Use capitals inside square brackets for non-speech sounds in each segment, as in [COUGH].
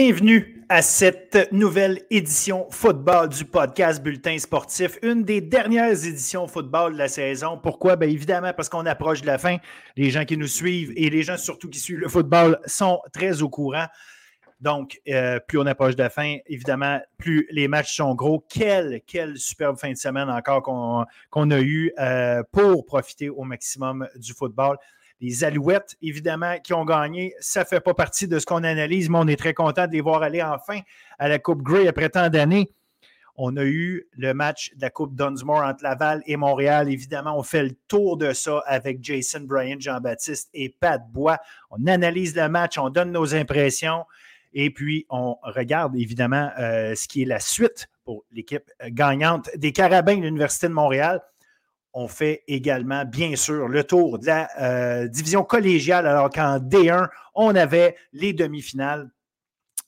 Bienvenue à cette nouvelle édition football du podcast Bulletin sportif, une des dernières éditions football de la saison. Pourquoi? Bien évidemment parce qu'on approche de la fin. Les gens qui nous suivent et les gens surtout qui suivent le football sont très au courant. Donc, euh, plus on approche de la fin, évidemment, plus les matchs sont gros. Quelle, quelle superbe fin de semaine encore qu'on a eu euh, pour profiter au maximum du football. Les Alouettes, évidemment, qui ont gagné, ça ne fait pas partie de ce qu'on analyse, mais on est très content de les voir aller enfin à la Coupe Grey après tant d'années. On a eu le match de la Coupe Dunsmore entre Laval et Montréal. Évidemment, on fait le tour de ça avec Jason Bryant, Jean-Baptiste et Pat Bois. On analyse le match, on donne nos impressions et puis on regarde évidemment euh, ce qui est la suite pour l'équipe gagnante des Carabins de l'Université de Montréal on fait également, bien sûr, le tour de la euh, division collégiale, alors qu'en D1, on avait les demi-finales.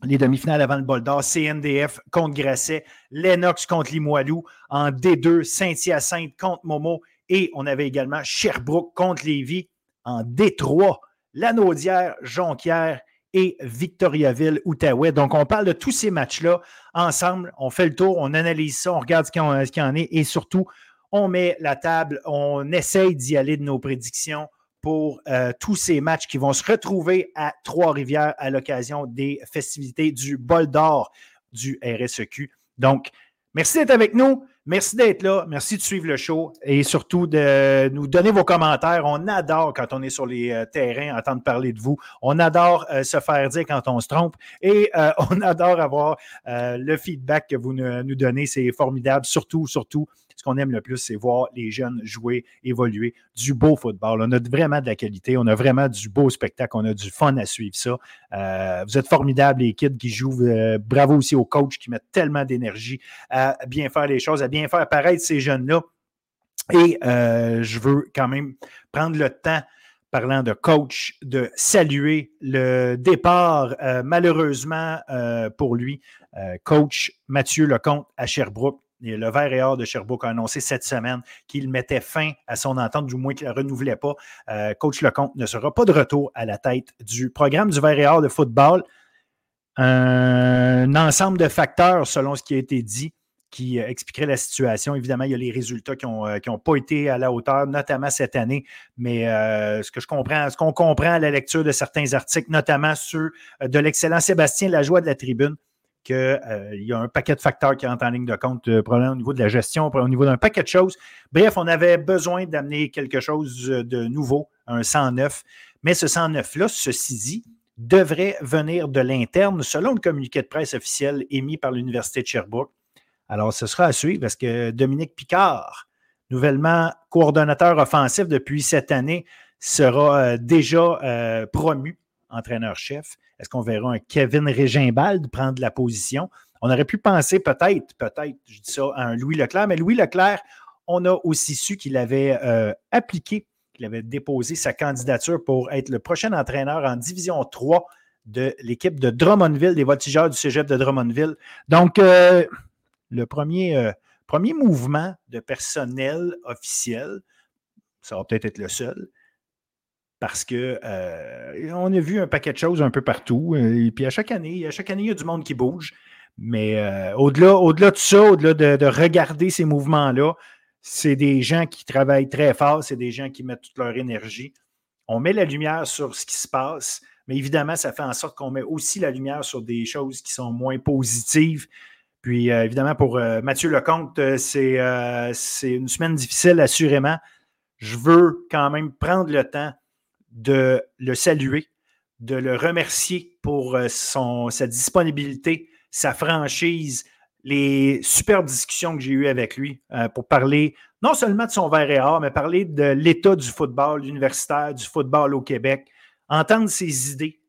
Les demi-finales avant le bol d'or, CNDF contre Grasset, Lennox contre Limoilou, en D2, Saint-Hyacinthe contre Momo, et on avait également Sherbrooke contre Lévis, en D3, Lanaudière, Jonquière et Victoriaville, Outaouais. Donc, on parle de tous ces matchs-là ensemble. On fait le tour, on analyse ça, on regarde ce qu'il en est et surtout, on met la table, on essaye d'y aller de nos prédictions pour euh, tous ces matchs qui vont se retrouver à Trois-Rivières à l'occasion des festivités du bol d'or du RSEQ. Donc, merci d'être avec nous. Merci d'être là. Merci de suivre le show et surtout de nous donner vos commentaires. On adore quand on est sur les euh, terrains, entendre parler de vous. On adore euh, se faire dire quand on se trompe et [LAUGHS] on adore avoir le feedback que vous nous donnez. C'est formidable. Surtout, surtout, ce qu'on aime le plus, c'est voir les jeunes jouer, évoluer, du beau football. On a vraiment de la qualité, on a vraiment du beau spectacle, on a du fun à suivre ça. Euh, vous êtes formidables, les kids qui jouent. Euh, bravo aussi aux coachs qui mettent tellement d'énergie à bien faire les choses, à bien faire paraître ces jeunes-là. Et euh, je veux quand même prendre le temps parlant de coach, de saluer le départ, malheureusement pour lui, coach Mathieu Lecomte à Sherbrooke le Vert et Or de Sherbrooke a annoncé cette semaine qu'il mettait fin à son entente, du moins qu'il ne la renouvelait pas. Euh, Coach Lecomte ne sera pas de retour à la tête du programme du Vert et Or de football. Un ensemble de facteurs, selon ce qui a été dit, qui euh, expliquerait la situation. Évidemment, il y a les résultats qui n'ont euh, pas été à la hauteur, notamment cette année. Mais ce que je comprends, ce qu'on comprend à la lecture de certains articles, notamment ceux de l'excellent Sébastien Lajoie de la Tribune, qu'il euh, y a un paquet de facteurs qui entrent en ligne de compte, euh, probablement au niveau de la gestion, au niveau d'un paquet de choses. Bref, on avait besoin d'amener quelque chose de nouveau, un 109. Mais ce 109-là, ceci dit, devrait venir de l'interne, selon le communiqué de presse officiel émis par l'Université de Sherbrooke. Alors, ce sera à suivre parce que Dominique Picard, nouvellement coordonnateur offensif depuis cette année, sera euh, déjà promu entraîneur-chef. Est-ce qu'on verra un Kevin Régimbald prendre la position? On aurait pu penser peut-être, peut-être, je dis ça, à un Louis Leclerc, mais Louis Leclerc, on a aussi su qu'il avait euh, appliqué, qu'il avait déposé sa candidature pour être le prochain entraîneur en Division 3 de l'équipe de Drummondville, des voltigeurs du cégep de Drummondville. Donc, euh, le premier, euh, premier mouvement de personnel officiel, ça va peut-être être le seul, parce que euh, on a vu un paquet de choses un peu partout. Euh, et puis à chaque année, à chaque année, il y a du monde qui bouge. Mais euh, au-delà, au-delà de ça, au-delà de, regarder ces mouvements-là, c'est des gens qui travaillent très fort, c'est des gens qui mettent toute leur énergie. On met la lumière sur ce qui se passe, mais évidemment, ça fait en sorte qu'on met aussi la lumière sur des choses qui sont moins positives. Puis évidemment, pour Mathieu Lecomte, c'est, c'est une semaine difficile, assurément. Je veux quand même prendre le temps de le saluer, de le remercier pour euh, sa disponibilité, sa franchise, les superbes discussions que j'ai eues avec lui euh, pour parler non seulement de son verre et or, mais parler de l'état du football universitaire, du football au Québec, entendre ses idées.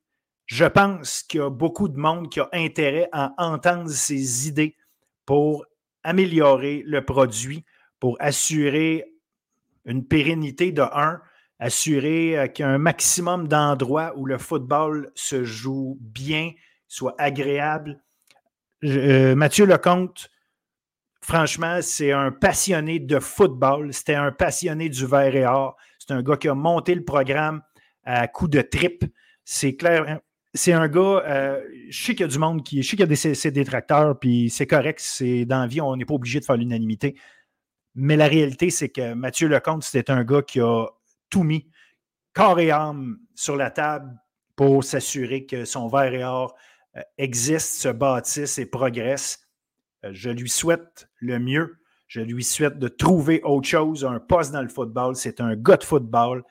Je pense qu'il y a beaucoup de monde qui a intérêt à entendre ses idées pour améliorer le produit, pour assurer une pérennité de un, assurer euh, qu'il y a un maximum d'endroits où le football se joue bien, soit agréable. Euh, Mathieu Lecomte, franchement, c'est un passionné de football. C'était un passionné du vert et or. C'est un gars qui a monté le programme à coup de trip. C'est clair. Hein. c'est un gars, euh, je sais qu'il y a du monde qui. Je sais qu'il y a des, détracteurs, puis c'est correct, c'est dans la vie, on n'est pas obligé de faire l'unanimité. Mais la réalité, c'est que Mathieu Lecomte, c'était un gars qui a tout mis, corps et âme, sur la table pour s'assurer que son verre et or euh, existe, se bâtisse et progresse. Euh, je lui souhaite le mieux. Je lui souhaite de trouver autre chose, un poste dans le football. C'est un gars de football.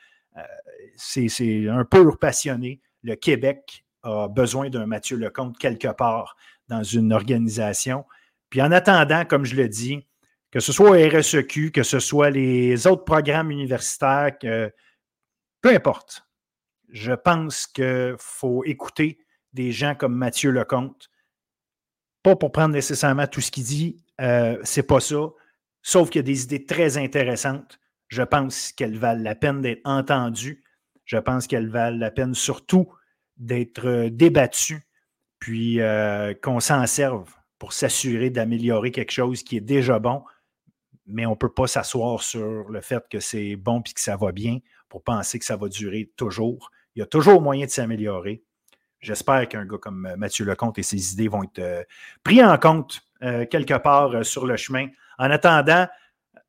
c'est un pur passionné. Le Québec a besoin d'un Mathieu Lecomte quelque part dans une organisation. Puis en attendant, comme je le dis, que ce soit au RSEQ, que ce soit les autres programmes universitaires, peu importe. Je pense qu'il faut écouter des gens comme Mathieu Lecomte. Pas pour prendre nécessairement tout ce qu'il dit, euh, c'est pas ça. Sauf qu'il y a des idées très intéressantes. Je pense qu'elles valent la peine d'être entendues. Je pense qu'elles valent la peine surtout d'être euh, débattu, puis euh, qu'on s'en serve pour s'assurer d'améliorer quelque chose qui est déjà bon, mais on ne peut pas s'asseoir sur le fait que c'est bon puis que ça va bien pour penser que ça va durer toujours. Il y a toujours moyen de s'améliorer. J'espère qu'un gars comme euh, Mathieu Lecomte et ses idées vont être pris en compte quelque part sur le chemin. En attendant,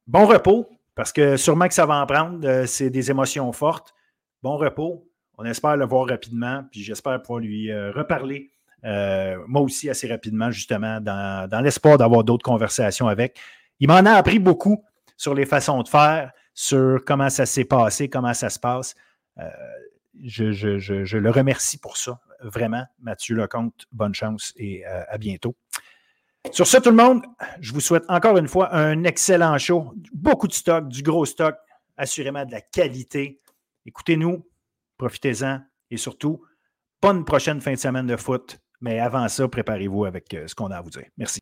bon repos, parce que sûrement que ça va en prendre. c'est des émotions fortes. Bon repos. On espère le voir rapidement, puis j'espère pouvoir lui euh, reparler, euh, moi aussi, assez rapidement, justement, dans, l'espoir d'avoir d'autres conversations avec. Il m'en a appris beaucoup sur les façons de faire, sur comment ça s'est passé, comment ça se passe. Euh, je, le remercie pour ça, vraiment. Mathieu Lecomte, bonne chance et à bientôt. Sur ce, tout le monde, je vous souhaite encore une fois un excellent show. Beaucoup de stock, du gros stock, assurément de la qualité. Écoutez-nous, Profitez-en et surtout, pas une prochaine fin de semaine de foot, mais avant ça, préparez-vous avec euh, ce qu'on a à vous dire. Merci.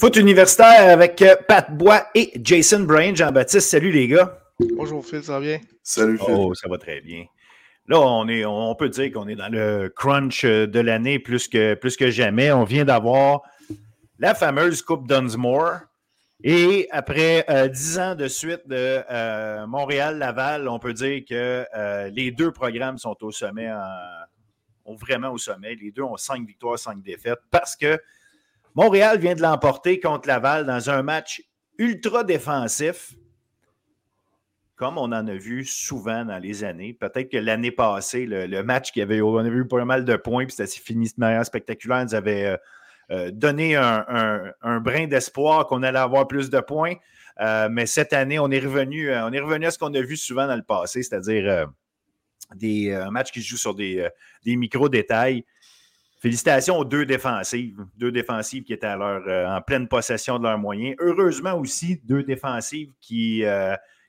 Foot universitaire avec euh, Pat Bois et Jason Brain. Jean-Baptiste, salut les gars. Bonjour Phil, ça va bien? Salut Phil. Oh, ça va très bien. Là, on, est, on peut dire qu'on est dans le crunch de l'année plus que, plus que jamais. On vient d'avoir la fameuse Coupe Dunsmore. Et après euh, dix ans de suite de euh, Montréal-Laval, on peut dire que euh, les deux programmes sont au sommet, ont vraiment au sommet. Les deux ont cinq victoires, cinq défaites parce que Montréal vient de l'emporter contre Laval dans un match ultra défensif, comme on en a vu souvent dans les années. Peut-être que l'année passée, le, match qui avait, on avait eu pas mal de points, puis c'était fini de manière spectaculaire, nous avait euh, donner un, brin d'espoir qu'on allait avoir plus de points. Euh, mais cette année, on est revenu, euh, on est revenu à ce qu'on a vu souvent dans le passé, c'est-à-dire des matchs qui se jouent sur des, micro-détails. Félicitations aux deux défensives, deux défensives qui étaient en pleine possession de leurs moyens. Heureusement aussi, deux défensives qui,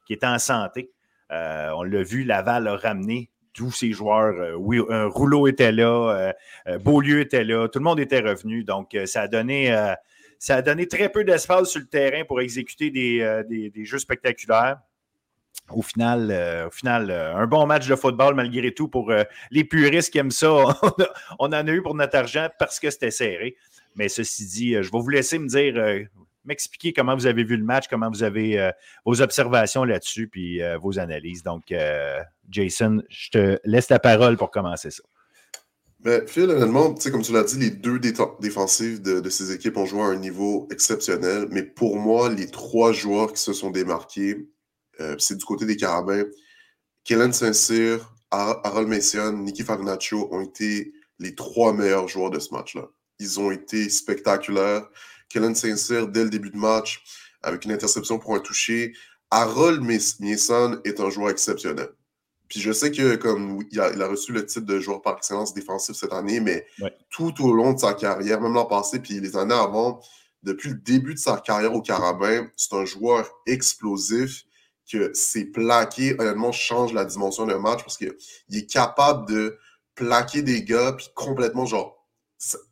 qui étaient en santé. on l'a vu, Laval a ramené tous ces joueurs. Euh, oui, un Rouleau était là, euh, euh, Beaulieu était là, tout le monde était revenu. Donc, ça a donné, ça a donné très peu d'espace sur le terrain pour exécuter des, jeux spectaculaires. Au final, au final un bon match de football malgré tout pour les puristes qui aiment ça. [LAUGHS] on en a eu pour notre argent parce que c'était serré. Mais ceci dit, je vais vous laisser me dire m'expliquer comment vous avez vu le match, comment vous avez euh, vos observations là-dessus, puis euh, vos analyses. Donc, euh, Jason, je te laisse la parole pour commencer ça. Ben, Phil, honnêtement, comme tu l'as dit, les deux défensives de, ces équipes ont joué à un niveau exceptionnel. Mais pour moi, les trois joueurs qui se sont démarqués, c'est du côté des Carabins. Kellen Saint-Cyr, Harold Messian, Nicky Farinaccio ont été les trois meilleurs joueurs de ce match-là. Ils ont été spectaculaires. Kellen Saint-Cyr dès le début de match avec une interception pour un toucher. Harold Mieson est un joueur exceptionnel. Puis je sais que comme il a, reçu le titre de joueur par excellence défensif cette année, mais tout au long de sa carrière, même l'an passé, puis les années avant, depuis le début de sa carrière au Carabin, c'est un joueur explosif que ses plaqués, honnêtement, changent la dimension d'un match parce qu'il est capable de plaquer des gars, puis complètement, genre,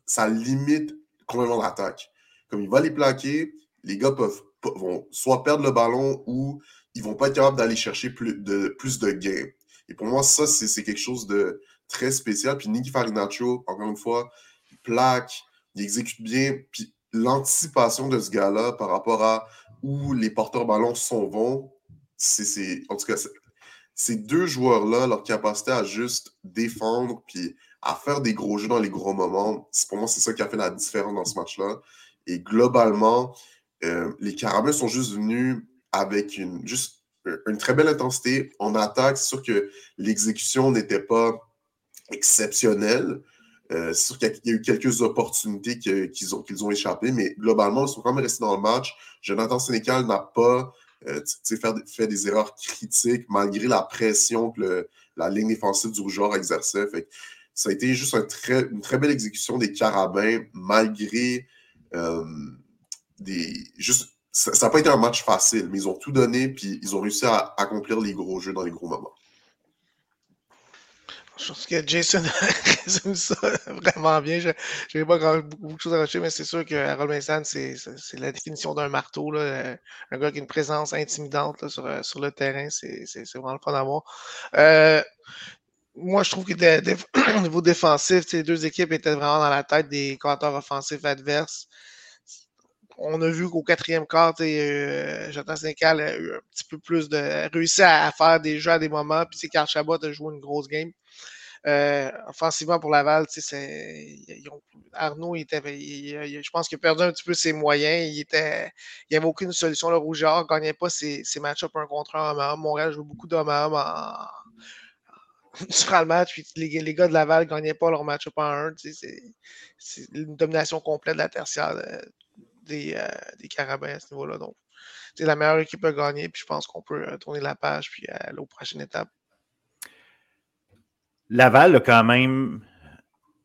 ça limite complètement l'attaque. Comme il va les plaquer, les gars peuvent, vont soit perdre le ballon ou ils vont pas être capables d'aller chercher plus de, plus de gains. Et pour moi, ça, c'est quelque chose de très spécial. Puis Nicky Farinaccio, encore une fois, il plaque, il exécute bien. Puis l'anticipation de ce gars-là par rapport à où les porteurs ballons sont vont, c'est, en tout cas, ces deux joueurs-là, leur capacité à juste défendre puis à faire des gros jeux dans les gros moments, pour moi, c'est ça qui a fait la différence dans ce match-là. Et globalement, euh, les Carabins sont juste venus avec une, juste une très belle intensité. En attaque, c'est sûr que l'exécution n'était pas exceptionnelle. Euh, c'est sûr qu'il y, a eu quelques opportunités qu'ils ont, qu'ils ont échappées, mais globalement, ils sont quand même restés dans le match. Jonathan Sénécal n'a pas euh, fait, des erreurs critiques malgré la pression que la ligne défensive du Rougeur exerçait. ça a été juste une très belle exécution des Carabins malgré euh, des. Juste, ça n'a pas été un match facile, mais ils ont tout donné puis ils ont réussi à accomplir les gros jeux dans les gros moments. Je pense que Jason [LAUGHS] résume ça vraiment bien. Je n'ai pas grand, beaucoup de choses à rajouter, mais c'est sûr que Harold c'est la définition d'un marteau. Là. Un gars qui a une présence intimidante sur, euh, sur, le terrain. C'est vraiment le fun à voir. Euh, moi, je trouve qu'au [CLEARS THROAT] niveau défensif, ces deux équipes étaient vraiment dans la tête des compteurs offensifs adverses. On a vu qu'au quatrième quart, euh, Jonathan Sénécal a eu un petit peu plus de. réussi à, faire des jeux à des moments, puis c'est Carl Chabot a joué une grosse game. Euh, offensivement pour Laval, Arnaud, était, je pense qu'il a perdu un petit peu ses moyens. Il était, il avait aucune solution. Le Rougeur ne gagnait pas ses, ses match-ups un contre un homme à homme. Montréal joue beaucoup d'hommes à homme le match. Puis les, les, gars de Laval ne gagnaient pas leur match-up en un. C'est une domination complète de la tertiaire euh, des, euh, des Carabins à ce niveau-là. Donc, c'est la meilleure équipe à gagner. Puis je pense qu'on peut tourner la page puis aller aux prochaines étapes. Laval a quand même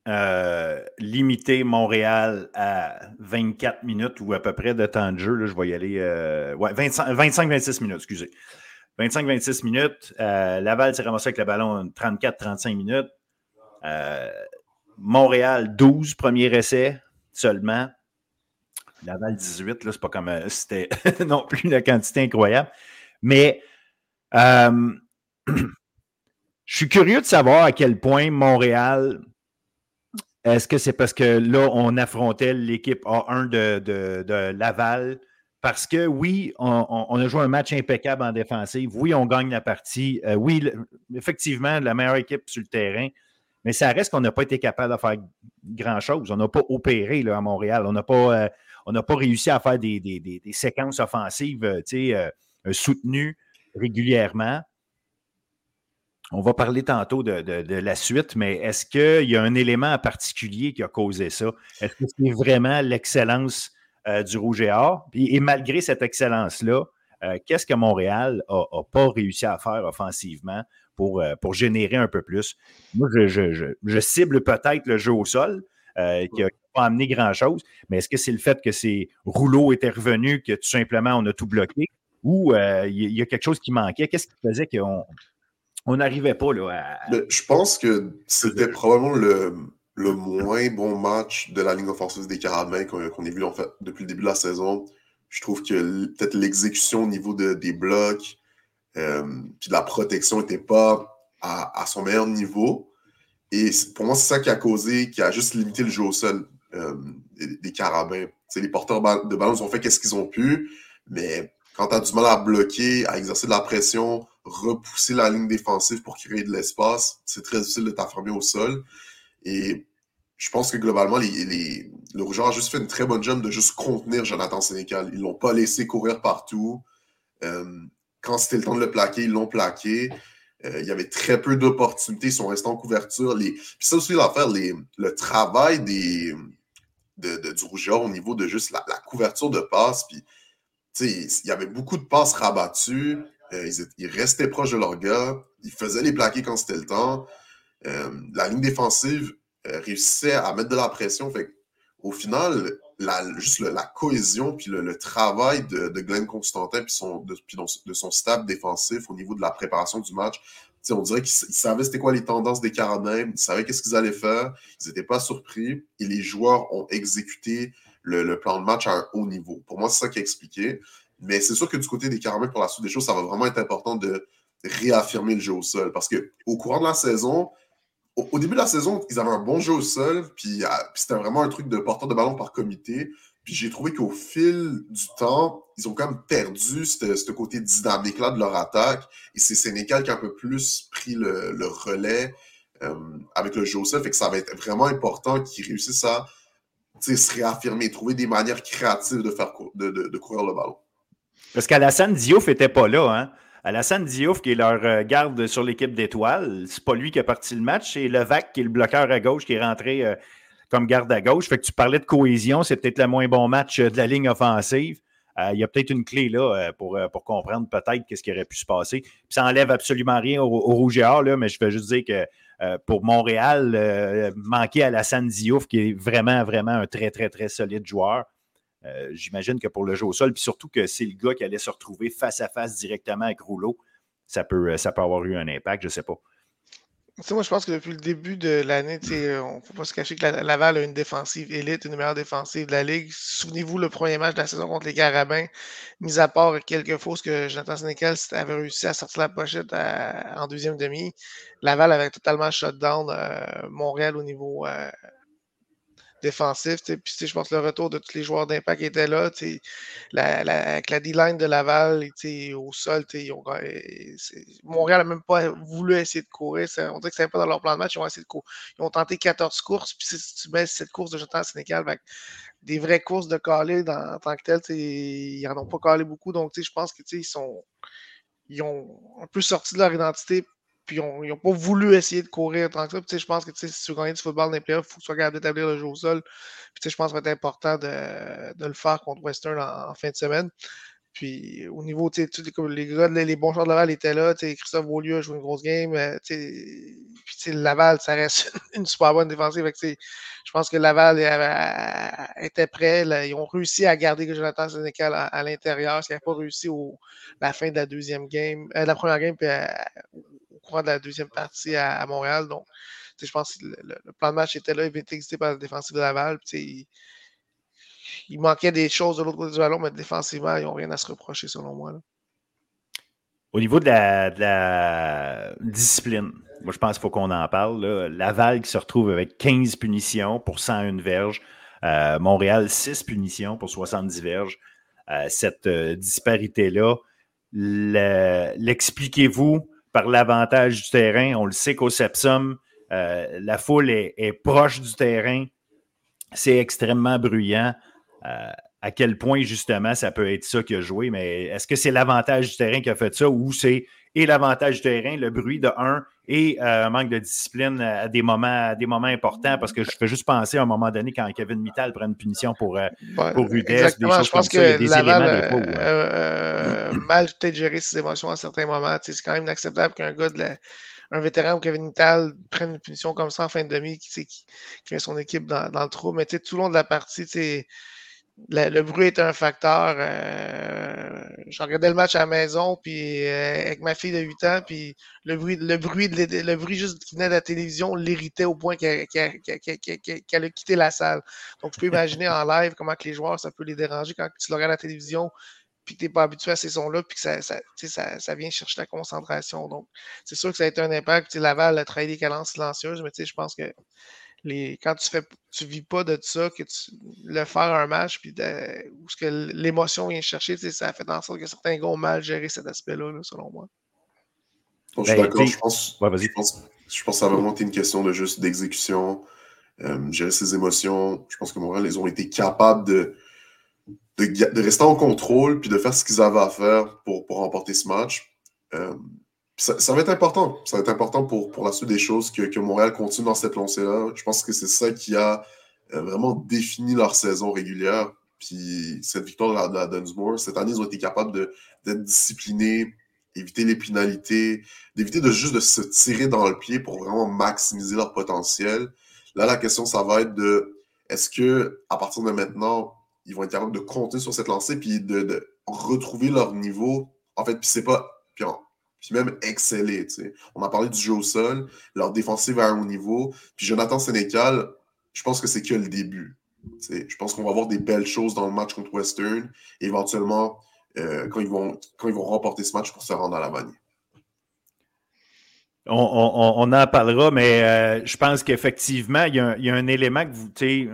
euh, limité Montréal à 24 minutes ou à peu près de temps de jeu. je vais y aller. Euh, ouais, 25-26 minutes, excusez. 25-26 minutes. Euh, Laval s'est ramassé avec le ballon 34-35 minutes. Montréal, 12 premiers essais seulement. Laval, 18. Là, c'est pas comme. [LAUGHS] C'était non plus une quantité incroyable. Mais. [CLEARS THROAT] Je suis curieux de savoir à quel point Montréal, est-ce que c'est parce que là, on affrontait l'équipe A1 de, Laval? Parce que oui, on, a joué un match impeccable en défensive. Oui, on gagne la partie. Euh, oui, effectivement, la meilleure équipe sur le terrain. Mais ça reste qu'on n'a pas été capable de faire grand-chose. On n'a pas opéré là, à Montréal. On n'a pas, euh, pas réussi à faire des, séquences offensives euh, soutenues régulièrement. On va parler tantôt de, la suite, mais est-ce qu'il y a un élément en particulier qui a causé ça? Est-ce que c'est vraiment l'excellence euh, du Rouge et Or? et malgré cette excellence-là, euh, qu'est-ce que Montréal n'a pas réussi à faire offensivement pour, euh, pour générer un peu plus? Moi, je, cible peut-être le jeu au sol, qui n'a pas amené grand-chose, mais est-ce que c'est le fait que ces rouleaux étaient revenus, que tout simplement on a tout bloqué, ou il y, a quelque chose qui manquait? Qu'est-ce qui faisait qu'on on n'arrivait pas là, à... Je pense que c'était probablement le, le, moins bon match de la ligne offensive des Carabins qu'on ait vu en fait, depuis le début de la saison. Je trouve que peut-être l'exécution au niveau de, des blocs euh, puis de la protection n'était pas à, à, son meilleur niveau. Et pour moi, c'est ça qui a causé, qui a juste limité le jeu au sol euh, des, Carabins. les porteurs de ballon ont fait qu'est-ce qu'ils ont pu, mais quand tu as du mal à bloquer, à exercer de la pression, repousser la ligne défensive pour créer de l'espace, c'est très difficile de t'affirmer au sol. Et je pense que globalement, les, le Rougeur a juste fait une très bonne job de juste contenir Jonathan Sénécal. Ils ne l'ont pas laissé courir partout. Euh, quand c'était le temps de le plaquer, ils l'ont plaqué. Euh, il y avait très peu d'opportunités. Ils sont restés en couverture. Les... Puis ça aussi, l'affaire, le travail de, du Rougeur au niveau de juste la, couverture de passe. Puis, il y avait beaucoup de passes rabattues. Euh, ils, restaient proches de leur gars. Ils faisaient les plaquer quand c'était le temps. Euh, la ligne défensive euh, réussissait à mettre de la pression. Au final, juste la cohésion puis le, travail de, Glenn Constantin puis, de, son staff défensif au niveau de la préparation du match, on dirait qu'ils savaient c'était quoi les tendances des Carabins, ils savaient qu'est-ce qu'ils allaient faire, ils n'étaient pas surpris et les joueurs ont exécuté le, plan de match à un haut niveau. Pour moi, c'est ça qui a expliqué. Mais c'est sûr que du côté des Carabins, pour la suite des choses, ça va vraiment être important de réaffirmer le jeu au sol. Parce qu'au courant de la saison, au, début de la saison, ils avaient un bon jeu au sol, puis, ah, c'était vraiment un truc de porteur de ballon par comité. Puis j'ai trouvé qu'au fil du temps, ils ont quand même perdu ce côté dynamique-là de leur attaque. Et c'est Sénécal qui a un peu plus pris le, relais euh, avec le jeu au sol. Fait que ça va être vraiment important qu'ils réussissent à se réaffirmer, trouver des manières créatives de, faire, de, de, courir le ballon. Parce qu'Alassane Diouf n'était pas là. Hein? Alassane Diouf, qui est leur euh, garde sur l'équipe d'étoiles, c'est pas lui qui a parti le match, c'est Levac qui est le bloqueur à gauche qui est rentré euh, comme garde à gauche. Fait que tu parlais de cohésion, c'est peut-être le moins bon match euh, de la ligne offensive. Il y a peut-être une clé pour, comprendre peut-être qu'est-ce qui aurait pu se passer. ça n'enlève absolument rien au, Rouge et Or, là, mais je veux juste dire que pour Montréal, manquer à Diouf, qui est vraiment, vraiment un très, très, très solide joueur. J'imagine que pour le jeu au sol, puis surtout que c'est le gars qui allait se retrouver face à face directement avec Rouleau, ça peut, ça peut avoir eu un impact, je ne sais pas moi, je pense que depuis le début de l'année, on ne faut pas se cacher que Laval a une défensive élite, une meilleure défensive de la Ligue. Souvenez-vous, le premier match de la saison contre les Carabins, mis à part quelques fausses que Jonathan Sénécal avait réussi à sortir la pochette en deuxième demi, Laval avait totalement shut down euh, Montréal au niveau euh, défensif. Puis je pense que le retour de tous les joueurs d'impact était là. La, avec la D-line de Laval au sol, ont, Montréal n'a même pas voulu essayer de courir. On dirait que c'est pas dans leur plan de match. Ils ont, essayé de courir. ils ont tenté 14 courses. Puis si tu mets cette course de Jonathan Sénégal, des vraies courses de caler en tant que tel, ils n'en ont pas calé beaucoup. Donc je pense qu'ils sont. Ils ont un peu sorti de leur identité puis ils n'ont pas voulu essayer de courir tant que ça. je pense que si tu veux gagner du football dans les playoffs, il faut que tu sois capable d'établir le jeu au sol. Puis, je pense que être important de, de le faire contre Western en, fin de semaine. Puis au niveau, tu sais, les gars, les, bons joueurs de Laval étaient là. Christophe Beaulieu a joué une grosse game. Euh, puis Laval, ça reste [LAUGHS] une super bonne défensive. je pense que Laval était prêt. ils ont réussi à garder Jonathan Sénécal à, l'intérieur. Ce qui n'a pas réussi au, la fin de la deuxième game, euh, la première game, puis euh, courant de la deuxième partie à, Montréal. Donc, je pense que le, plan de match était là, il était existé par la défensive de Laval. Il, il, manquait des choses de l'autre côté du ballon, mais défensivement, ils n'ont rien à se reprocher selon moi. Au niveau de la, discipline, moi je pense qu'il faut qu'on en parle. Laval qui se retrouve avec 15 punitions pour 101 verges. Euh, Montréal, 6 punitions pour 70 verges. Euh, cette euh, disparité-là, l'expliquez-vous par l'avantage du terrain? On le sait qu'au Sepsum, la foule est, proche du terrain. C'est extrêmement bruyant. Euh, à quel point, justement, ça peut être ça qui a joué, mais est-ce que c'est l'avantage du terrain qui a fait ça ou c'est et l'avantage du terrain, le bruit de un et euh, un manque de discipline à des moments, des moments importants? Parce que je fais juste penser à un moment donné quand Kevin Mittal prend une punition pour, pour Rudess, des choses je pense que Laval euh, mal peut-être gérer ses émotions à certains moments. C'est quand même inacceptable qu'un gars de un vétéran comme Kevin Mittal prenne une punition comme ça en fin de demi qui, qui, met son équipe dans, dans le trou. Mais tout le long de la partie, le, bruit est un facteur. Euh, J'ai regardé le match à la maison puis euh, avec ma fille de 8 ans, puis le bruit, juste qui venait de la télévision l'irritait au point qu'elle a quitté la salle. Donc, tu peux imaginer en live comment les joueurs, ça peut les déranger quand tu le regardes à la télévision puis que tu n'es pas habitué à ces sons-là, puis que ça, vient chercher ta concentration. Donc, c'est sûr que ça a été un impact. Laval a travaillé des calences silencieuses, mais je pense que quand tu fais tu vis pas de ça, que tu le faire un match, puis où ce que l'émotion vient chercher, ça fait en sorte que certains gars ont mal géré cet aspect-là, selon moi. je suis ben, d'accord. Je pense, je, pense, je pense que ça a vraiment été une question de juste d'exécution, euh, gérer ses émotions. Je pense que Montréal, ils ont été capables de, de, rester en contrôle puis de faire ce qu'ils avaient à faire pour, pour remporter ce match. Euh, ça, va être important. Ça va être important pour, pour la suite des choses que, que Montréal continue dans cette lancée-là. Je pense que c'est ça qui a euh, vraiment défini leur saison régulière. Puis cette victoire de la, Dunsmore, cette année, ils ont été capables d'être disciplinés, éviter les pénalités, d'éviter de juste de se tirer dans le pied pour vraiment maximiser leur potentiel. Là, la question, ça va être de est-ce que à partir de maintenant, ils vont être capables de compter sur cette lancée puis de, de retrouver leur niveau? En fait, puis c'est pas. Puis puis même exceller. On a parlé du jeu au sol, leur défensive à un haut niveau. Puis Jonathan Sénécal, je pense que c'est que le début. Je pense qu'on va avoir des belles choses dans le match contre Western, éventuellement euh, quand, ils vont, remporter ce match pour se rendre à la vanille. On, en parlera, mais euh, je pense qu'effectivement, il, y a un élément que vous,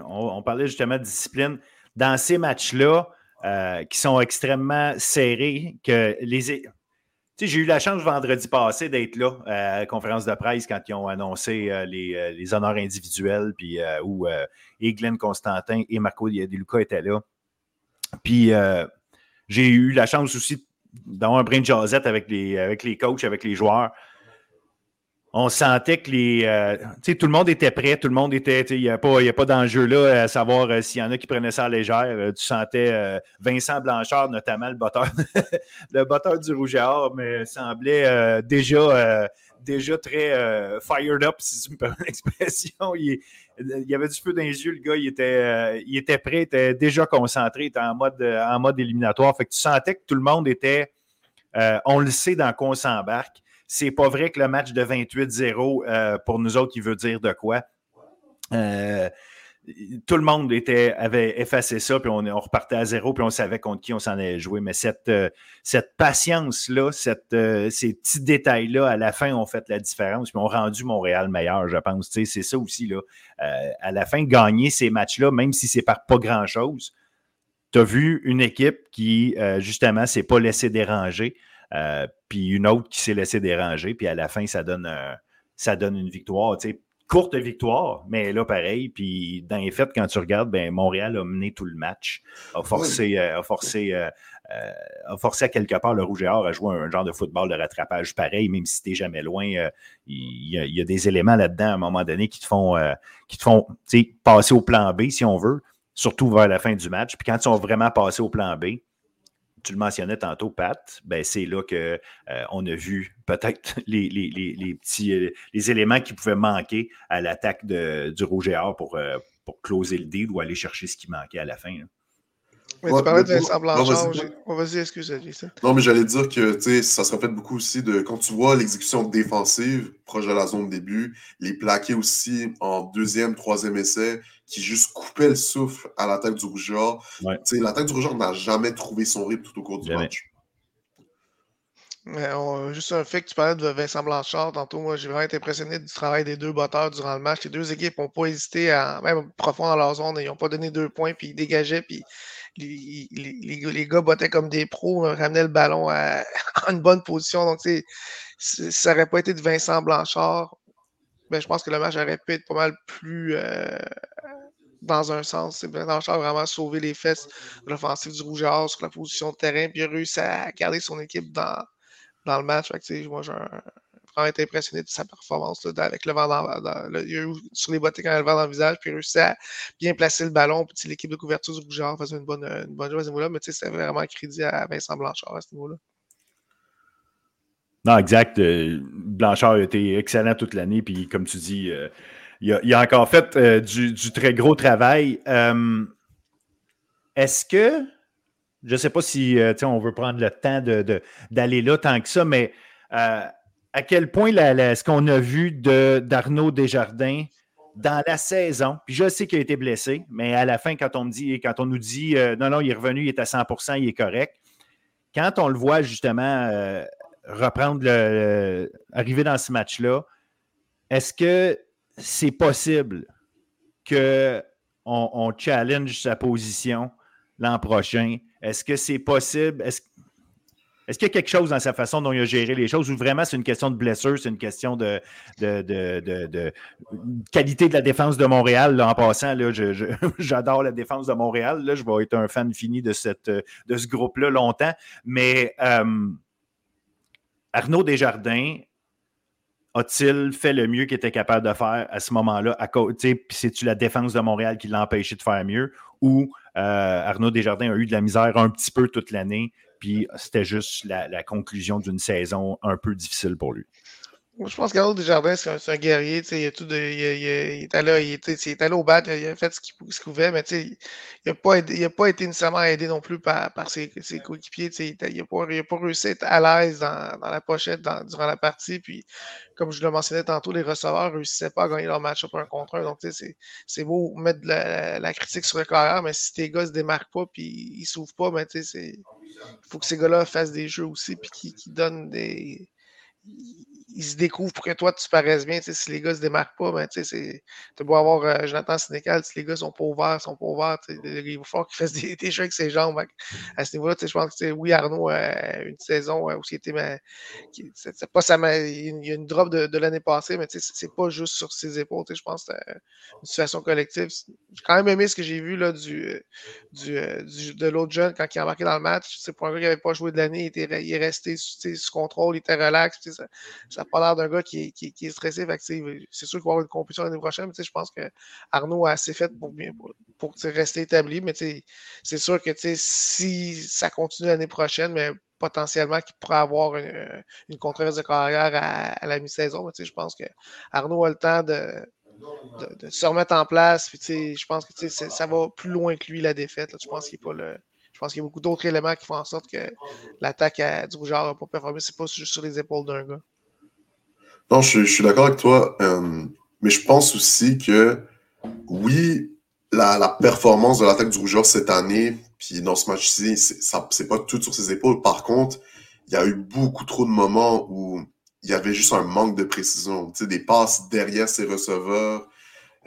on, on parlait justement de discipline. dans ces matchs-là, euh, qui sont extrêmement serrés, que les. J'ai eu la chance vendredi passé d'être là à la conférence de presse quand ils ont annoncé euh, les, les, honneurs individuels, puis où et Glenn Constantin et Marco Diadeluca étaient là. Puis j'ai eu la chance aussi d'avoir un brin de avec les, avec les coachs, avec les joueurs on sentait que les. Euh, tout le monde était prêt, tout le monde était. Il n'y a pas, pas d'enjeu là à savoir euh, s'il y en a qui prenaient ça à légère. Euh, tu sentais Vincent Blanchard, notamment le batteur, [LAUGHS] le batteur du Rouge et Or, mais semblait déjà, déjà très fired up, si tu me permets l'expression. Il, y avait du feu dans le gars, il était, il était prêt, il était déjà concentré, il était en mode, en mode éliminatoire. Fait que tu sentais que tout le monde était. on le sait dans quoi on s'embarque c'est pas vrai que le match de 28-0, euh, pour nous autres, il veut dire de quoi. Euh, tout le monde était, avait effacé ça, puis on, repartait à zéro, puis on savait contre qui on s'en allait jouer. Mais cette, euh, patience-là, ces petits détails-là, à la fin, ont fait la différence, puis ont rendu Montréal meilleur, je pense. c'est ça aussi. Là. à la fin, gagner ces matchs-là, même si c'est par pas grand-chose, tu as vu une équipe qui, justement, s'est pas laissée déranger. Euh, puis une autre qui s'est laissée déranger, puis à la fin, ça donne, ça donne une victoire. courte victoire, mais là, pareil. Puis dans les faits, quand tu regardes, ben, Montréal a mené tout le match, a forcé, euh, a forcé, euh, a forcé à quelque part le Rouge et Or à jouer un genre de football de rattrapage pareil, même si tu jamais loin. Il y, a des éléments là-dedans à un moment donné qui te font, qui te font passer au plan B, si on veut, surtout vers la fin du match. Puis quand ils sont vraiment passés au plan B, tu le mentionnais tantôt, Pat, ben c'est là qu'on euh, a vu peut-être [LAUGHS] les, petits euh, les éléments qui pouvaient manquer à l'attaque du Rouge pour, euh, pour closer le deal ou aller chercher ce qui manquait à la fin. Mais tu parlais de Vincent Blanchard. Vas-y, excuse, Non, mais j'allais dire que ça se reflète beaucoup aussi de quand tu vois l'exécution défensive proche de la zone de début, les plaqués aussi en deuxième, troisième essai, qui juste coupait le souffle à l'attaque du Rougeur. L'attaque du Rougeur n'a jamais trouvé son rythme tout au cours du match. juste un fait que tu parlais de Vincent Blanchard tantôt, moi j'ai vraiment été impressionné du travail des deux batteurs durant le match. Les deux équipes n'ont pas hésité à, même profond dans leur zone, ils n'ont pas donné deux points, puis ils dégageaient, puis les, les, gars bottaient comme des pros, euh, ramenaient le ballon à, [LAUGHS] une bonne position. Donc, ça n'aurait pas été de Vincent Blanchard. Mais je pense que le match aurait pu être pas mal plus euh, dans un sens. Blanchard a vraiment sauvé les fesses de l'offensive du Rouge sur la position de terrain, puis a réussi à garder son équipe dans, dans le match. moi, j'ai vraiment été impressionné de sa performance avec le vent dans, sur les bottes quand il le vent dans le visage, puis il a réussi à bien placer le ballon. Puis l'équipe de couverture du Rougeur faisait une bonne, une bonne à ce niveau-là, mais c'était vraiment crédit à Vincent Blanchard à ce niveau-là. Non, exact. Euh, Blanchard a été excellent toute l'année, puis comme tu dis, euh, il, a, encore fait euh, du, très gros travail. Est-ce que, je ne sais pas si on veut prendre le temps d'aller là tant que ça, mais à quel point ce qu'on a vu d'Arnaud Desjardins dans la saison, puis je sais qu'il a été blessé, mais à la fin, quand on, me dit, quand on nous dit euh, non, non, il est revenu, il est à 100% il est correct, quand on le voit justement euh, reprendre le, arriver dans ce match-là, est-ce que c'est possible qu'on on challenge sa position l'an prochain? Est-ce que c'est possible? Est-ce qu'il y a quelque chose dans sa façon dont il a géré les choses ou vraiment c'est une question de blessure, c'est une question de, qualité de la défense de Montréal? en passant, [LAUGHS] j'adore la défense de Montréal. Là, je vais être un fan fini de ce groupe-là longtemps. Mais euh, Arnaud Desjardins, a-t-il fait le mieux qu'il était capable de faire à ce moment-là? Puis c'est-tu la défense de Montréal qui l'a empêché de faire mieux? Ou euh, Arnaud Desjardins a eu de la misère un petit peu toute l'année, puis c'était juste la, conclusion d'une saison un peu difficile pour lui. Je pense qu'Arnaud Desjardins, c'est un, guerrier. Il, a tout de, il, il, était là, il était, allé au bat, il a fait ce qu'il pouvait, mais il n'a pas, pas, été nécessairement aidé non plus par, par ses, ses coéquipiers. Il n'a pas, pas, réussi à être à l'aise dans, dans, la pochette durant la partie. Puis, comme je le mentionnais tantôt, les receveurs ne réussissaient pas à gagner leur match-up un contre un. Donc, c'est beau mettre la, la, critique sur le carrière, mais si tes gars ne se démarquent pas et ils ne s'ouvrent pas, il faut que ces gars-là fassent des jeux aussi puis qu'ils donnent des ils se découvrent pour que toi, tu paraisses bien. Si les gars se démarquent pas, ben, tu beau avoir euh, Jonathan Sénécal, si les gars sont pas ouverts, sont pas ouverts, il va falloir qu'ils fassent des, des, avec ses jambes. À ce niveau-là, je pense que oui, Arnaud a une saison euh, où il était. Mais, c'est, pas sa, il y a une drop de, l'année passée, mais c'est pas juste sur ses épaules. Je pense que c'est une situation collective. J'ai quand même aimé ce que j'ai vu là, du, du, de l'autre jeune quand il a embarqué dans le match. C'est pour un gars qui n'avait pas joué de l'année, il, était, il est resté sous, contrôle, il était relax. Ça n'a pas l'air d'un gars qui est, qui, est stressé. C'est sûr qu'il va y avoir une compétition l'année prochaine, mais je pense que Arnaud a assez fait pour, pour, rester établi. Mais c'est sûr que si ça continue l'année prochaine, mais potentiellement qu'il pourrait avoir une, une de carrière à, la mi-saison. Je pense que Arnaud a le temps de, se remettre en place. je pense que ça va plus loin que lui, la défaite. Je pense qu'il pas le. Pense qu'il y a beaucoup d'autres éléments qui font en sorte que l'attaque du Rougeur n'a pas performé. C'est pas juste sur les épaules d'un gars. Non, je, suis d'accord avec toi, euh, mais je pense aussi que oui, la, performance de l'attaque du Rougeur cette année, puis dans ce match-ci, c'est pas tout sur ses épaules. Par contre, il y a eu beaucoup trop de moments où il y avait juste un manque de précision. Tu sais, des passes derrière ses receveurs,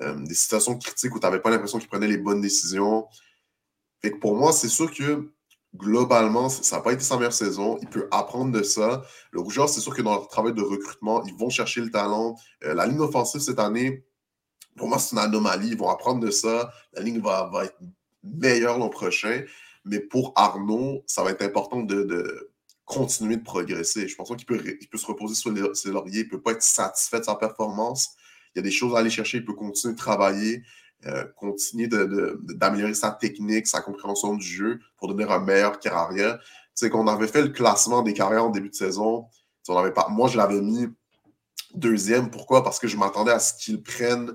euh, des situations critiques où tu n'avais pas l'impression qu'il prenait les bonnes décisions. Fait pour moi, c'est sûr que globalement, ça n'a pas été sa meilleure saison. Il peut apprendre de ça. Le Rougeur, c'est sûr que dans leur travail de recrutement, ils vont chercher le talent. Euh, la ligne offensive cette année, pour moi, c'est une anomalie. Ils vont apprendre de ça. La ligne va, être meilleure l'an prochain. Mais pour Arnaud, ça va être important de, continuer de progresser. Je pense qu'il peut se reposer sur ses lauriers. Il ne peut pas être satisfait de sa performance. Il y a des choses à aller chercher. Il peut continuer de travailler. Euh, continuer d'améliorer sa technique, sa compréhension du jeu pour devenir un meilleur carrière. Tu sais, qu'on avait fait le classement des carrières en début de saison, on avait pas, moi, je l'avais mis deuxième. Pourquoi? Parce que je m'attendais à ce qu'il prenne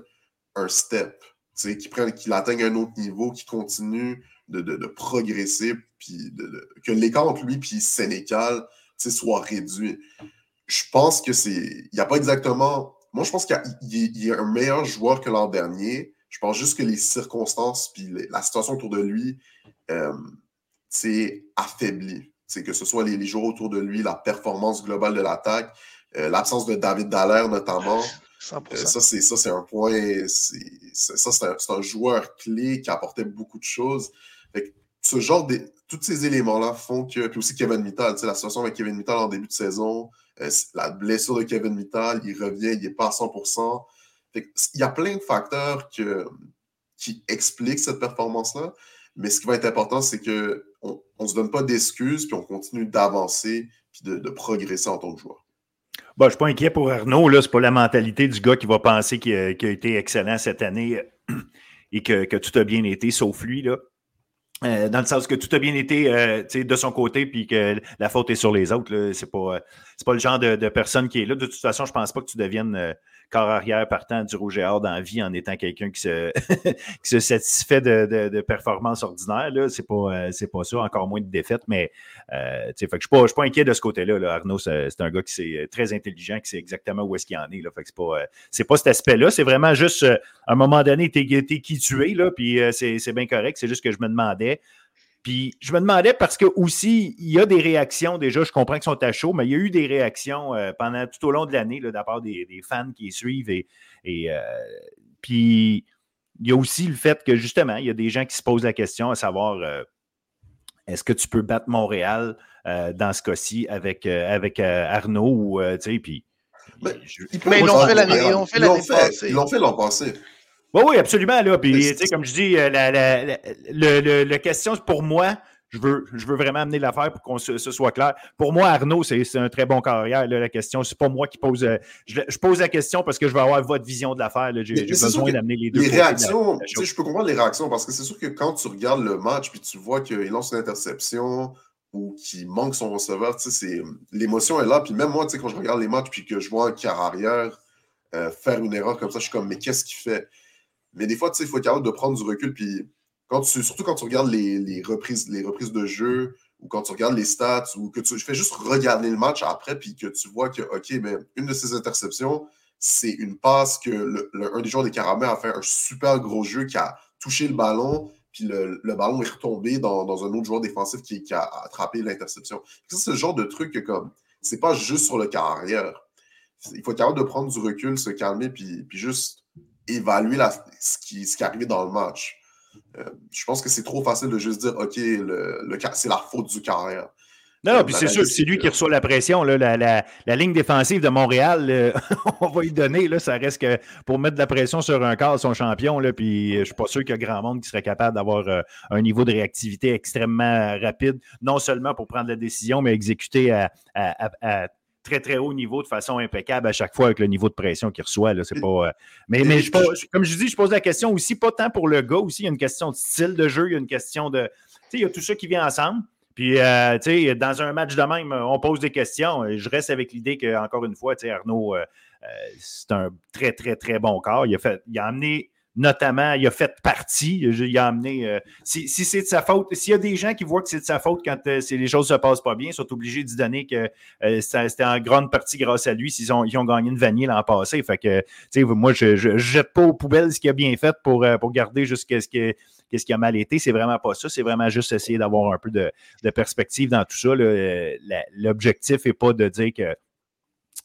un step, sais, qu'il atteigne un autre niveau, qu'il continue de, progresser, puis que l'écart entre lui et Sénécal soit réduit. Je pense que c'est. Il n'y a pas exactement. Moi, je pense qu'il y, a un meilleur joueur que l'an dernier, je pense juste que les circonstances puis la situation autour de lui, euh, c'est affaibli. C'est que ce soit les, les, joueurs autour de lui, la performance globale de l'attaque, euh, l'absence de David Dallaire notamment. Euh, ça, c'est ça, c'est un point. Ça, c'est un, joueur clé qui apportait beaucoup de choses. ce genre de. Tous ces éléments-là font que. Puis aussi Kevin Mittal, la situation avec Kevin Mittal en début de saison, la blessure de Kevin Mittal, il revient, il n'est pas à 100%. Il y a plein de facteurs qui expliquent cette performance-là, mais ce qui va être important, c'est qu'on ne se donne pas d'excuses, puis on continue d'avancer, puis de, progresser en tant que joueur. Bon, je ne suis pas inquiet pour Arnaud. Ce n'est pas la mentalité du gars qui va penser qu'il a, été excellent cette année et que, tout a bien été, sauf lui. Là. Euh, dans le sens que tout a bien été euh, de son côté, puis que la faute est sur les autres. Ce n'est pas, pas le genre de, personne qui est là. De toute façon, je ne pense pas que tu deviennes euh, corps arrière partant du rouge et or dans vie en étant quelqu'un qui se, [LAUGHS] qui se satisfait de, de, performances ordinaires. Ce n'est pas, euh, pas ça, encore moins de défaites, mais euh, que je ne suis, pas inquiet de ce côté-là. Arnaud, c'est un gars qui est très intelligent, qui sait exactement où est-ce qu'il en est. Là, fait que c'est pas, euh, pas cet aspect-là. C'est vraiment juste, à un moment donné, tu es, qui tu es, là, puis c'est bien correct. C'est juste que je me demandais puis je me demandais parce que aussi, il y a des réactions, déjà, je comprends qu'ils sont à chaud, mais il y a eu des réactions euh, pendant tout au long de l'année de la part des, fans qui suivent. Et, et euh, puis il y a aussi le fait que justement, il y a des gens qui se posent la question à savoir euh, est-ce que tu peux battre Montréal dans ce cas-ci avec, avec Arnaud ou tu sais, puis. Mais, ils l'ont fait l'année passée. Ils l'ont fait l'an passé. Oui, oui, absolument. Là. Puis, comme je dis, euh, la, la, le, le, question pour moi, je veux, je veux vraiment amener l'affaire pour qu'on se, soit clair. Pour moi, Arnaud, c'est un très bon carrière. Là, la question, c'est pas moi qui pose. Euh, je, pose la question parce que je veux avoir votre vision de l'affaire. J'ai besoin d'amener les deux. Les réactions, je peux comprendre les réactions parce que c'est sûr que quand tu regardes le match puis tu vois qu'il lance une interception ou qu'il manque son receveur, l'émotion est là. Puis même moi, quand je regarde les matchs puis que je vois un quart arrière euh, faire une erreur comme ça, je suis comme, mais qu'est-ce qu'il fait? Mais des fois, il faut être capable de prendre du recul. Puis quand tu, surtout quand tu regardes les, reprises, les reprises de jeu ou quand tu regardes les stats ou que tu fais juste regarder le match après, puis que tu vois que, OK, mais une de ces interceptions, c'est une passe que le, un des joueurs des Caramels a fait un super gros jeu qui a touché le ballon, puis le, ballon est retombé dans, un autre joueur défensif qui, a attrapé l'interception. C'est ce genre de truc que, comme, c'est pas juste sur le carrière. Il faut être capable de prendre du recul, se calmer, puis, puis juste évaluer ce, qui, ce qui est arrivé dans le match. Euh, je pense que c'est trop facile de juste dire OK, le, le c'est la faute du carrière. Non, non, puis c'est sûr, c'est lui qui reçoit la pression. Là, la, la, la, ligne défensive de Montréal, euh, [LAUGHS] on va y donner. Là, ça reste que pour mettre de la pression sur un quart, son champion. Là, puis je ne suis pas sûr qu'il y a grand monde qui serait capable d'avoir euh, un niveau de réactivité extrêmement rapide, non seulement pour prendre la décision, mais exécuter à, à, à très, très haut niveau de façon impeccable à chaque fois avec le niveau de pression qu'il reçoit. Là, pas, euh, mais mais comme je dis, je pose la question aussi, pas tant pour le gars aussi, il y a une question de style de jeu, il y a une question de. Il y a tout ça qui vient ensemble. Puis, euh, tu sais, dans un match de même, on pose des questions. Je reste avec l'idée qu'encore une fois, tu sais, Arnaud, euh, c'est un très, très, très bon corps. Il a, fait, il a amené notamment, il a fait partie, il a amené. Euh, si, c'est de sa faute, s'il y a des gens qui voient que c'est de sa faute quand euh, les choses ne se passent pas bien, ils sont obligés d'y donner que euh, c'était en grande partie grâce à lui s'ils ont, ils ont gagné une vanille l'an passé. Fait que, moi, je ne jette pas aux poubelles ce qu'il a bien fait pour, pour garder jusqu'à ce que qu'est-ce qui a mal été. C'est vraiment pas ça. C'est vraiment juste essayer d'avoir un peu de, de, perspective dans tout ça. L'objectif n'est pas de dire que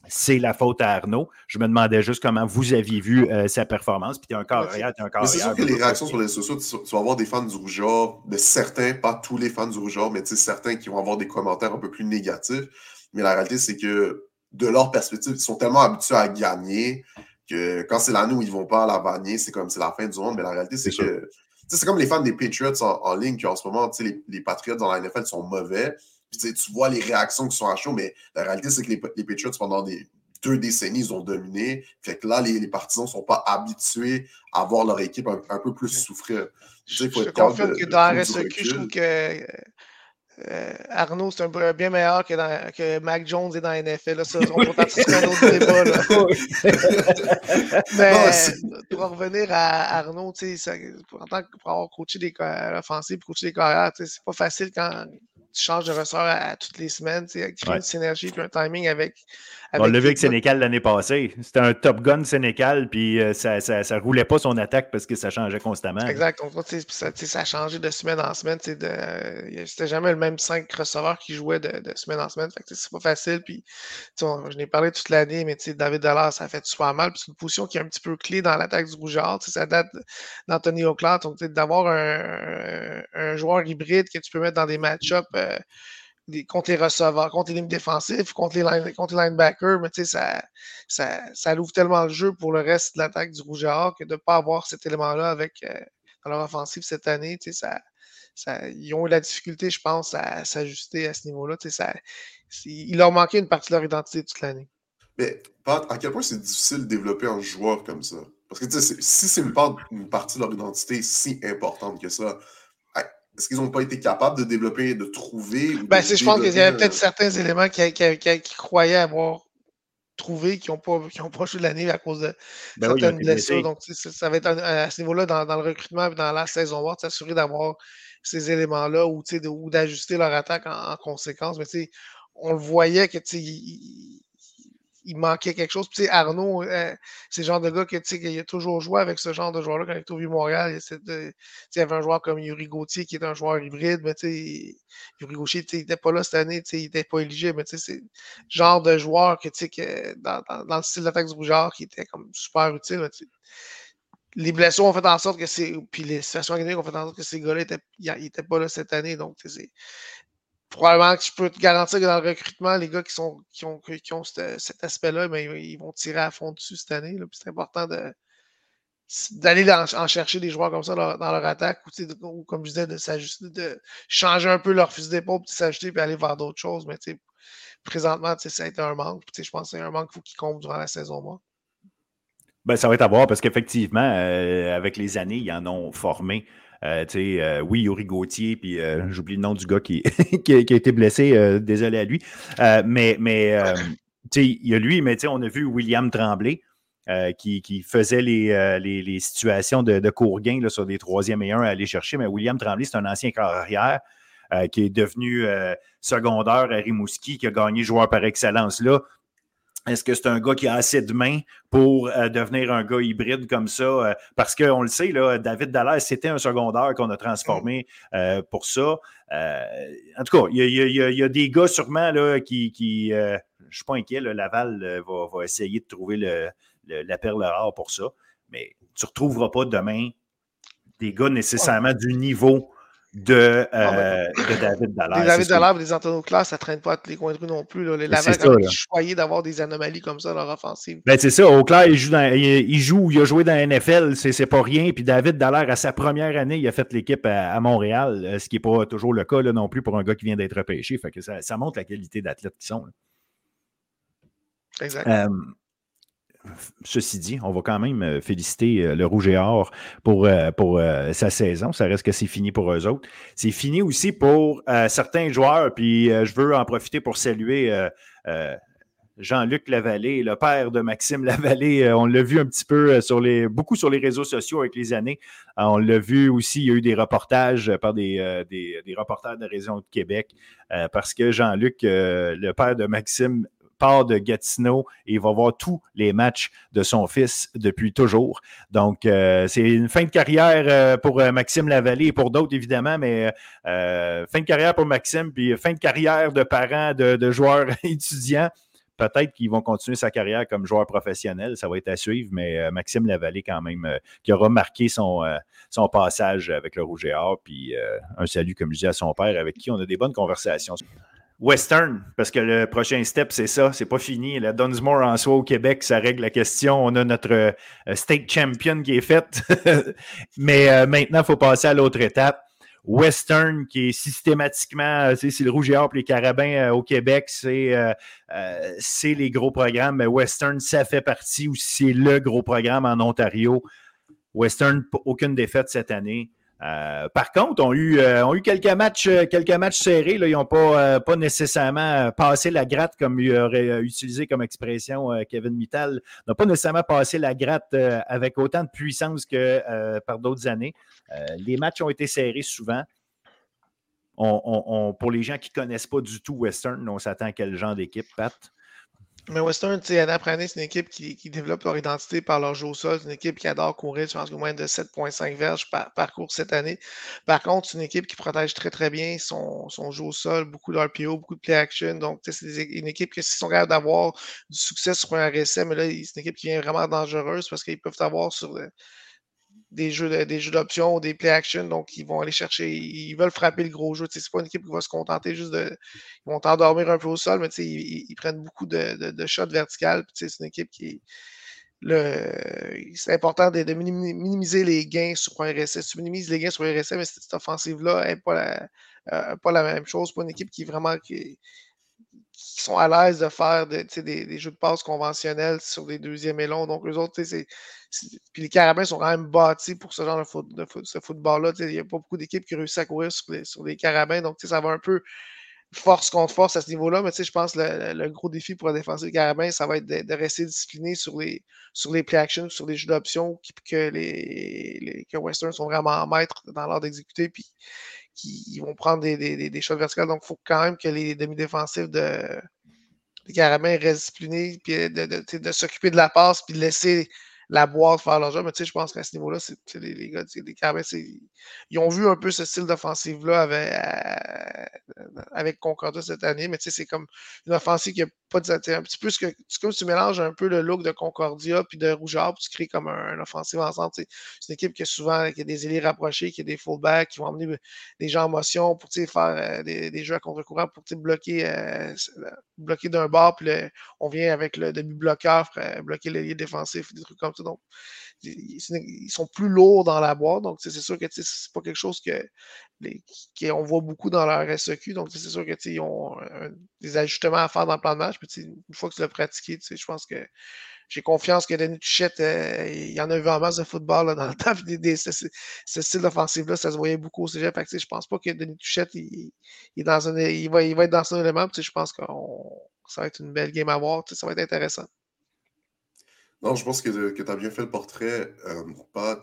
c'est la faute à Arnaud. Je me demandais juste comment vous aviez vu euh, sa performance. Puis tu es un carrière, tu es un carrière. C'est sûr que les réactions sur les sociaux, tu, vas avoir des fans du Rougeur, de certains, pas tous les fans du Rougeur, mais certains qui vont avoir des commentaires un peu plus négatifs. Mais la réalité, c'est que de leur perspective, ils sont tellement habitués à gagner que quand c'est l'année où ils ne vont pas à la vanille, c'est comme c'est la fin du monde. Mais la réalité, c'est que c'est comme les fans des Patriots en, ligne qui en ce moment, les, les Patriots dans la NFL sont mauvais tu vois les réactions qui sont à chaud, mais la réalité, c'est que les, les, Patriots, pendant des deux décennies, ils ont dominé. Fait que là, les, partisans ne sont pas habitués à voir leur équipe un, peu plus souffrir. Je, je confirme que dans RSEQ, je trouve que euh, Arnaud, c'est un bien meilleur que, dans, que Mac Jones est dans la NFL. Là, ça, on va un autre [LAUGHS] débat. Là. [LAUGHS] Mais pour revenir à Arnaud, ça, en tant que pour avoir coaché des offensives, coaché des carrières, c'est pas facile quand tu changes de ressort à, toutes les semaines, tu crées une synergie et un timing avec. On l'a vu avec Sénécal l'année passée. C'était un top gun Sénécal, puis euh, ça, ne roulait pas son attaque parce que ça changeait constamment. Exact. ça, ça, a changé de semaine en semaine. C'était jamais le même 5 receveurs qui jouaient de, semaine en semaine. C'est pas facile. Puis, je n'ai parlé toute l'année, mais David Dallas, ça a fait super mal. C'est une position qui est un petit peu clé dans l'attaque du Rougeur. Ça date d'Anthony Auclair. Donc, d'avoir un, un, joueur hybride que tu peux mettre dans des match-ups. Euh, contre les receveurs, contre les lignes défensives, contre les, linebackers, mais tu sais, ça, ça, ça ouvre tellement le jeu pour le reste de l'attaque du Rouge et que de ne pas avoir cet élément-là avec euh, dans leur offensive cette année, tu sais, ça, ils ont eu la difficulté, je pense, à, s'ajuster à ce niveau-là. Tu sais, il leur manquait une partie de leur identité toute l'année. Mais à quel point c'est difficile de développer un joueur comme ça? Parce que si c'est une partie de leur identité si importante que ça, est-ce qu'ils n'ont pas été capables de développer, de trouver? Ben, je pense qu'il y avait peut-être certains éléments qui, qui, croyaient avoir trouvé qui n'ont pas, pas joué de l'année à cause de ben certaines blessures. Donc, ça va être à ce niveau-là, dans, le recrutement et dans la saison de s'assurer d'avoir ces éléments-là ou, ou d'ajuster leur attaque en, conséquence. Mais on le voyait que il manquait quelque chose. Puis, Arnaud, euh, c'est le genre de gars que, qui a toujours joué avec ce genre de joueur-là quand il est au Montréal. Il y avait un joueur comme Yuri Gauthier qui est un joueur hybride, mais Yuri Gauthier, il n'était pas là cette année, il n'était pas éligible, mais c'est le genre de joueur que, que dans, dans, le style d'attaque du Rougeard qui était comme super utile. les blessures ont fait en sorte que c'est. Puis les situations ont fait en sorte que ces gars-là n'étaient pas là cette année. Donc, probablement que je peux te garantir que dans le recrutement, les gars qui, sont, qui ont, qui ont cet, aspect-là, ben, ils vont tirer à fond dessus cette année. C'est important d'aller en, chercher des joueurs comme ça dans, leur attaque ou, comme je disais, de s'ajuster, de changer un peu leur fusil d'épaule, puis s'ajuster puis aller vers d'autres choses. Mais présentement, ça a été un manque. Je pense que c'est un manque qu'il faut qu'ils compte durant la saison. Moi. Ben, ça va être à voir parce qu'effectivement, euh, avec les années, ils en ont formé. Euh, euh, oui, Yuri Gauthier, puis euh, j'oublie le nom du gars qui, [LAUGHS] qui, a, été blessé, désolé à lui. mais mais il y a lui, mais on a vu William Tremblay. qui, faisait les, les, situations de, de court gain sur des troisième et un à aller chercher. Mais William Tremblay, c'est un ancien carrière qui est devenu secondaire à Rimouski, qui a gagné joueur par excellence là. Est-ce que c'est un gars qui a assez de mains pour euh, devenir un gars hybride comme ça? Euh, parce qu'on le sait, là, David Dallaire, c'était un secondaire qu'on a transformé euh, pour ça. en tout cas, il y, a des gars sûrement là, qui. qui je ne suis pas inquiet, Laval va, essayer de trouver le, la perle rare pour ça. Mais tu ne retrouveras pas demain des gars nécessairement du niveau de, ah, euh, de David Dallaire. Les David Dallaire et les Antonio Class, ça ne traîne pas à tous les coins de rue non plus. Là. Les Laval, ils choyaient d'avoir des anomalies comme ça dans leur offensive. Ben, c'est ça. Auclair, il joue, dans, il, joue, il a joué dans la NFL, c'est pas rien. Puis David Dallaire, à sa première année, il a fait l'équipe à, Montréal, euh, ce qui n'est pas toujours le cas là, non plus pour un gars qui vient d'être repêché. Fait que ça, ça montre la qualité d'athlètes qu'ils sont. Exact. Euh, Ceci dit, on va quand même euh, féliciter euh, le Rouge et Or pour, euh, sa saison. Ça reste que c'est fini pour eux autres. C'est fini aussi pour certains joueurs, puis je veux en profiter pour saluer Jean-Luc Lavallée, le père de Maxime Lavallée. on l'a vu un petit peu sur les, beaucoup sur les réseaux sociaux avec les années. on l'a vu aussi, il y a eu des reportages par des, des, des reporters de la région de Québec parce que Jean-Luc, le père de Maxime, de Gatineau et va voir tous les matchs de son fils depuis toujours. Donc, euh, c'est une fin de carrière euh, pour euh, Maxime Lavallée et pour d'autres, évidemment, mais fin de carrière pour Maxime, puis fin de carrière de parents de, joueurs [LAUGHS] étudiants. Peut-être qu'ils vont continuer sa carrière comme joueur professionnel, ça va être à suivre, mais Maxime Lavallée, quand même, qui aura marqué son, passage avec le Rouge et Or, puis un salut, comme je disais, à son père, avec qui on a des bonnes conversations. Western, parce que le prochain step, c'est ça, c'est pas fini. La Dunsmore en soi au Québec, ça règle la question. On a notre euh, state champion qui est faite, [LAUGHS] mais euh, maintenant, il faut passer à l'autre étape. Western, qui est systématiquement, euh, c'est le Rouge et Or les Carabins au Québec, c'est les gros programmes. Mais Western, ça fait partie ou c'est le gros programme en Ontario. Western, aucune défaite cette année. Euh, par contre, on a eu, euh, eu quelques matchs, euh, serrés. Ils n'ont pas, pas nécessairement passé la gratte, comme il aurait utilisé comme expression Kevin Mittal. N'a pas nécessairement passé la gratte avec autant de puissance que par d'autres années. les matchs ont été serrés souvent. pour les gens qui ne connaissent pas du tout Western, on s'attend à quel genre d'équipe, Pat? Mais Western, année après année, c'est une équipe qui, développe leur identité par leur jeu au sol. C'est une équipe qui adore courir. Je pense qu'au moins de 7,5 verges par, cours cette année. Par contre, c'est une équipe qui protège très, très bien son, jeu au sol, beaucoup d'RPO, beaucoup de play action. Donc, c'est une équipe qui, s'ils sont capables d'avoir du succès sur un RSM, mais là, c'est une équipe qui est vraiment dangereuse parce qu'ils peuvent avoir sur le, des jeux, des d'options, des play action, donc ils vont aller chercher, ils veulent frapper le gros jeu. C'est pas une équipe qui va se contenter juste de. Ils vont t'endormir un peu au sol, mais ils, prennent beaucoup de, shots verticales. C'est une équipe qui C'est important de, minimiser les gains sur un RSS. Si tu minimises les gains sur un RSS, mais cette, offensive-là n'est pas la, euh, pas la même chose. Pas une équipe qui est vraiment. Qui sont à l'aise de faire des, jeux de passe conventionnels sur des deuxièmes et longs. Donc, eux autres. Puis les Carabins sont quand même bâtis pour ce genre de, foot, de ce football-là. Il n'y a pas beaucoup d'équipes qui réussissent à courir sur les, Carabins. Donc, ça va un peu force contre force à ce niveau-là. Mais je pense que le, gros défi pour la défense des Carabins, ça va être de, rester discipliné sur les, play actions, sur les jeux d'options que les, les Western sont vraiment maîtres dans l'ordre d'exécuter. Qui vont prendre des, des, shots verticales. Donc, il faut quand même que les demi-défensifs de, des restent disciplinés, puis de, de, de s'occuper de la passe, puis de laisser la boîte faire leur. Mais tu sais, je pense qu'à ce niveau-là, les, les, gars, les ils ont vu un peu ce style d'offensive-là avec, euh, avec Concordia cette année, mais tu sais, c'est comme une offensive qui a pas de. Un petit peu ce que. Comme tu mélanges un peu le look de Concordia puis de Rougeard, puis tu crées comme un, offensive ensemble. C'est une équipe qui a souvent qui a des ailiers rapprochés, qui a des fullbacks, qui vont amener des gens en motion pour faire euh, des, des, jeux à contre-courant pour bloquer, euh, bloquer d'un bord, puis on vient avec le demi-bloqueur bloquer l'ailier défensif, des trucs comme ils sont plus lourds dans la boîte. Donc, c'est sûr que c'est pas quelque chose que, qu'on voit beaucoup dans leur SEQ. Donc, c'est sûr qu'ils ont des ajustements à faire dans le plan de match. une fois que tu l'as pratiqué, je pense que j'ai confiance que Denis Tuchette, euh, il y en a eu en masse de football là, dans le temps. ce, style d'offensive-là, ça se voyait beaucoup au cégep. Fait je pense pas que Denis Tuchette, il, va, va être dans son élément. Je pense que ça va être une belle game à voir. Ça va être intéressant. Non, je pense que, que tu as bien fait le portrait, euh, Pat.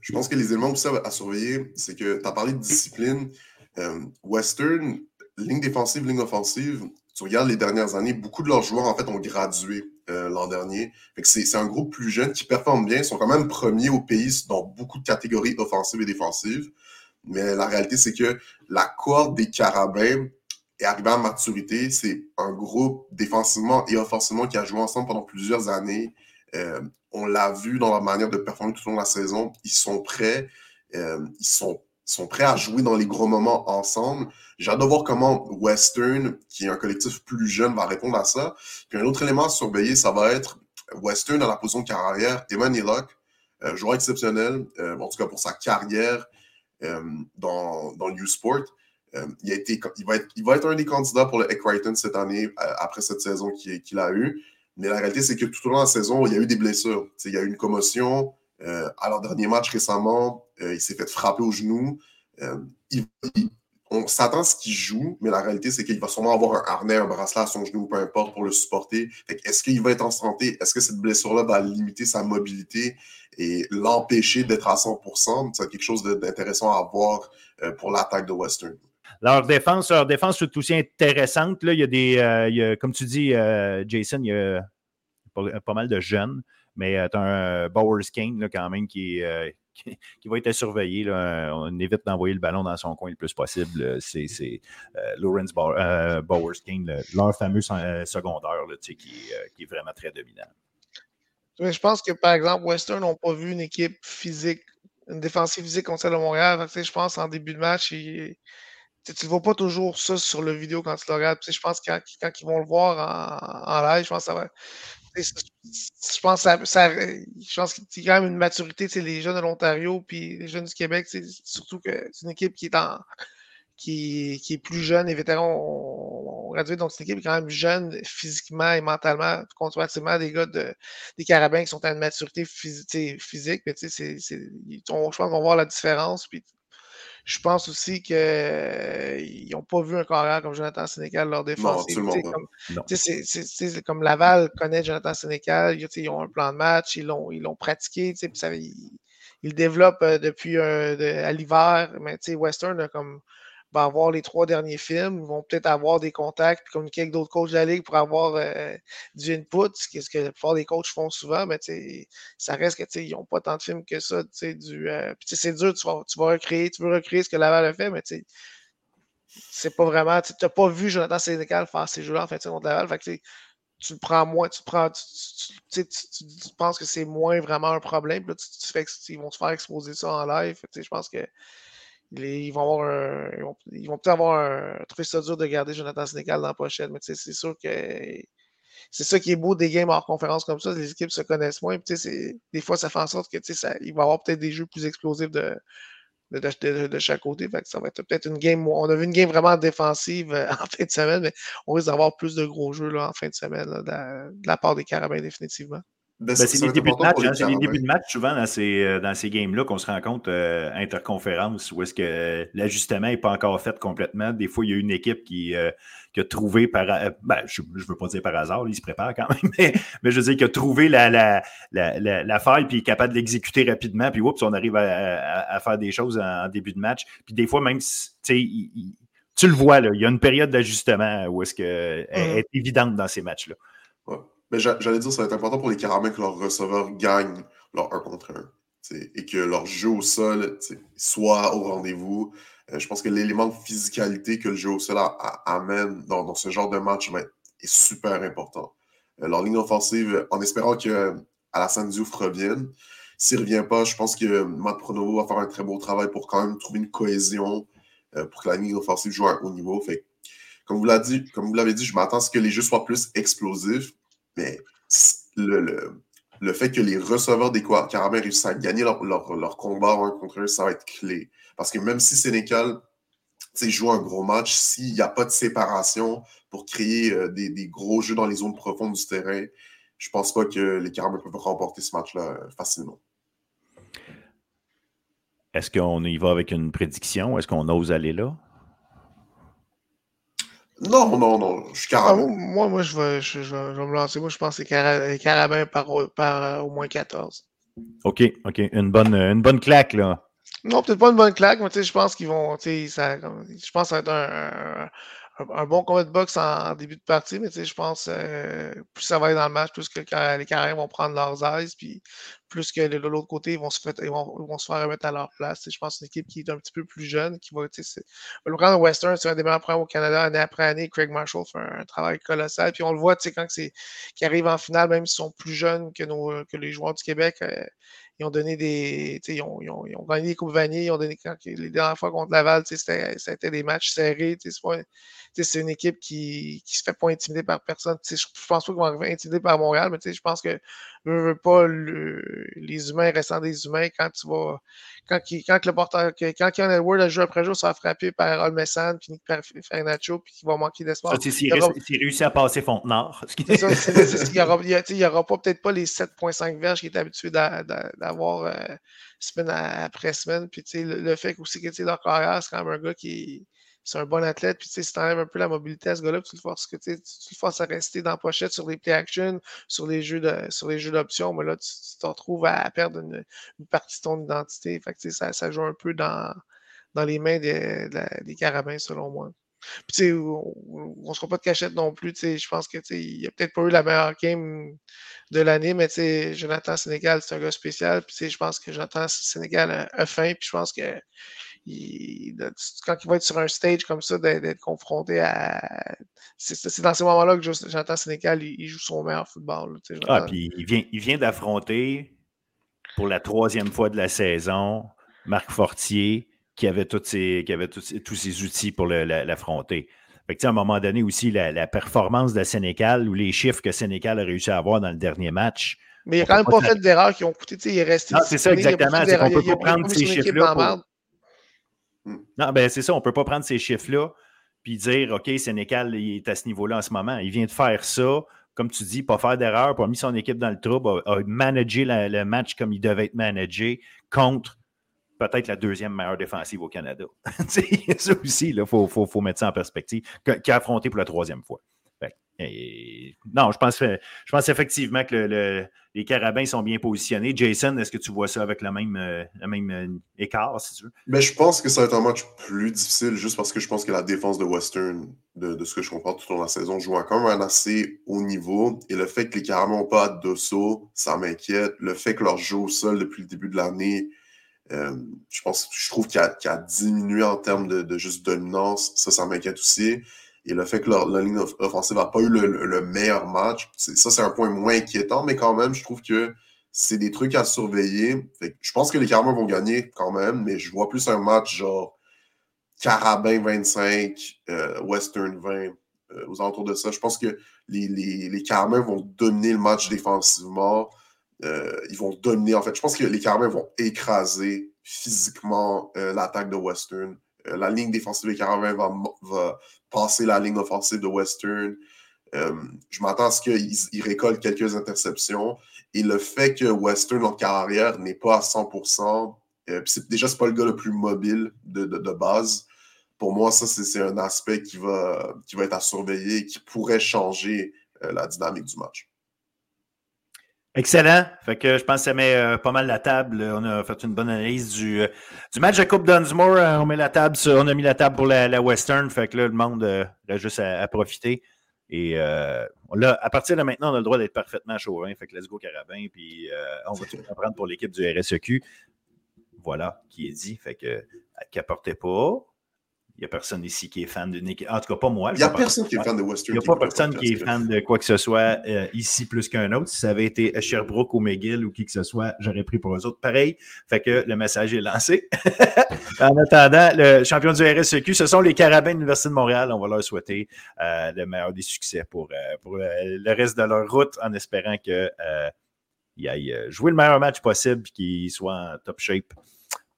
Je pense que les éléments aussi à, surveiller, c'est que tu as parlé de discipline. Euh, Western, ligne défensive, ligne offensive, tu regardes les dernières années, beaucoup de leurs joueurs, en fait, ont gradué euh, l'an dernier. C'est un groupe plus jeune qui performe bien. Ils sont quand même premiers au pays dans beaucoup de catégories offensives et défensives. Mais la réalité, c'est que la corde des Carabins est arrivée à maturité. C'est un groupe défensivement et offensivement qui a joué ensemble pendant plusieurs années. Euh, on l'a vu dans leur manière de performer tout au long de la saison. Ils sont prêts. Euh, ils sont prêts à jouer dans les gros moments ensemble. J'ai hâte de voir comment Western, qui est un collectif plus jeune, va répondre à ça. Puis un autre élément à surveiller, ça va être Western dans la position de carrière, Eman Elock, euh, joueur exceptionnel, en tout cas pour sa carrière dans, dans le U-Sport. il, a été, il, va être, il va être un des candidats pour le Crichton cette année, après cette saison qu'il a eue. Mais la réalité, c'est que tout au long de la saison, il y a eu des blessures. il y a eu une commotion, euh, à leur dernier match récemment, euh, il s'est fait frapper au genou. Euh, on s'attend à ce qu'il joue, mais la réalité, c'est qu'il va sûrement avoir un harnais, un bracelet à son genou, peu importe, pour le supporter. Est-ce qu'il va être en santé? Est-ce que cette blessure-là va limiter sa mobilité et l'empêcher d'être à 100%? C'est quelque chose d'intéressant à voir pour l'attaque de Western. Leur défense, leur défense est aussi intéressante. Là, il y a des, comme tu dis, Jason, il y a pas mal de jeunes. Mais euh, tu as un euh, Bowers Kane quand même qui, euh, [LAUGHS] qui, va être surveillé. On évite d'envoyer le ballon dans son coin le plus possible. C'est Lawrence Bowers Kane, leur fameux secondaire qui, est vraiment très dominant. Je pense que, par exemple, Western n'ont pas vu une équipe physique, une défensive physique contre celle de Montréal. je pense en début de match, tu ne vois pas toujours ça sur le vidéo quand tu le regardes. je pense que quand, ils vont le voir en, en live, je pense que ça va, je pense, ça, je pense qu'il y a quand même une maturité, les jeunes de l'Ontario puis les jeunes du Québec, surtout que c'est une équipe qui est en qui, qui est plus jeune, les vétérans ont, gradué, donc c'est une équipe quand même jeune physiquement et mentalement, comparativement des gars de, des Carabins qui sont à une maturité physique, mais c'est, je pense qu'on va voir la différence. Puis je pense aussi qu'ils n'ont pas vu un carrière comme Jonathan Sénécal leur défense. C'est comme Laval connaît Jonathan Sénécal, ils ont un plan de match, ils l'ont ils pratiqué, ça, ils, ils, développent euh, depuis euh, à l'hiver. Mais Western a comme va avoir les trois derniers films, ils vont peut-être avoir des contacts puis communiquer avec d'autres coachs de la Ligue pour avoir euh, du input, ce que la plupart des coachs font souvent, mais ça reste que ils n'ont pas tant de films que ça. Euh, c'est dur, tu vas, tu vas, recréer, tu veux recréer ce que Laval a fait, mais c'est pas vraiment. Tu n'as pas vu Jonathan Sénécal faire ces jeux-là en fait contre Laval. Tu prends moins, tu prends, tu, penses que c'est moins vraiment un problème. Là, tu, fais, ils vont te faire exposer ça en live. je pense que ils vont avoir ils vont, peut-être avoir un, trouver ça dur de garder Jonathan Sénécal dans la prochaine, mais c'est sûr que c'est ça qui est beau des games hors conférence comme ça, les équipes se connaissent moins. des fois, ça fait en sorte que ça, va y avoir peut-être des jeux plus explosifs de, de, chaque côté. ça va être peut-être une game. On a vu une game vraiment défensive euh, [LAUGHS] en fin de semaine, mais on risque d'avoir plus de gros jeux là, en fin de semaine de, la, part des Carabins, définitivement. Ben, c'est les débuts de match. Hein, c'est les débuts de match souvent dans ces, euh, dans ces games-là qu'on se rend compte euh, interconférence où est-ce que l'ajustement n'est pas encore fait complètement. Des fois, il y a une équipe qui, euh, qui a trouvé par ben, je ne veux pas dire par hasard, il se prépare quand même, [LAUGHS] mais, mais je veux dire qui a trouvé la, la, la, la, faille puis est capable de l'exécuter rapidement, puis oups, on arrive à, à, faire des choses en, début de match. Puis des fois, même tu le vois, là, il y a une période d'ajustement où est-ce qu'elle mmh. est évidente dans ces matchs-là. Mais j'allais dire, ça va être important pour les Carabins que leurs receveurs gagnent leur 1 contre 1. Et que leur jeu au sol soit au rendez-vous. Euh, je pense que l'élément de physicalité que le jeu au sol amène dans, ce genre de match est super important. Euh, leur ligne offensive, en espérant que Alassane Diouf revienne. S'il ne revient pas, je pense que Matt Pronovo va faire un très beau travail pour quand même trouver une cohésion euh, pour que la ligne offensive joue à un haut niveau. Fait, comme vous l'avez dit, je m'attends à ce que les jeux soient plus explosifs. Mais le, le, fait que les receveurs des Carabins réussissent à gagner leur, leur, combat un contre un, ça va être clé. Parce que même si Sénécal joue un gros match, s'il n'y a pas de séparation pour créer euh, des, des, gros jeux dans les zones profondes du terrain, je ne pense pas que les Carabins peuvent remporter ce match-là euh, facilement. Est-ce qu'on y va avec une prédiction? Est-ce qu'on ose aller là? Non, non, non, je suis carabin. Ah, moi, moi je, vais, je, je, vais, me lancer. Moi, je pense que c'est carabin par, par euh, au moins 14. OK, OK. Une bonne, une bonne claque, là. Non, peut-être pas une bonne claque, mais je pense qu'ils vont. Ça, je pense que ça va être un, un, bon combat de boxe en, début de partie, mais je pense euh, plus ça va aller dans le match, plus que les Carrières vont prendre leurs eyes, puis plus que de l'autre côté, ils vont, se ils, vont, se faire remettre à leur place. Je pense que une équipe qui est un petit peu plus jeune, qui va. Le Grand Western, c'est un des meilleurs au Canada année après année. Craig Marshall fait un, travail colossal. Puis on le voit quand c'est qui arrivent en finale, même s'ils sont plus jeunes que, nos, que les joueurs du Québec. Euh, ils ont donné des. Ils ont, ils, ont, ils ont, gagné des Coupes Vanier, ils ont donné les dernières fois contre Laval, c'était des matchs serrés. C'est une équipe qui ne se fait pas intimider par personne. Je ne pense pas qu'ils vont être intimidés par Montréal, mais je pense que ne veux pas les humains restant des humains quand tu vas. Quand, quand le porteur, quand Ken Edward a joué après jour, ça va frapper par Olmesan, puis par Fernacho, puis qu'il va manquer d'espoir. S'il réussit à passer Fontenard. [LAUGHS] il n'y aura, pas peut-être pas les 7,5 verges qu'il est habitué d'avoir euh, semaine après semaine. Puis le, le fait aussi que leur carrière, c'est quand même un gars qui c'est un bon athlète. Puis, si tu enlèves un peu la mobilité à ce gars-là, tu le forces que tu, le forces à rester dans la pochette sur les play action, sur les jeux d'options, mais là, tu, te retrouves à, perdre une, partie de ton identité. Fait que, ça, ça joue un peu dans, dans les mains des, des carabins, selon moi. Puis, on ne sera pas de cachette non plus. Je pense que il a peut-être pas eu la meilleure game de l'année, mais Jonathan Sénégal, c'est un gars spécial. Puis, je pense que Jonathan Sénégal a, a faim. Puis, je pense que quand il va être sur un stage comme ça, d'être confronté à. C'est dans ces moments-là que j'entends Sénécal, il, joue son meilleur football. ah, puis il vient, il vient d'affronter pour la troisième fois de la saison Marc Fortier, qui avait, toutes ses, qui avait tous, ses outils pour l'affronter. à un moment donné aussi, la, performance de Sénécal ou les chiffres que Sénécal a réussi à avoir dans le dernier match. Mais il n'a quand même pas fait d'erreurs qui ont coûté. Il est resté. C'est ça, exactement. C'est qu'on peut pas prendre ces chiffres-là. Mm. Non, ben c'est ça, on ne peut pas prendre ces chiffres-là puis dire OK, Sénécal il est à ce niveau-là en ce moment. Il vient de faire ça, comme tu dis, pas faire d'erreur, pas mis son équipe dans le trouble, a, managé le match comme il devait être managé contre peut-être la deuxième meilleure défensive au Canada. [LAUGHS] ça aussi, il faut, faut, faut, mettre ça en perspective, qui a affronté pour la troisième fois non, je pense, je pense effectivement que les carabins sont bien positionnés. Jason, est-ce que tu vois ça avec le même, euh, même euh, écart, si tu veux? Mais je pense que ça va être un match plus difficile juste parce que je pense que la défense de Western, de, ce que je comprends tout au long de la saison, joue encore un assez haut niveau. Et le fait que les carabins n'ont pas de saut, ça m'inquiète. Le fait que leur jeu au sol depuis le début de l'année, euh, je pense, je trouve qu'il a, a, diminué en termes de, de juste dominance. Ça, ça m'inquiète aussi. Et le fait que leur, la ligne offensive n'a pas eu le, meilleur match, ça, c'est un point moins inquiétant, mais quand même, je trouve que c'est des trucs à surveiller. je pense que les Carabins vont gagner quand même, mais je vois plus un match genre Carabin 25, euh, Western 20, euh, aux alentours de ça. Je pense que les, les, les Carabins vont dominer le match défensivement. Euh, ils vont dominer, en fait. Je pense que les Carabins vont écraser physiquement l'attaque de Western. La ligne défensive des Carabins va, passer la ligne offensive de Western. Euh, je m'attends à ce qu'il récolte quelques interceptions. Et le fait que Western en carrière n'est pas à 100%, euh, déjà, ce n'est pas le gars le plus mobile de, base. Pour moi, ça, c'est un aspect qui va, qui va être à surveiller et qui pourrait changer euh, la dynamique du match. Excellent. Fait que je pense que ça met euh, pas mal la table. On a fait une bonne analyse du, euh, match de Coupe Dunsmore. Euh, on, met la table on a mis la table pour la, Western. Fait que là, le monde a juste à, profiter. Et là, à partir de maintenant, on a le droit d'être parfaitement chauvin. Fait que let's go carabin. Puis on va tout pour l'équipe du RSEQ. Voilà, qui est dit. Fait que qu'apportez pas. Il n'y a personne ici qui est fan d'une équipe. En tout cas, pas moi. Il n'y a personne qui est fan de Western. Il n'y a pas personne qui est fan de quoi que ce soit euh, ici plus qu'un autre. Si ça avait été Sherbrooke ou McGill ou qui que ce soit, j'aurais pris pour eux autres. Pareil. Fait que le message est lancé. [LAUGHS] en attendant, le champion du RSEQ, ce sont les Carabins de l'Université de Montréal. On va leur souhaiter euh, le meilleur des succès pour, euh, pour le reste de leur route en espérant qu'ils aillent jouer le meilleur match possible et qu'ils soient en top shape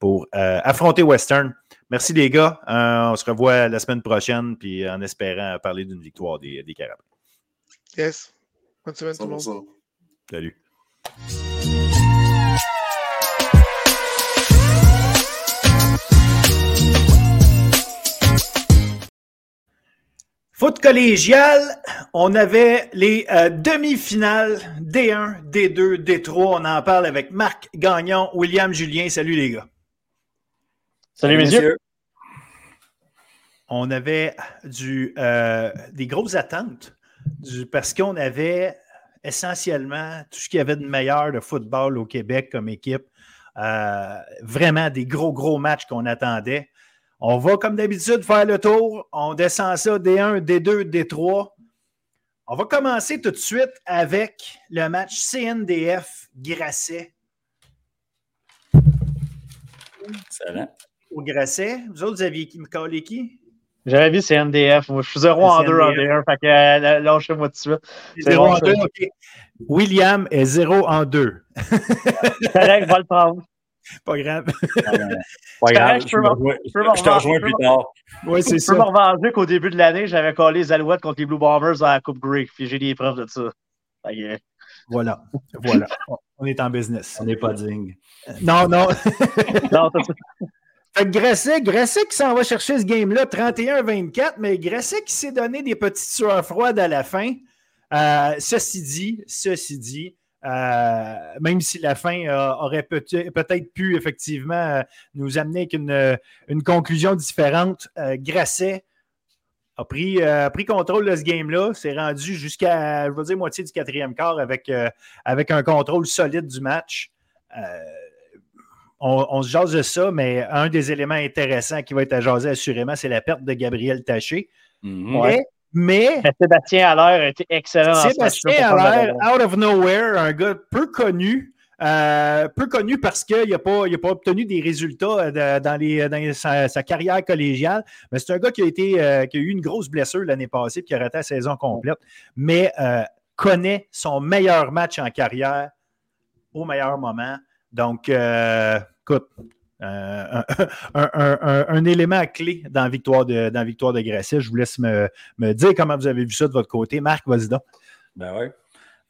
pour affronter Western. Merci les gars. Euh, on se revoit la semaine prochaine, puis en espérant parler d'une victoire des, des Carabins. Yes. Bonne semaine tout le monde. Salut. Foot collégial, on avait les euh, demi-finales D1, D2, D3. On en parle avec Marc Gagnon, William Julien. Salut les gars. Salut, messieurs. On avait du, euh, des grosses attentes parce qu'on avait essentiellement tout ce qu'il y avait de meilleur de football au Québec comme équipe. Euh, vraiment des gros, gros matchs qu'on attendait. On va, comme d'habitude, faire le tour. On descend ça D1, D2, D3. On va commencer tout de suite avec le match CNDF Grasset. Excellent. Au Grasset. Vous autres, vous aviez qui? Me qui? J'avais vu CNDF. Moi, je suis 0 en 2 en D1. Fait que euh, lâchez-moi tout de suite. 0 en 2, OK. William est 0 en 2. [LAUGHS] Correct, va le prendre. Pas grave. [LAUGHS] Pas grave. Je, te rejoins plus tard. Oui, c'est ça. Je peux me revendiquer qu'au début de l'année, j'avais collé les Alouettes contre les Blue Bombers à la Coupe Greek. Puis j'ai des preuves de ça. Voilà. Voilà. On est en business. On n'est pas digne. Non, non. non, [LAUGHS] fait que Grasset, Grasset qui s'en va chercher ce game-là, 31-24, mais Grasset qui s'est donné des petites sueurs froides à la fin. Euh, ceci dit, ceci dit, euh, même si la fin euh, aurait peut-être pu effectivement nous amener avec une, conclusion différente, Grasset a pris, pris, contrôle de ce game-là, s'est rendu jusqu'à, je veux dire, moitié du quatrième quart avec, avec un contrôle solide du match. On, se jase de ça, mais un des éléments intéressants qui va être à jaser assurément, c'est la perte de Gabriel Taché. Mm-hmm. Mais, [LAUGHS] Sébastien Allaire a été excellent. Sébastien Allaire, out of nowhere, un gars peu connu. Euh, peu connu parce qu'il n'a pas, pas obtenu des résultats euh, dans, les, sa, carrière collégiale, mais c'est un gars qui a, été, euh, qui a eu une grosse blessure l'année passée et qui a raté la saison complète, mais connaît son meilleur match en carrière au meilleur moment. Donc, écoute, euh, un, élément clé dans la victoire de, dans victoire de Grasset. Je vous laisse me, dire comment vous avez vu ça de votre côté. Marc, vas-y donc. Ben oui.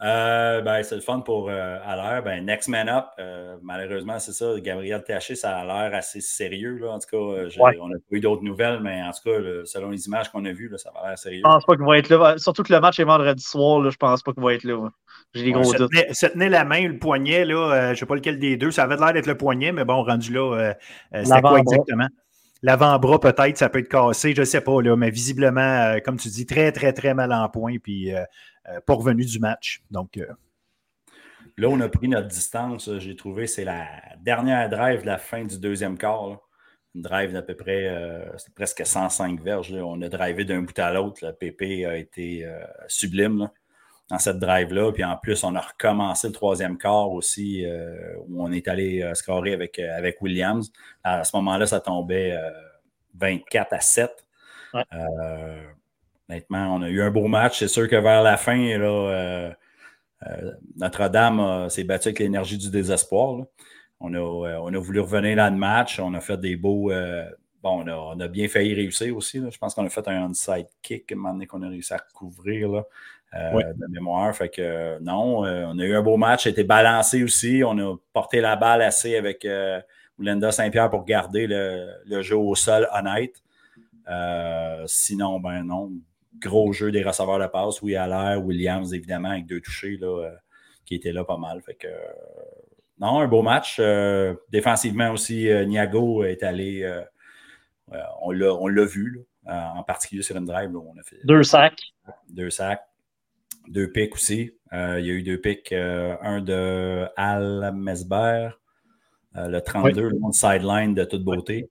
Euh, ben, c'est le fun pour euh, l'air. Ben, next man up, euh, malheureusement, c'est ça. Gabriel Taché, ça a l'air assez sérieux. Là. En tout cas, on n'a pas eu d'autres nouvelles, mais en tout cas, selon les images qu'on a vues, ça va l'air sérieux. Je pense pas qu'il va être là. Surtout que le match est vendredi soir. Là, je pense pas qu'il va être là. J'ai des gros doutes. Ça tenait la main, le poignet. Là, je ne sais pas lequel des deux. Ça avait l'air d'être le poignet, mais bon, rendu là, c'est quoi exactement? L'avant-bras, peut-être, ça peut être cassé, je ne sais pas, là, mais visiblement, comme tu dis, très, très, très mal en point. Puis euh, pas revenu du match. Donc. Euh, là, on a pris notre distance. J'ai trouvé c'est la dernière drive de la fin du deuxième quart. Une drive d'à peu près euh, presque 105 verges. On a drivé d'un bout à l'autre. Le PP a été sublime dans cette drive-là. Puis en plus, on a recommencé le troisième quart aussi, où on est allé scorer avec, avec Williams. À ce moment-là, ça tombait 24 à 7. Honnêtement, on a eu un beau match. C'est sûr que vers la fin, euh, euh, Notre-Dame s'est battue avec l'énergie du désespoir. On, a, euh, on, a, voulu revenir dans le match. On a fait des beaux. bon, on a, bien failli réussir aussi. Je pense qu'on a fait un onside kick à un moment donné qu'on a réussi à recouvrir là, de mémoire. Fait que non, on a eu un beau match. a été balancé aussi. On a porté la balle assez avec Linda Saint-Pierre pour garder le, le, jeu au sol honnête. sinon, ben non, gros jeu des receveurs de passe. Oui, l'air, Williams, évidemment, avec deux touchés là, euh, qui étaient là pas mal. Fait que, euh, non, un beau match. Euh, défensivement aussi, Niago est allé. on l'a vu, en particulier sur une drive. on a fait, deux sacs. Deux sacs. Deux pics aussi. il y a eu deux pics. un de Al Mesber, le 32, le sideline de toute beauté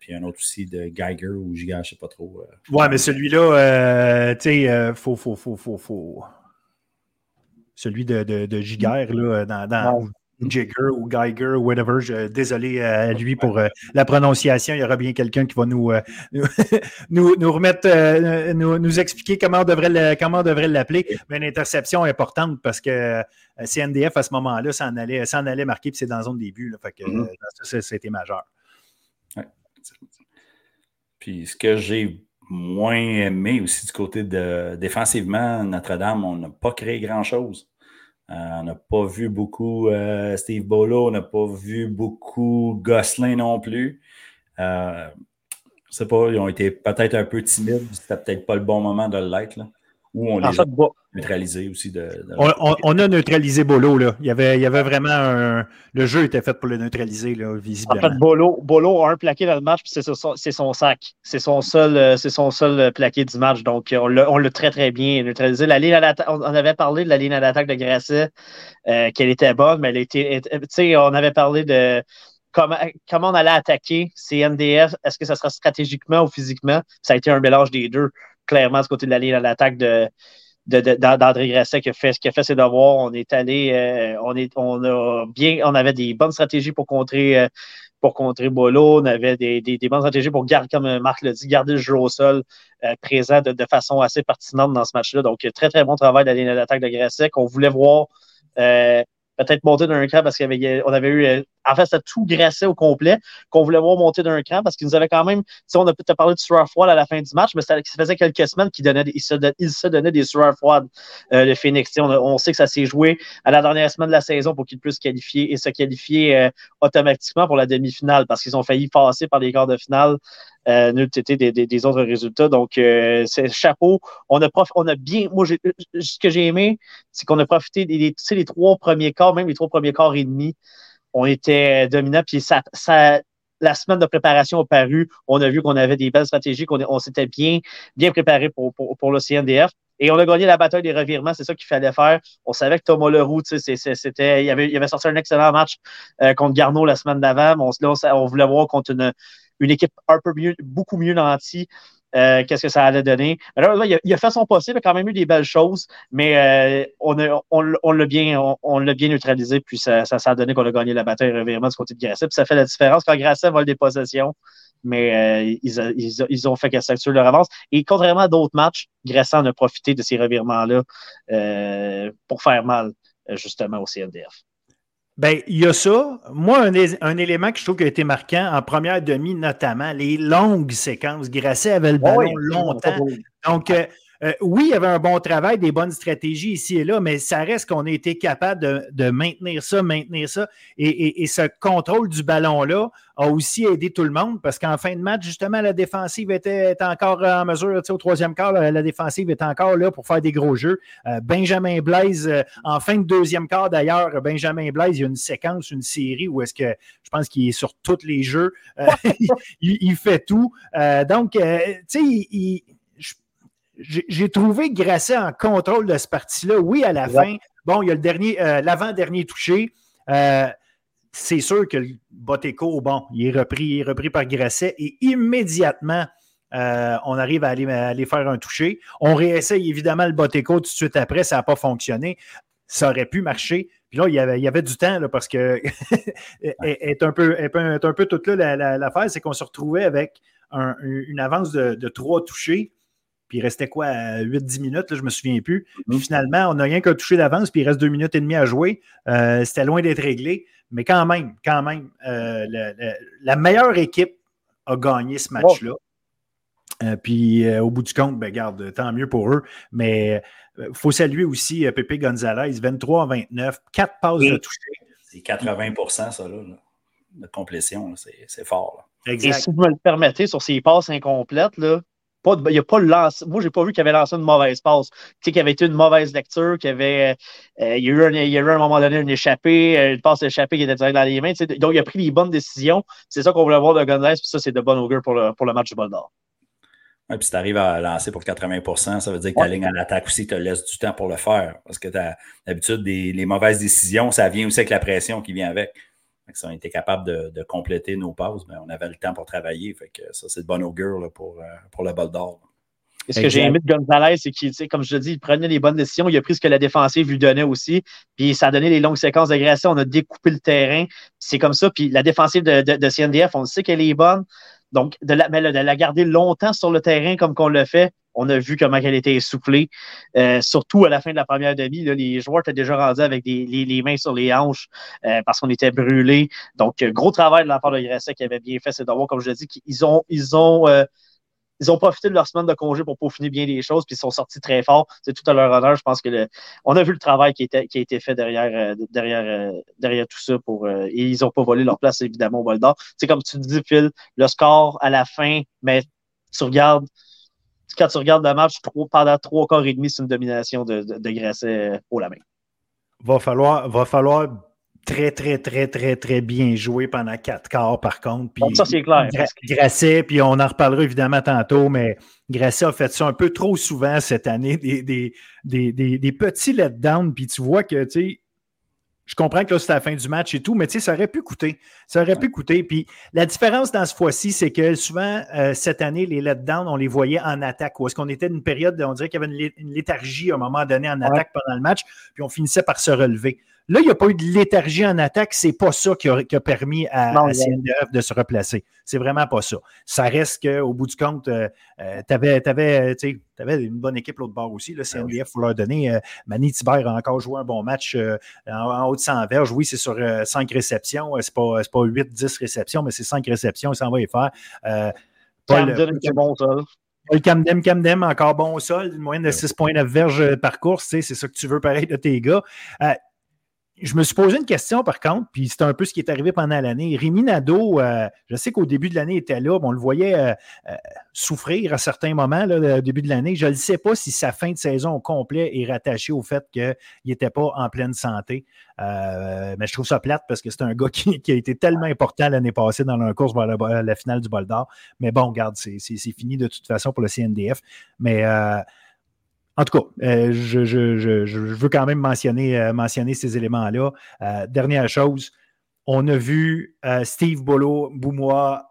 puis un autre aussi de Geiger ou Giga, je ne sais pas trop. Euh. Ouais, mais celui-là, euh, tu sais, euh, faut, faut, faut, faut, faut, Celui de, de, de Giger, là, dans, dans Jigger ou Geiger ou whatever. Je, désolé à lui pour la prononciation. Il y aura bien quelqu'un qui va nous, [LAUGHS] nous, nous, remettre, nous, nous, expliquer comment on devrait, comment devrait l'appeler. Mais une interception importante parce que CNDF à ce moment-là, ça en allait, ça en allait marquer, puis c'est dans la zone début. Là, fait que mm-hmm. ça, c'était majeur. Puis ce que j'ai moins aimé aussi du côté de défensivement, Notre-Dame, on n'a pas créé grand-chose. Euh, on n'a pas vu beaucoup euh, Steve Bolo, on n'a pas vu beaucoup Gosselin non plus. Euh, je ne sais pas, ils ont été peut-être un peu timides. C'était peut-être pas le bon moment de l'être. Ou on les a neutralisés aussi. De, on, a neutralisé Bolo. Là. Il, y avait, il y avait vraiment un. Le jeu était fait pour le neutraliser, là, visiblement. En fait, Bolo, Bolo a un plaqué dans le match, puis c'est son, son, sac. C'est son seul, euh, c'est son seul euh, plaqué du match. Donc, on l'a très, très bien neutralisé. La ligne on avait parlé de la ligne d'attaque de Grasset, euh, qu'elle était bonne, mais elle était. Tu sais, on avait parlé de comment, comment on allait attaquer ces NDF. Est-ce que ça sera stratégiquement ou physiquement? Ça a été un mélange des deux clairement ce côté de la ligne à l'attaque de, d'André Grasset qui a, fait, a fait ses devoirs. On est allé, euh, on, est, on a bien, on avait des bonnes stratégies pour contrer, euh, pour contrer Bolo. On avait des, des, bonnes stratégies pour garder, comme Marc l'a dit, garder le jeu au sol euh, présent de, façon assez pertinente dans ce match-là. Donc, très, très bon travail de la ligne d'attaque de Grasset qu'on voulait voir peut-être monter d'un cran parce qu'on avait eu. En fait, c'était tout graissé au complet qu'on voulait voir monter d'un cran parce qu'ils nous avaient quand même. Tu sais, on a peut-être parlé de sueur froide à la fin du match, mais ça, faisait quelques semaines qu'ils se, donnaient des sueurs froides, euh, le Phoenix. On, sait que ça s'est joué à la dernière semaine de la saison pour qu'ils puissent qualifier et se qualifier euh, automatiquement pour la demi-finale parce qu'ils ont failli passer par les quarts de finale euh, des, des, autres résultats. Donc, euh, chapeau. On a, on a bien. Moi, ce que j'ai aimé, c'est qu'on a profité des, les trois premiers quarts, même les trois premiers quarts et demi, on était dominants. Puis ça, la semaine de préparation a paru. On a vu qu'on avait des belles stratégies, qu'on on, s'était bien, bien préparé pour, pour, pour le CNDF. Et on a gagné la bataille des revirements, c'est ça qu'il fallait faire. On savait que Thomas Leroux, c'était, il avait, il avait sorti un excellent match euh, contre Garneau la semaine d'avant. On, on, voulait voir contre une, une équipe un peu mieux, beaucoup mieux nantie. Euh, qu'est-ce que ça allait donner. Alors là, il a, fait son possible, il a quand même eu des belles choses, mais euh, on, l'a bien, on, bien neutralisé, puis ça, a donné qu'on a gagné la bataille revirement du côté de Grasset. Puis ça fait la différence quand Grasset vole des possessions, mais euh, ils, ont fait que ça leur avance. Et contrairement à d'autres matchs, Grasset en a profité de ces revirements-là pour faire mal, justement, au CNDF. Ben, il y a ça. Moi, un, élément que je trouve qui a été marquant en première demi, notamment, les longues séquences. Grasset avait le ballon longtemps. Donc, euh, euh, oui, il y avait un bon travail, des bonnes stratégies ici et là, mais ça reste qu'on a été capable de, maintenir ça, maintenir ça. Et, ce contrôle du ballon-là a aussi aidé tout le monde parce qu'en fin de match, justement, la défensive était, encore en mesure, au troisième quart, la, défensive était encore là pour faire des gros jeux. Euh, Benjamin Blaise, euh, en fin de deuxième quart d'ailleurs, Benjamin Blaise, il y a une séquence, une série où est-ce que je pense qu'il est sur tous les jeux. [LAUGHS] il, fait tout. donc, tu sais, il j'ai trouvé Grasset en contrôle de ce parti-là. Oui, à la fin. Bon, il y a le dernier, euh, l'avant-dernier touché. Euh, c'est sûr que le Boteco, bon, il est repris, repris par Grasset et immédiatement, euh, on arrive à aller, faire un toucher. On réessaye évidemment le Boteco tout de suite après, ça n'a pas fonctionné. Ça aurait pu marcher. Puis là, il y avait, il y avait du temps parce que [LAUGHS] est, un peu, est un peu toute là l'affaire, c'est qu'on se retrouvait avec une avance de, de trois touchés. Puis il restait quoi, 8-10 minutes, je ne me souviens plus. Puis mhm. finalement, on n'a rien qu'à toucher d'avance, puis il reste deux minutes et demie à jouer. Euh, c'était loin d'être réglé. Mais quand même, quand même, euh, la meilleure équipe a gagné ce match-là. Euh, puis au bout du compte, ben, garde, tant mieux pour eux. Mais il faut saluer aussi Pepe Gonzalez, 23 29, 4 passes de toucher. C'est 80% ça, là, de complétion. C'est fort. Et si vous me le permettez, sur ces passes incomplètes, là, pas il a pas lancé, moi, j'ai pas vu qu'il avait lancé une mauvaise passe. Tu sais, qu'il avait été une mauvaise lecture, qu'il avait, euh, il, y a eu un, il y a eu à un moment donné une échappée, euh, une passe échappée qui était direct dans les mains. donc, il a pris les bonnes décisions. C'est ça qu'on voulait voir de Gonzalez, puis ça, c'est de bon augure pour le, pour le match du bol d'or. Oui, puis si tu arrives à lancer pour 80 ça veut dire que ta ligne à l'attaque aussi te laisse du temps pour le faire. Parce que d'habitude, les mauvaises décisions, ça vient aussi avec la pression qui vient avec. Si on était capable de, compléter nos pauses, mais ben, on avait le temps pour travailler. Fait que ça, c'est de bon augure pour, euh, pour le bol d'or. Et ce que j'ai aimé de Gonzalez, c'est qu'il, comme je te dis, il prenait les bonnes décisions. Il a pris ce que la défensive lui donnait aussi. Puis ça a donné les longues séquences d'agression. On a découpé le terrain. C'est comme ça. Puis la défensive de, de, CNDF, on sait qu'elle est bonne. Donc, de la, mais de la garder longtemps sur le terrain comme qu'on le fait, on a vu comment elle était essoufflée. Euh, surtout à la fin de la première demi, les joueurs étaient déjà rendus avec les, mains sur les hanches euh, parce qu'on était brûlés. Donc, euh, gros travail de la part de Grasset qui avait bien fait ses devoirs. Comme je l'ai dit, ils ont, ils ont, profité de leur semaine de congé pour peaufiner bien les choses, puis ils sont sortis très fort. C'est tout à leur honneur. Je pense que on a vu le travail qui, a été fait derrière tout ça. Pour, et ils n'ont pas volé leur place, évidemment, au bol d'or. C'est comme tu dis, Phil, le score à la fin, mais tu regardes quand tu regardes le match, pendant trois quarts et demi, c'est une domination de, de, Grasset au la main. Va falloir, va falloir très, très, très, très, très bien jouer pendant quatre quarts, par contre. Puis, ça, c'est clair. Grasset, puis on en reparlera évidemment tantôt, mais Grasset a fait ça un peu trop souvent cette année, des, des, des, des petits let-downs, puis tu vois que, tu sais, je comprends que là, c'est la fin du match et tout, mais tu sais, ça aurait pu coûter. Ça aurait pu coûter. Puis la différence dans ce fois-ci, c'est que souvent, euh, cette année, les let-downs, on les voyait en attaque. Ou est-ce qu'on était une période, on dirait qu'il y avait une, léthargie à un moment donné en attaque pendant le match, puis on finissait par se relever. Là, il n'y a pas eu de léthargie en attaque. C'est pas ça qui a, permis à, CNDF de se replacer. C'est vraiment pas ça. Ça reste qu'au bout du compte, euh, euh, tu avais, une bonne équipe l'autre bord aussi. Le CNDF, il faut leur donner. Euh, Manny Thibert a encore joué un bon match en, haut de 100 verges. Oui, c'est sur 5 réceptions. C'est pas, pas 8-10 réceptions, mais c'est 5 réceptions. Ça va y faire. Camden, c'est bon, ça. Camden, Camden, encore bon au sol, une moyenne de 6,9 verges par course, c'est ça que tu veux pareil de tes gars je me suis posé une question par contre, puis c'est un peu ce qui est arrivé pendant l'année. Rémi Nadeau, euh, je sais qu'au début de l'année, il était là, on le voyait euh, euh, souffrir à certains moments là, au début de l'année. Je ne sais pas si sa fin de saison au complet est rattachée au fait qu'il n'était pas en pleine santé. mais je trouve ça plate parce que c'est un [LAUGHS] gars qui, a été tellement important l'année passée dans la course vers la, finale du bol d'or. Mais bon, regarde, c'est fini de toute façon pour le CNDF. Mais en tout cas, euh, je, veux quand même mentionner, euh, mentionner ces éléments-là. Euh, dernière chose, on a vu Steve Bolo Boumois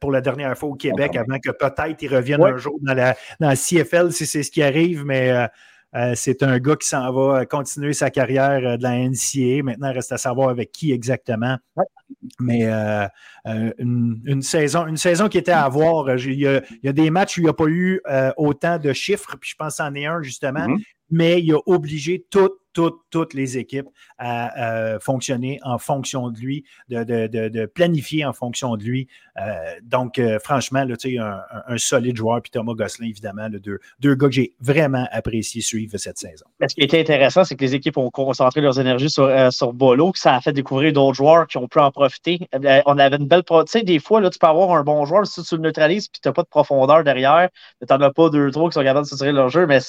pour la dernière fois au Québec avant que peut-être il revienne un jour dans la, dans CFL si c'est ce qui arrive, mais c'est un gars qui s'en va continuer sa carrière de la NCA. Maintenant, il reste à savoir avec qui exactement. Mais euh, euh, une, saison, une saison qui était à voir. Il y a, des matchs où il n'y a pas eu euh, autant de chiffres, puis je pense en est un justement, mm-hmm. mais il a obligé toutes, toutes, les équipes à, fonctionner en fonction de lui, de, planifier en fonction de lui. donc, franchement, là, un, un, solide joueur, puis Thomas Gosselin, évidemment, deux, deux gars que j'ai vraiment apprécié suivre cette saison. Ce qui était intéressant, c'est que les équipes ont concentré leurs énergies sur, sur Bolo, que ça a fait découvrir d'autres joueurs qui ont pu en profiter. Euh, on avait une belle. Tu sais, des fois, là, tu peux avoir un bon joueur, si tu le neutralises puis tu n'as pas de profondeur derrière, tu n'en as pas deux, trois qui sont capables de tirer leur jeu, mais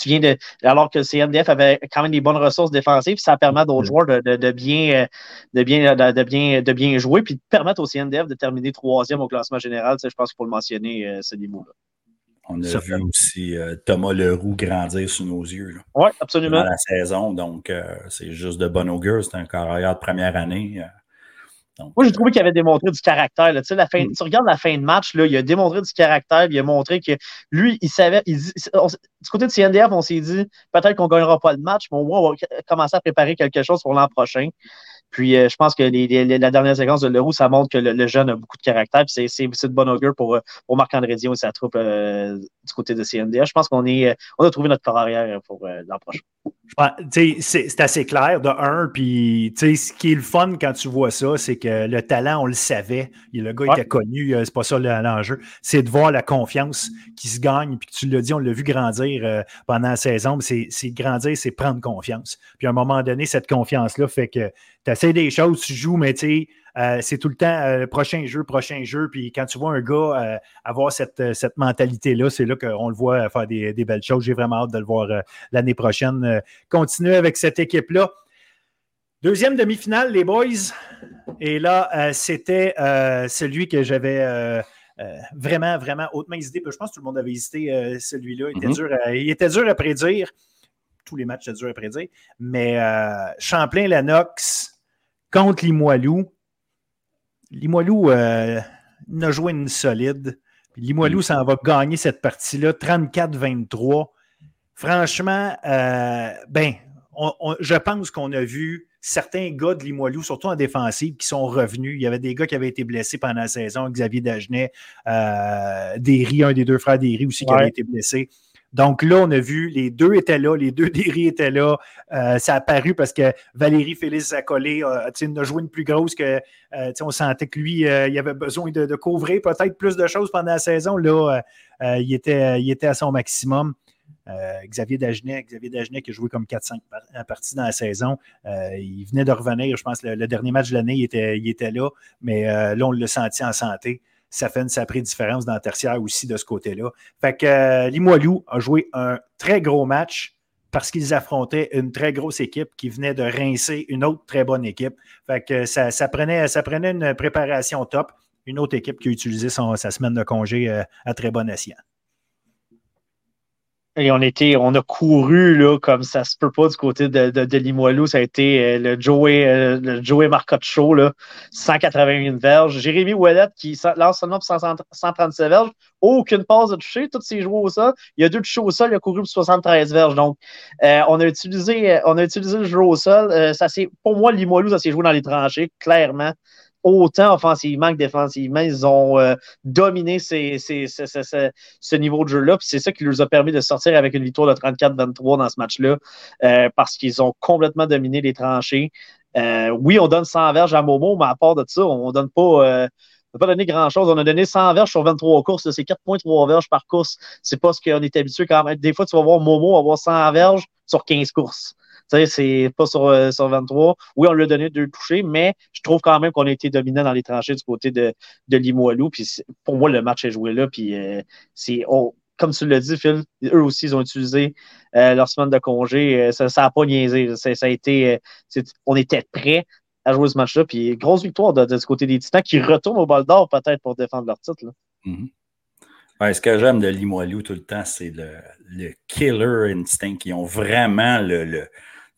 tu viens de. Alors que le CNDF avait quand même des bonnes ressources défensives, ça permet à d'autres mm. joueurs de, bien, de, bien, de, bien, de bien jouer, puis de permettre au CNDF de terminer troisième au classement général. je pense qu'il faut le mentionner, euh, ce niveau-là. On a vu aussi euh, Thomas Leroux grandir sous nos yeux. Oui, absolument. Dans la saison, donc c'est juste de bon augure. C'est un carrière de première année. Moi, j'ai trouvé qu'il avait démontré du caractère. Tu, la fin, mm. tu regardes la fin de match, là, il a démontré du caractère, il a montré que lui, il savait. du côté de CNDF, on s'est dit peut-être qu'on ne gagnera pas le match, mais au moins, on va commencer à préparer quelque chose pour l'an prochain. Puis euh, je pense que la dernière séquence de Leroux, ça montre que le, jeune a beaucoup de caractère. Puis c'est de bon augure pour, pour Marc-André Dion et sa troupe euh, du côté de CNDF. Je pense qu'on est on a trouvé notre corps arrière pour euh, l'an prochain. c'est assez clair de un. Puis ce qui est le fun quand tu vois ça, c'est que le talent, on le savait. Le gars était connu, c'est pas ça l'enjeu. C'est de voir la confiance qui se gagne. Puis tu l'as dit, on l'a vu grandir pendant la saison. C'est grandir, c'est prendre confiance. Puis à un moment donné, cette confiance-là fait que tu essaies des choses, tu joues, mais tu sais, euh, c'est tout le temps euh, prochain jeu, prochain jeu. Puis quand tu vois un gars euh, avoir cette, cette mentalité-là, c'est là, qu'on le voit faire des, belles choses. J'ai vraiment hâte de le voir l'année prochaine. continuer avec cette équipe-là. Deuxième demi-finale, les boys. Et là, c'était celui que j'avais. vraiment, vraiment hautement hésité. Je pense que tout le monde avait hésité celui-là. Il, mm-hmm. il, était dur à prédire. Tous les matchs étaient durs à prédire. Mais Champlain-Lanox, contre Limoilou. Limoilou euh, a joué une solide. Limoilou mm. s'en va gagner cette partie-là, 34-23. Franchement, euh, ben, je pense qu'on a vu certains gars de Limoilou, surtout en défensive, qui sont revenus. Il y avait des gars qui avaient été blessés pendant la saison, Xavier Dagenet, euh, Derry, un des deux frères Derry aussi qui avait été blessé. Donc là, on a vu, les deux étaient là, les deux [LAUGHS] Derry étaient là. Euh, ça a paru parce que Valérie Félix Zacolé euh, a joué une plus grosse que. Euh, on sentait que lui, il avait besoin de, couvrir peut-être plus de choses pendant la saison. Là, il, était, il était à son maximum. Xavier Dagenet, Xavier Dagenet qui a joué comme 4-5 parties dans la saison. il venait de revenir, je pense, le, dernier match de l'année, il était, il était là, mais là, on l'a senti en santé ça fait une sacrée différence dans le tertiaire aussi de ce côté-là. Fait que euh, a joué un très gros match parce qu'ils affrontaient une très grosse équipe qui venait de rincer une autre très bonne équipe. Fait que ça, prenait, ça prenait une préparation top. Une autre équipe qui a utilisé sa semaine de congé euh, à très bon escient. Et on, était, on a couru là, comme ça se peut pas du côté de, de, Limoilou. Ça a été euh, le Joey, euh, le Joey Marcotte Show, là, 181 verges. Jérémy Ouellet qui lance seulement pour 137 verges. Aucune passe de toucher. Tous ses joueurs au sol. Il y a deux touchés au sol. Il a couru pour 73 verges. Donc, euh, on, a utilisé, on a utilisé le jeu au sol. ça pour moi, Limoilou, ça s'est joué dans les tranchées, clairement autant offensivement que défensivement. Ils ont euh, dominé ce niveau de jeu-là. c'est ça qui leur a permis de sortir avec une victoire de 34-23 dans ce match-là, euh, parce qu'ils ont complètement dominé les tranchées. Euh, oui, on donne 100 verges à Momo, mais à part de ça, on ne donne pas. pas donné grand-chose. On a donné 100 verges sur 23 courses. C'est 4,3 verges par course. C'est pas ce qu'on est habitué quand même. Des fois, tu vas voir Momo avoir 100 verges sur 15 courses c'est pas sur, euh, sur 23. Oui, on lui a donné deux touchés, mais je trouve quand même qu'on a été dominant dans les tranchées du côté de, de Limoilou. Puis pour moi, le match est joué là. Puis euh, c'est. comme tu l'as dit, Phil, eux aussi, ils ont utilisé euh, leur semaine de congé. ça n'a pas niaisé. Ça, a été, on était prêts à jouer ce match-là. Puis grosse victoire de, ce côté des Titans qui retournent au bol d'or peut-être pour défendre leur titre. Mm-hmm. ce que j'aime de Limoilou tout le temps, c'est le, le, killer instinct. Ils ont vraiment le,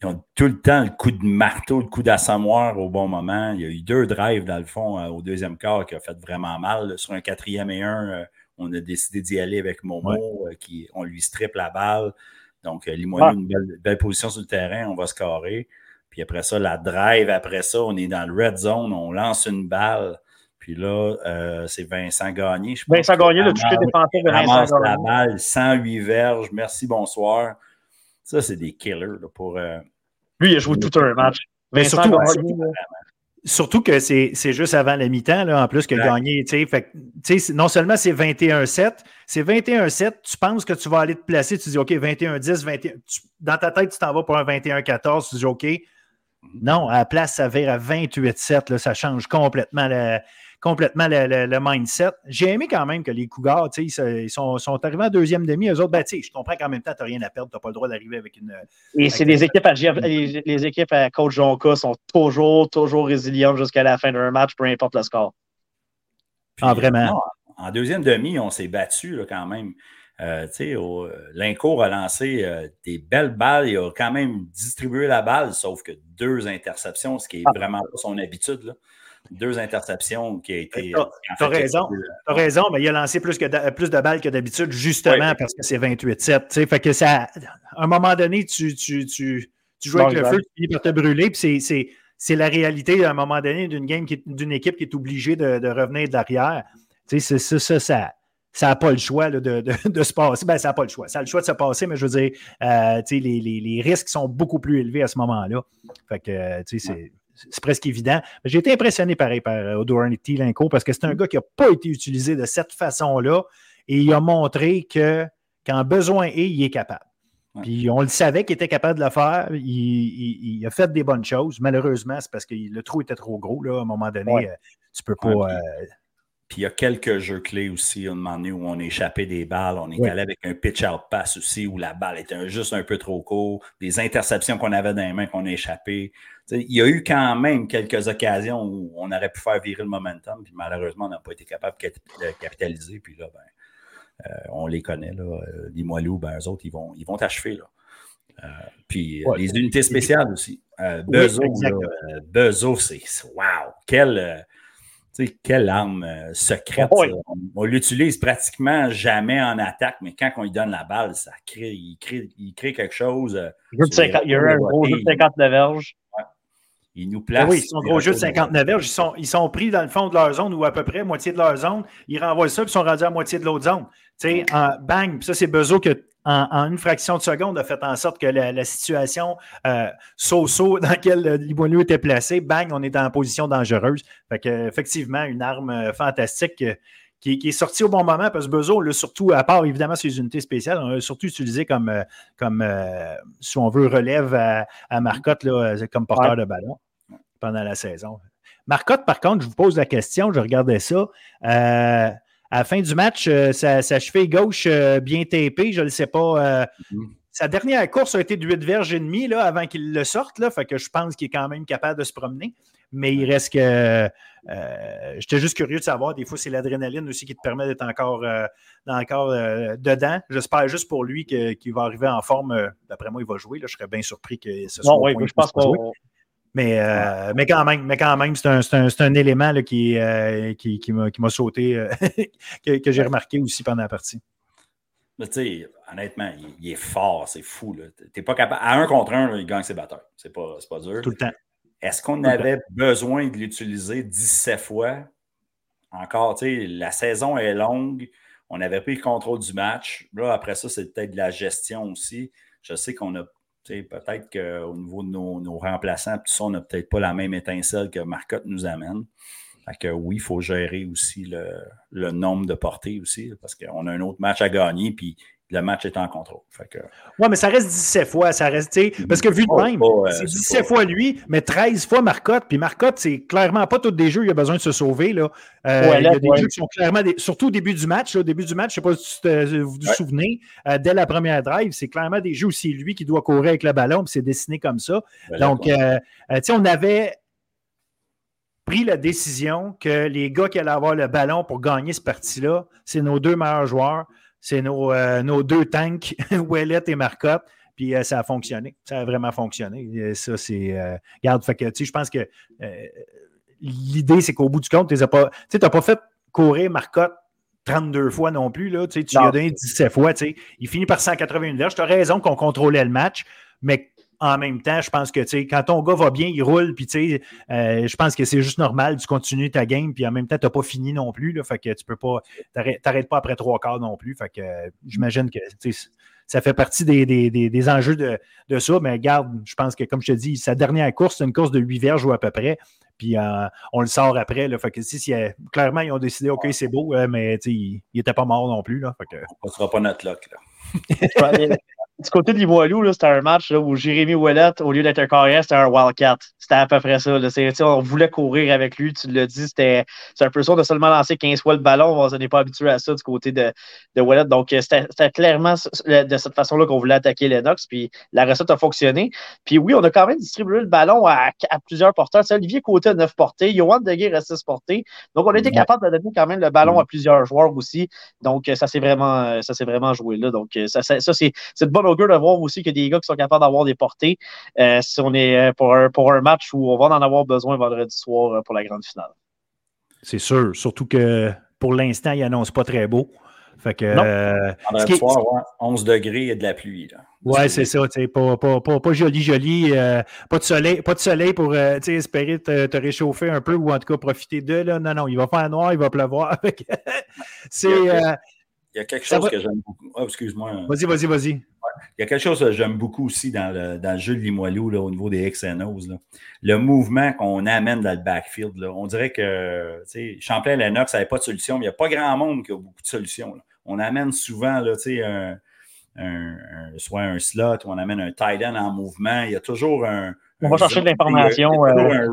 ils ont tout le temps le coup de marteau, le coup d'assommoir au bon moment. Il y a eu deux drives, dans le fond, euh, au deuxième quart qui a fait vraiment mal. Sur un quatrième et un, euh, on a décidé d'y aller avec Momo, euh, qui, on lui strippe la balle. Donc, Limoilou, une belle, position sur le terrain, on va scorer. Puis après ça, la drive, après ça, on est dans le red zone, on lance une balle. Puis là, c'est Vincent Gagné. Je Vincent Gagné, le touché défensif de Vincent la balle, 108 verges. Merci, bonsoir. Ça, c'est des killers pour, lui, il a joué tout un match. Mais surtout, surtout que c'est juste avant la mi-temps, en plus, que gagner. non seulement c'est 21-7, c'est 21-7, tu penses que tu vas aller te placer, tu dis OK, 21-10, 21. dans ta tête, tu t'en vas pour un 21-14, tu dis OK. Non, à la place, ça vire à 28-7, ça change complètement la, complètement le, mindset. J'ai aimé quand même que les Cougars, ils, ils sont, sont, arrivés en deuxième demi. Eux autres, ben, je comprends qu'en même temps, tu n'as rien à perdre, tu n'as pas le droit d'arriver avec une. Et c'est les équipes à les, équipes à coach Jonka sont toujours, toujours résilientes jusqu'à la fin d'un match, peu importe le score. ah, vraiment? en deuxième demi, on s'est battu quand même. Euh, L'Incourt a lancé euh, des belles balles. Il a quand même distribué la balle, sauf que deux interceptions, ce qui n'est ah. vraiment pas son habitude. Là deux interceptions qui a été. Tu as, raison. Tu as raison, mais il a lancé plus, que plus de balles que d'habitude, justement parce que c'est 28-7. Fait que ça, à un moment donné, tu, tu, tu, tu joues avec le feu, tu finis par te brûler, puis c'est la réalité à un moment donné d'une game d'une équipe qui est obligée de, de revenir de l'arrière. Ça, ça, ça, ça n'a pas le choix de, de, de, se passer. Ben, ça n'a pas le choix. Ça a le choix de se passer, mais je veux dire, euh, les, les, les, risques sont beaucoup plus élevés à ce moment-là. Fait que, tu sais, c'est c'est presque évident. J'ai été impressionné pareil par euh, O'Doherty Linko parce que c'est un gars qui n'a pas été utilisé de cette façon-là et il a montré que quand besoin est, il est capable. Puis on le savait qu'il était capable de le faire. Il, a fait des bonnes choses. Malheureusement, c'est parce que le trou était trop gros. Là, à un moment donné, euh, tu peux pas. Euh, puis, il y a quelques jeux clés aussi, à un moment donné, où on a échappé des balles. On est allé avec un pitch-out pass aussi, où la balle était juste un peu trop court. Des interceptions qu'on avait dans les mains qu'on a échappées il y a eu quand même quelques occasions où on aurait pu faire virer le momentum, puis malheureusement, on n'a pas été capable de capitaliser. Puis là, ben, euh, on les connaît, là, euh, les Moilous, ben, eux autres, ils vont, ils vont t'achever. Là. Euh, puis les unités spéciales aussi. Bezo, Bezo c'est wow! Quelle, quelle arme secrète. On, l'utilise pratiquement jamais en attaque, mais quand on lui donne la balle, ça crée, il, crée, il crée quelque chose. il y a un gros jeu de 59 verges. Ils nous placent. oui, ils sont gros jeu de 59 verges. Ils sont, ils sont pris dans le fond de leur zone ou à peu près moitié de leur zone. Ils renvoient ça et ils sont rendus à moitié de l'autre zone. Tu sais, bang, ça, c'est Bezo qui, en, en, une fraction de seconde, a fait en sorte que la, situation euh, so-so [LAUGHS] dans laquelle Limoilou était placé, bang, on est en position dangereuse. Fait que, effectivement, une arme euh, fantastique. Euh, qui, est sortie au bon moment parce que Bezo, là, surtout, à part évidemment ses unités spéciales, on l'a surtout utilisé comme, comme si on veut, relève à, Marcotte là, comme porteur de ballon pendant la saison. Marcotte, par contre, je vous pose la question, je regardais ça. à la fin du match, sa, cheville gauche bien tapée, je ne le sais pas. Mm-hmm. Sa dernière course a été de 8 verges et demi là, avant qu'il le sorte. Là, fait que je pense qu'il est quand même capable de se promener. Mais il reste que. Euh, j'étais juste curieux de savoir. Des fois, c'est l'adrénaline aussi qui te permet d'être encore, euh, encore euh, dedans. J'espère juste pour lui qu'il va arriver en forme. D'après moi, il va jouer. Là. Je serais bien surpris que ce soit. Non, oui, je pense pas. Mais, mais quand même, mais quand même, c'est un, un, élément là, qui, qui, qui m'a sauté, [LAUGHS] que, que j'ai remarqué aussi pendant la partie. Mais tu sais, honnêtement, il, est fort, c'est fou. Pas capable. À un contre un, il gagne ses batteurs. C'est pas, pas dur. Tout le temps. Est-ce qu'on avait besoin de l'utiliser 17 fois? Encore, tu sais, la saison est longue. On avait pris le contrôle du match. Là, après ça, c'est peut-être de la gestion aussi. Je sais qu'on a peut-être qu'au niveau de nos, remplaçants, tout ça, on n'a peut-être pas la même étincelle que Marcotte nous amène. Fait que oui, il faut gérer aussi le, nombre de portées aussi, parce qu'on a un autre match à gagner, puis le match est en contrôle. Que... Oui, mais ça reste 17 fois. Ça reste, parce que vu de même, euh, c'est 17 fois lui, mais 13 fois Marcotte. Puis Marcotte, c'est clairement pas tous des jeux, il a besoin de se sauver. Là. Euh, il y a des jeux qui sont clairement, surtout au début du match. au début du match, je ne sais pas si vous vous souvenez, euh, dès la première drive, c'est clairement des jeux où c'est lui qui doit courir avec le ballon, puis c'est dessiné comme ça. Donc, on avait pris la décision que les gars qui allaient avoir le ballon pour gagner ce parti-là, c'est nos deux meilleurs joueurs, c'est nos, euh, nos deux tanks, [LAUGHS] Ouellet et Marcotte. Puis euh, ça a fonctionné. Ça a vraiment fonctionné. ça, c'est. Euh, regarde, fait que, tu sais, je pense que l'idée, c'est qu'au bout du compte, tu n'as pas, pas fait courir Marcotte 32 fois non plus. Là, tu lui as donné 17 fois. Il finit par 181 verges. Tu as raison qu'on contrôlait le match, mais en même temps, je pense que quand ton gars va bien, il roule, puis euh, je pense que c'est juste normal, tu continues ta game, puis en même temps, tu n'as pas fini non plus. Là, fait que tu peux pas, t'arrêtes pas après trois quarts non plus. Fait que j'imagine que ça fait partie des, enjeux de, ça. Mais garde, je pense que, comme je te dis, sa dernière course, c'est une course de 8 verges ou à peu près. Puis euh, on le sort après. Là, fait que si, clairement, ils ont décidé, OK, c'est beau, mais il n'était pas mort non plus. Là, fait que... On ne sera pas notre lock. Là. [LAUGHS] Du côté de Limoilou, c'était un match où Jérémy Ouellet, au lieu d'être un carrière, c'était un Wildcat. C'était à peu près ça. On voulait courir avec lui, tu l'as dit. C'était un peu ça de seulement lancer 15 fois le ballon. On n'est pas habitué à ça du côté de, de Donc, euh, c'était clairement de cette façon-là qu'on voulait attaquer Lennox. Puis la recette a fonctionné. Puis oui, on a quand même distribué le ballon à, plusieurs porteurs. Olivier Côté a 9 portées. Johan Deguer a 6 portées. Donc, on a été capable de donner quand même le ballon à plusieurs joueurs aussi. Donc, ça s'est vraiment, vraiment joué là. Donc, ça, ça, ça c'est de bonne augure de voir aussi qu'il y a des gars qui sont capables d'avoir des portées euh, si on est euh, pour un, pour un match où on va en avoir besoin vendredi soir euh, pour la grande finale. C'est sûr, surtout que pour l'instant, il n'annonce pas très beau. Fait que, vendredi soir, 11 degrés et de la pluie. Oui, c'est ça. Pas, pas, pas, pas, joli, joli. pas, de soleil, pas de soleil pour espérer te, réchauffer un peu ou en tout cas profiter de. Là. Non, non, il va faire noir, il va pleuvoir. [LAUGHS] c'est. Il y a quelque chose que j'aime beaucoup. Oh, excuse-moi. Vas-y, vas-y, vas-y. Il y a quelque chose que j'aime beaucoup aussi dans le, dans le jeu de Limoilou là, au niveau des XNOs. Là. Le mouvement qu'on amène dans le backfield. Là. On dirait que Champlain-Lennox n'avait pas de solution, mais il n'y a pas grand monde qui a beaucoup de solutions. On amène souvent là, un, un, soit un slot ou on amène un tight end en mouvement. Il y a toujours un. On va chercher de l'information.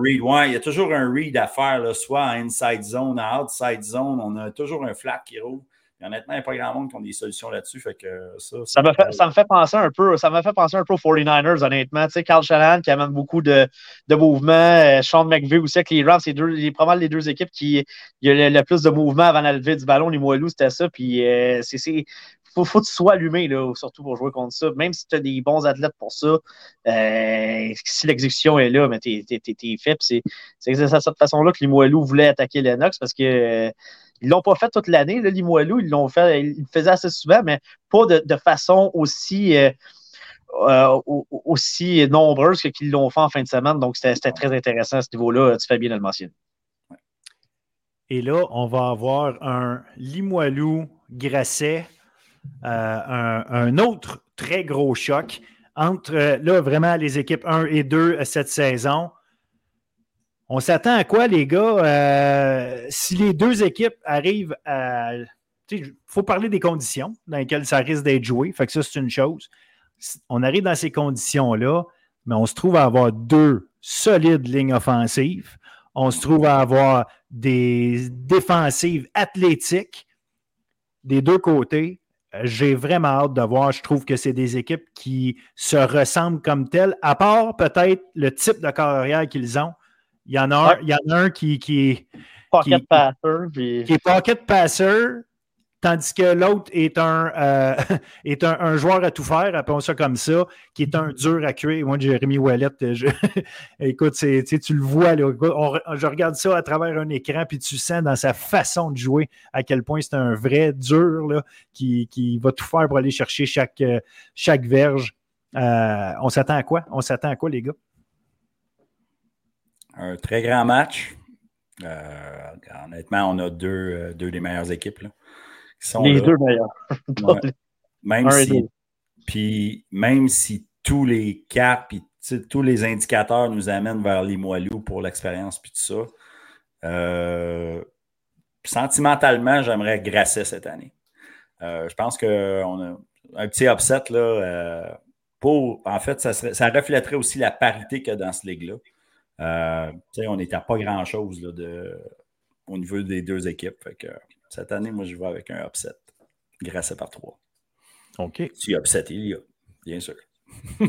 Il, il, y a toujours un read à faire, là, soit à inside zone, à outside zone. On a toujours un flat qui roule honnêtement, il n'y a pas grand monde qui ont des solutions là-dessus. Fait que ça, ça, me fait, ça me fait penser un peu, ça m'a fait penser un peu aux 49ers, honnêtement. Tu sais, Carl Shanahan qui amène beaucoup de, de mouvements. Euh, Sean McVeigh aussi avec les Rams, c'est probablement les deux équipes qui il y a le, plus de mouvements avant la levée du ballon. Les Moilous, c'était ça. Puis euh, c'est. Faut, faut que tu sois allumé, là, surtout pour jouer contre ça. Même si tu as des bons athlètes pour ça, euh, si l'exécution est là, mais t'es es, fait. C'est de cette façon-là que les Moilous voulaient attaquer Lennox parce que ils ne l'ont pas fait toute l'année, le Limoilou. Ils l'ont fait, ils le faisaient assez souvent, mais pas de, façon aussi, euh, euh, aussi nombreuse que qu'ils l'ont fait en fin de semaine. Donc, c'était très intéressant à ce niveau-là. Tu fais bien de. Et là, on va avoir un Limoilou Grasset, euh, un, autre très gros choc entre là vraiment les équipes 1 et 2 cette saison. On s'attend à quoi, les gars? Euh, si les deux équipes arrivent à. Il faut parler des conditions dans lesquelles ça risque d'être joué. Fait que ça, c'est une chose. On arrive dans ces conditions-là, mais on se trouve à avoir deux solides lignes offensives. on se trouve à avoir des défensives athlétiques des deux côtés. J'ai vraiment hâte de voir. Je trouve que c'est des équipes qui se ressemblent comme telles, à part peut-être le type de carrière qu'ils ont. Il y en a un, il y en a un qui, qui est. Pocket passer. Qui est pocket passer, tandis que l'autre est, un, euh, [LAUGHS] est un, joueur à tout faire, appelons ça comme ça, qui est un dur à cuire. Moi, Jérémy Wallet, je... [LAUGHS] écoute, tu le vois, je regarde ça à travers un écran, puis tu sens dans sa façon de jouer à quel point c'est un vrai dur là, qui, qui, va tout faire pour aller chercher chaque, euh, chaque verge. Euh, on s'attend à quoi? On s'attend à quoi, les gars? Un très grand match. honnêtement, on a deux, deux des meilleures équipes. Là les deux meilleurs. [LAUGHS] Même si, puis même si tous les cas puis tous les indicateurs nous amènent vers les moelleux pour l'expérience puis tout ça, euh, sentimentalement, j'aimerais grasser cette année. Euh, je pense qu'on a un petit upset là. Euh, pour, en fait, ça, ça reflèterait aussi la parité qu'il y a dans ce ligue-là. on n'était à pas grand-chose au niveau des deux équipes. Fait que, cette année, moi, je vais avec un upset. À par trois. OK. Si upset il y a, bien sûr. [LAUGHS] ouais,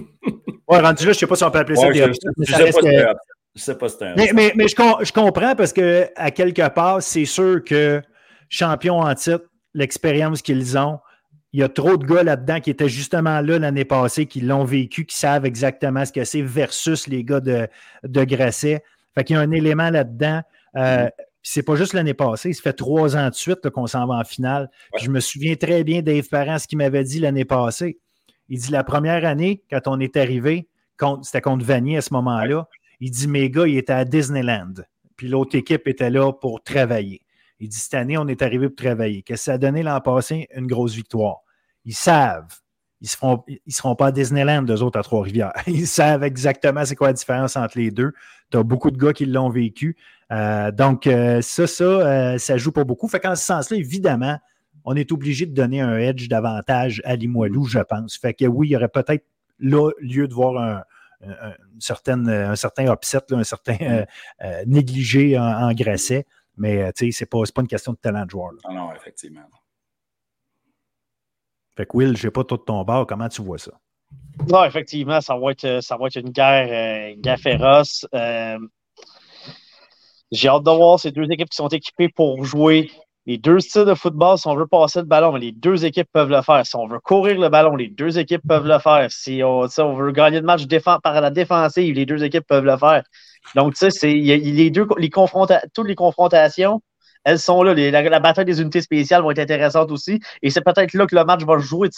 rendu là, je ne sais pas si on peut appeler ça des upsets. Je ne sais pas si c'est un Mais, mais, mais je, je, comprends parce que, à quelque part, c'est sûr que champion en titre, l'expérience qu'ils ont, il y a trop de gars là-dedans qui étaient justement là l'année passée, qui l'ont vécu, qui savent exactement ce que c'est versus les gars de, de Grasset. Fait qu'il y a un élément là-dedans. Euh, mm-hmm c'est pas juste l'année passée, ça fait trois ans de suite qu'on s'en va en finale. Je me souviens très bien Dave Parent, ce qu'il m'avait dit l'année passée. Il dit la première année, quand on est arrivé, c'était contre Vanier à ce moment-là, il dit mes gars, ils étaient à Disneyland. Puis l'autre équipe était là pour travailler. Il dit cette année, on est arrivé pour travailler. Qu'est-ce que ça a donné l'an passé? Une grosse victoire. Ils savent. Ils ne ils seront pas à Disneyland, eux autres, à Trois-Rivières. [LAUGHS] Ils savent exactement c'est quoi la différence entre les deux. Tu as beaucoup de gars qui l'ont vécu. Euh, donc, euh, ça, ça, euh, ça joue pour beaucoup. Fait qu'en ce sens-là, évidemment, on est obligé de donner un edge davantage à Limoilou, je pense. Fait que oui, il y aurait peut-être là lieu de voir un, certain upset, un certain négligé en, Grasset. Mais ce n'est pas, pas une question de talent de joueur. Non, non, effectivement. Fait que Will, je n'ai pas tout ton bord. Comment tu vois ça? Non, effectivement, ça va être, ça va être une guerre, guerre féroce. J'ai hâte de voir ces deux équipes qui sont équipées pour jouer les deux styles de football. Si on veut passer le ballon, les deux équipes peuvent le faire. Si on veut courir le ballon, les deux équipes peuvent le faire. Si on, veut gagner le match par la défensive, les deux équipes peuvent le faire. Donc, tu sais, les deux, les toutes les confrontations elles sont là. la, bataille des unités spéciales va être intéressante aussi. Et c'est peut-être là que le match va jouer.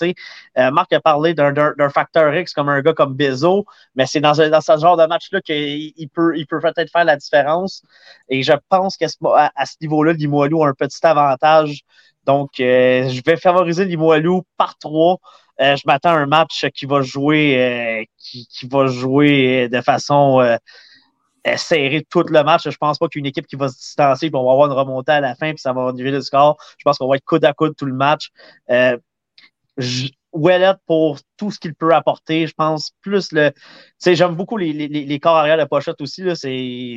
Euh, Marc a parlé d'un facteur X comme un gars comme Bezo, mais c'est dans, ce genre de match-là qu'il peut, peut-être faire la différence. Et je pense qu'à ce, niveau-là, Limoilou a un petit avantage. Donc, euh, je vais favoriser Limoilou par trois. Euh, je m'attends à un match qui va jouer, qui, qui, va jouer de façon serrer tout le match. Je pense pas qu'une équipe qui va se distancer, puis on va avoir une remontée à la fin, puis ça va niveler le score. Je pense qu'on va être coude à coude tout le match. Euh, pour tout ce qu'il peut apporter, je pense plus le. J'aime beaucoup les, les, les, corps arrière de pochette aussi.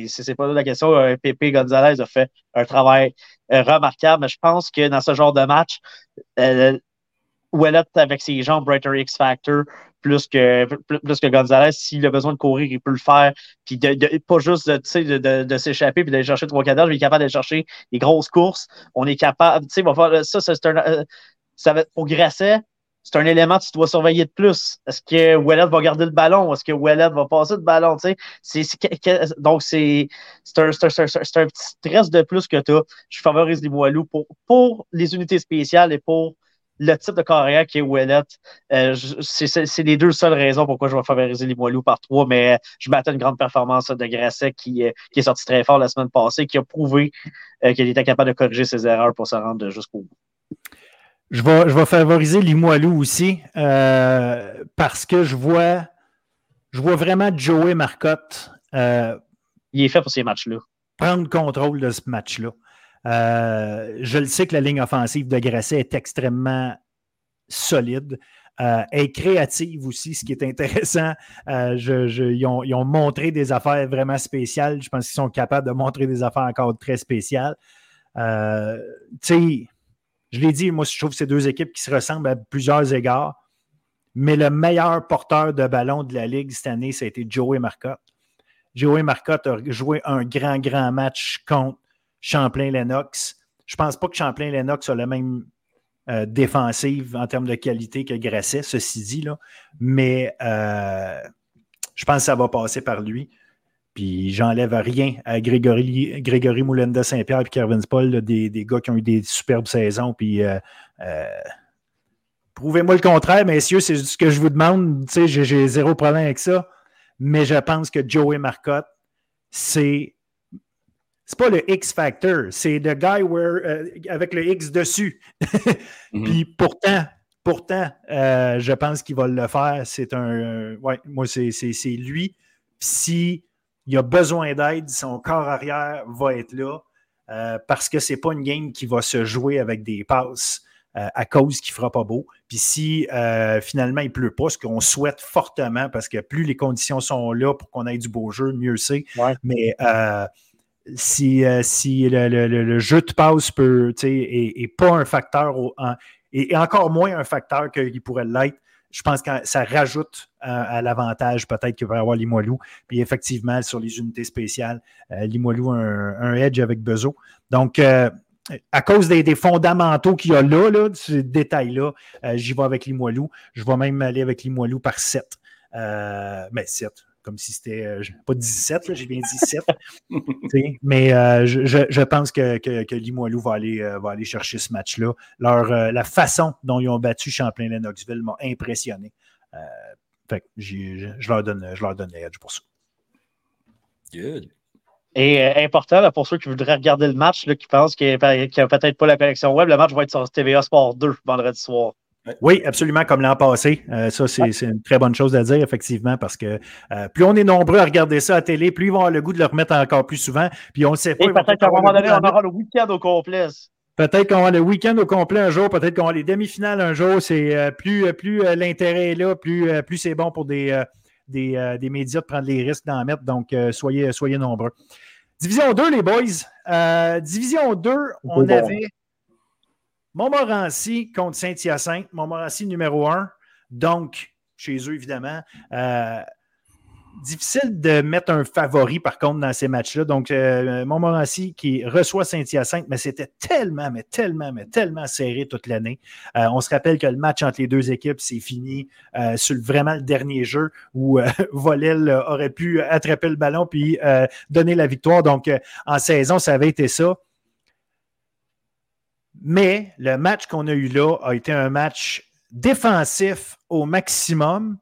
C'est, pas la question. Euh, Pepe Gonzalez a fait un travail euh, remarquable, mais je pense que dans ce genre de match, euh, avec ses jambes, Brighter X Factor, plus que, plus que Gonzalez. S'il a besoin de courir, il peut le faire. Puis de, pas juste de, de, de s'échapper puis d'aller chercher trois cadavres, il est capable d'aller chercher des grosses courses. On est capable, tu sais, ça, c'est un, euh, ça va pour Grasset, c'est un élément que tu dois surveiller de plus. Est-ce que Wallet va garder le ballon? Est-ce que Wallet va passer le ballon? Tu sais? donc, c'est un, un, un, petit stress de plus que tu as. Je favorise les Moilous pour, pour les unités spéciales et pour le type de carrière qui est Ouellette. Euh, c'est les deux seules raisons pourquoi je vais favoriser les Moilous par trois, mais je m'attends à une grande performance de Grasset qui, euh, qui, est sorti très fort la semaine passée, qui a prouvé euh, qu'il était capable de corriger ses erreurs pour se rendre jusqu'au bout. Je vais, je vais favoriser Limoilou aussi parce que je vois, je vois vraiment Joey Marcotte. Il est fait pour ces matchs-là. Prendre contrôle de ce match-là. Euh, je le sais que la ligne offensive de Grasset est extrêmement solide. Euh, est créative aussi, ce qui est intéressant. Euh, ils, ont, montré des affaires vraiment spéciales. Je pense qu'ils sont capables de montrer des affaires encore très spéciales. Euh, tu sais, je l'ai dit, moi, je trouve que c'est deux équipes qui se ressemblent à plusieurs égards. Mais le meilleur porteur de ballon de la Ligue cette année, ça a été Joey Marcotte. Joey Marcotte a joué un grand, grand match contre Champlain-Lennox. Je ne pense pas que Champlain-Lennox a la même euh, défensive en termes de qualité que Grasset, ceci dit, mais euh, je pense que ça va passer par lui. Puis j'enlève rien à Grégory, Grégory Moulenda Saint-Pierre et Kervin Paul, des, gars qui ont eu des superbes saisons. Puis euh, prouvez-moi le contraire, messieurs, c'est ce que je vous demande. J'ai zéro problème avec ça. Mais je pense que Joey Marcotte, c'est c'est pas le X Factor, c'est the guy where, euh, avec le X dessus. [LAUGHS] Mhm. Puis pourtant, pourtant, euh, je pense qu'il va le faire. C'est un. ouais, moi, c'est lui. S'il a besoin d'aide, son corps arrière va être là. Euh, parce que c'est pas une game qui va se jouer avec des passes à cause qu'il fera pas beau. Puis si finalement il pleut pas, ce qu'on souhaite fortement, parce que plus les conditions sont là pour qu'on ait du beau jeu, mieux c'est. Mais si, euh, si le, jeu de passe peut, est, pas un facteur, et, encore moins un facteur qu'il pourrait l'être, je pense que ça rajoute à, l'avantage peut-être qu'il va avoir Limoilou. Puis effectivement, sur les unités spéciales, euh, Limoilou a un, edge avec Bezo. Donc, euh, à cause des, fondamentaux qu'il y a là, là ces détails-là, j'y vais avec Limoilou. Je vais même aller avec Limoilou par 7. mais 7, comme si c'était euh, pas 17, j'ai bien dit 7. [LAUGHS] mais euh, je, pense que, que, Limoilou va aller, euh, va aller chercher ce match-là. la façon dont ils ont battu Champlain-Lennoxville m'a impressionné. je, leur donne, je leur donne l'edge pour ça. Good. Et important, pour ceux qui voudraient regarder le match, qui pensent qu'il n'y a, peut-être pas la connexion web, le match va être sur TVA Sport 2 vendredi soir. Oui, absolument, comme l'an passé. Euh, ça, c'est une très bonne chose à dire, effectivement, parce que euh, plus on est nombreux à regarder ça à télé, plus ils vont avoir le goût de le remettre encore plus souvent. Puis on ne sait pas. peut-être qu'à un moment donné, on aura le week-end au complet. Peut-être qu'on aura le week-end au complet un jour, peut-être qu'on aura les demi-finales un jour. C'est euh, plus, plus l'intérêt est là, plus, plus c'est bon pour des, des, médias de prendre les risques d'en mettre. Donc, soyez, soyez nombreux. Division 2, les boys. Division 2, on avait Montmorency contre Saint-Hyacinthe. Montmorency numéro 1. Donc, chez eux, évidemment. Euh, difficile de mettre un favori, par contre, dans ces matchs-là. Donc, euh, Montmorency qui reçoit Saint-Hyacinthe, mais c'était tellement, mais tellement, mais tellement serré toute l'année. Euh, on se rappelle que le match entre les deux équipes, c'est fini sur vraiment le dernier jeu où [LAUGHS] Volel aurait pu attraper le ballon puis donner la victoire. Donc, en saison, ça avait été ça. Mais le match qu'on a eu là a été un match défensif au maximum.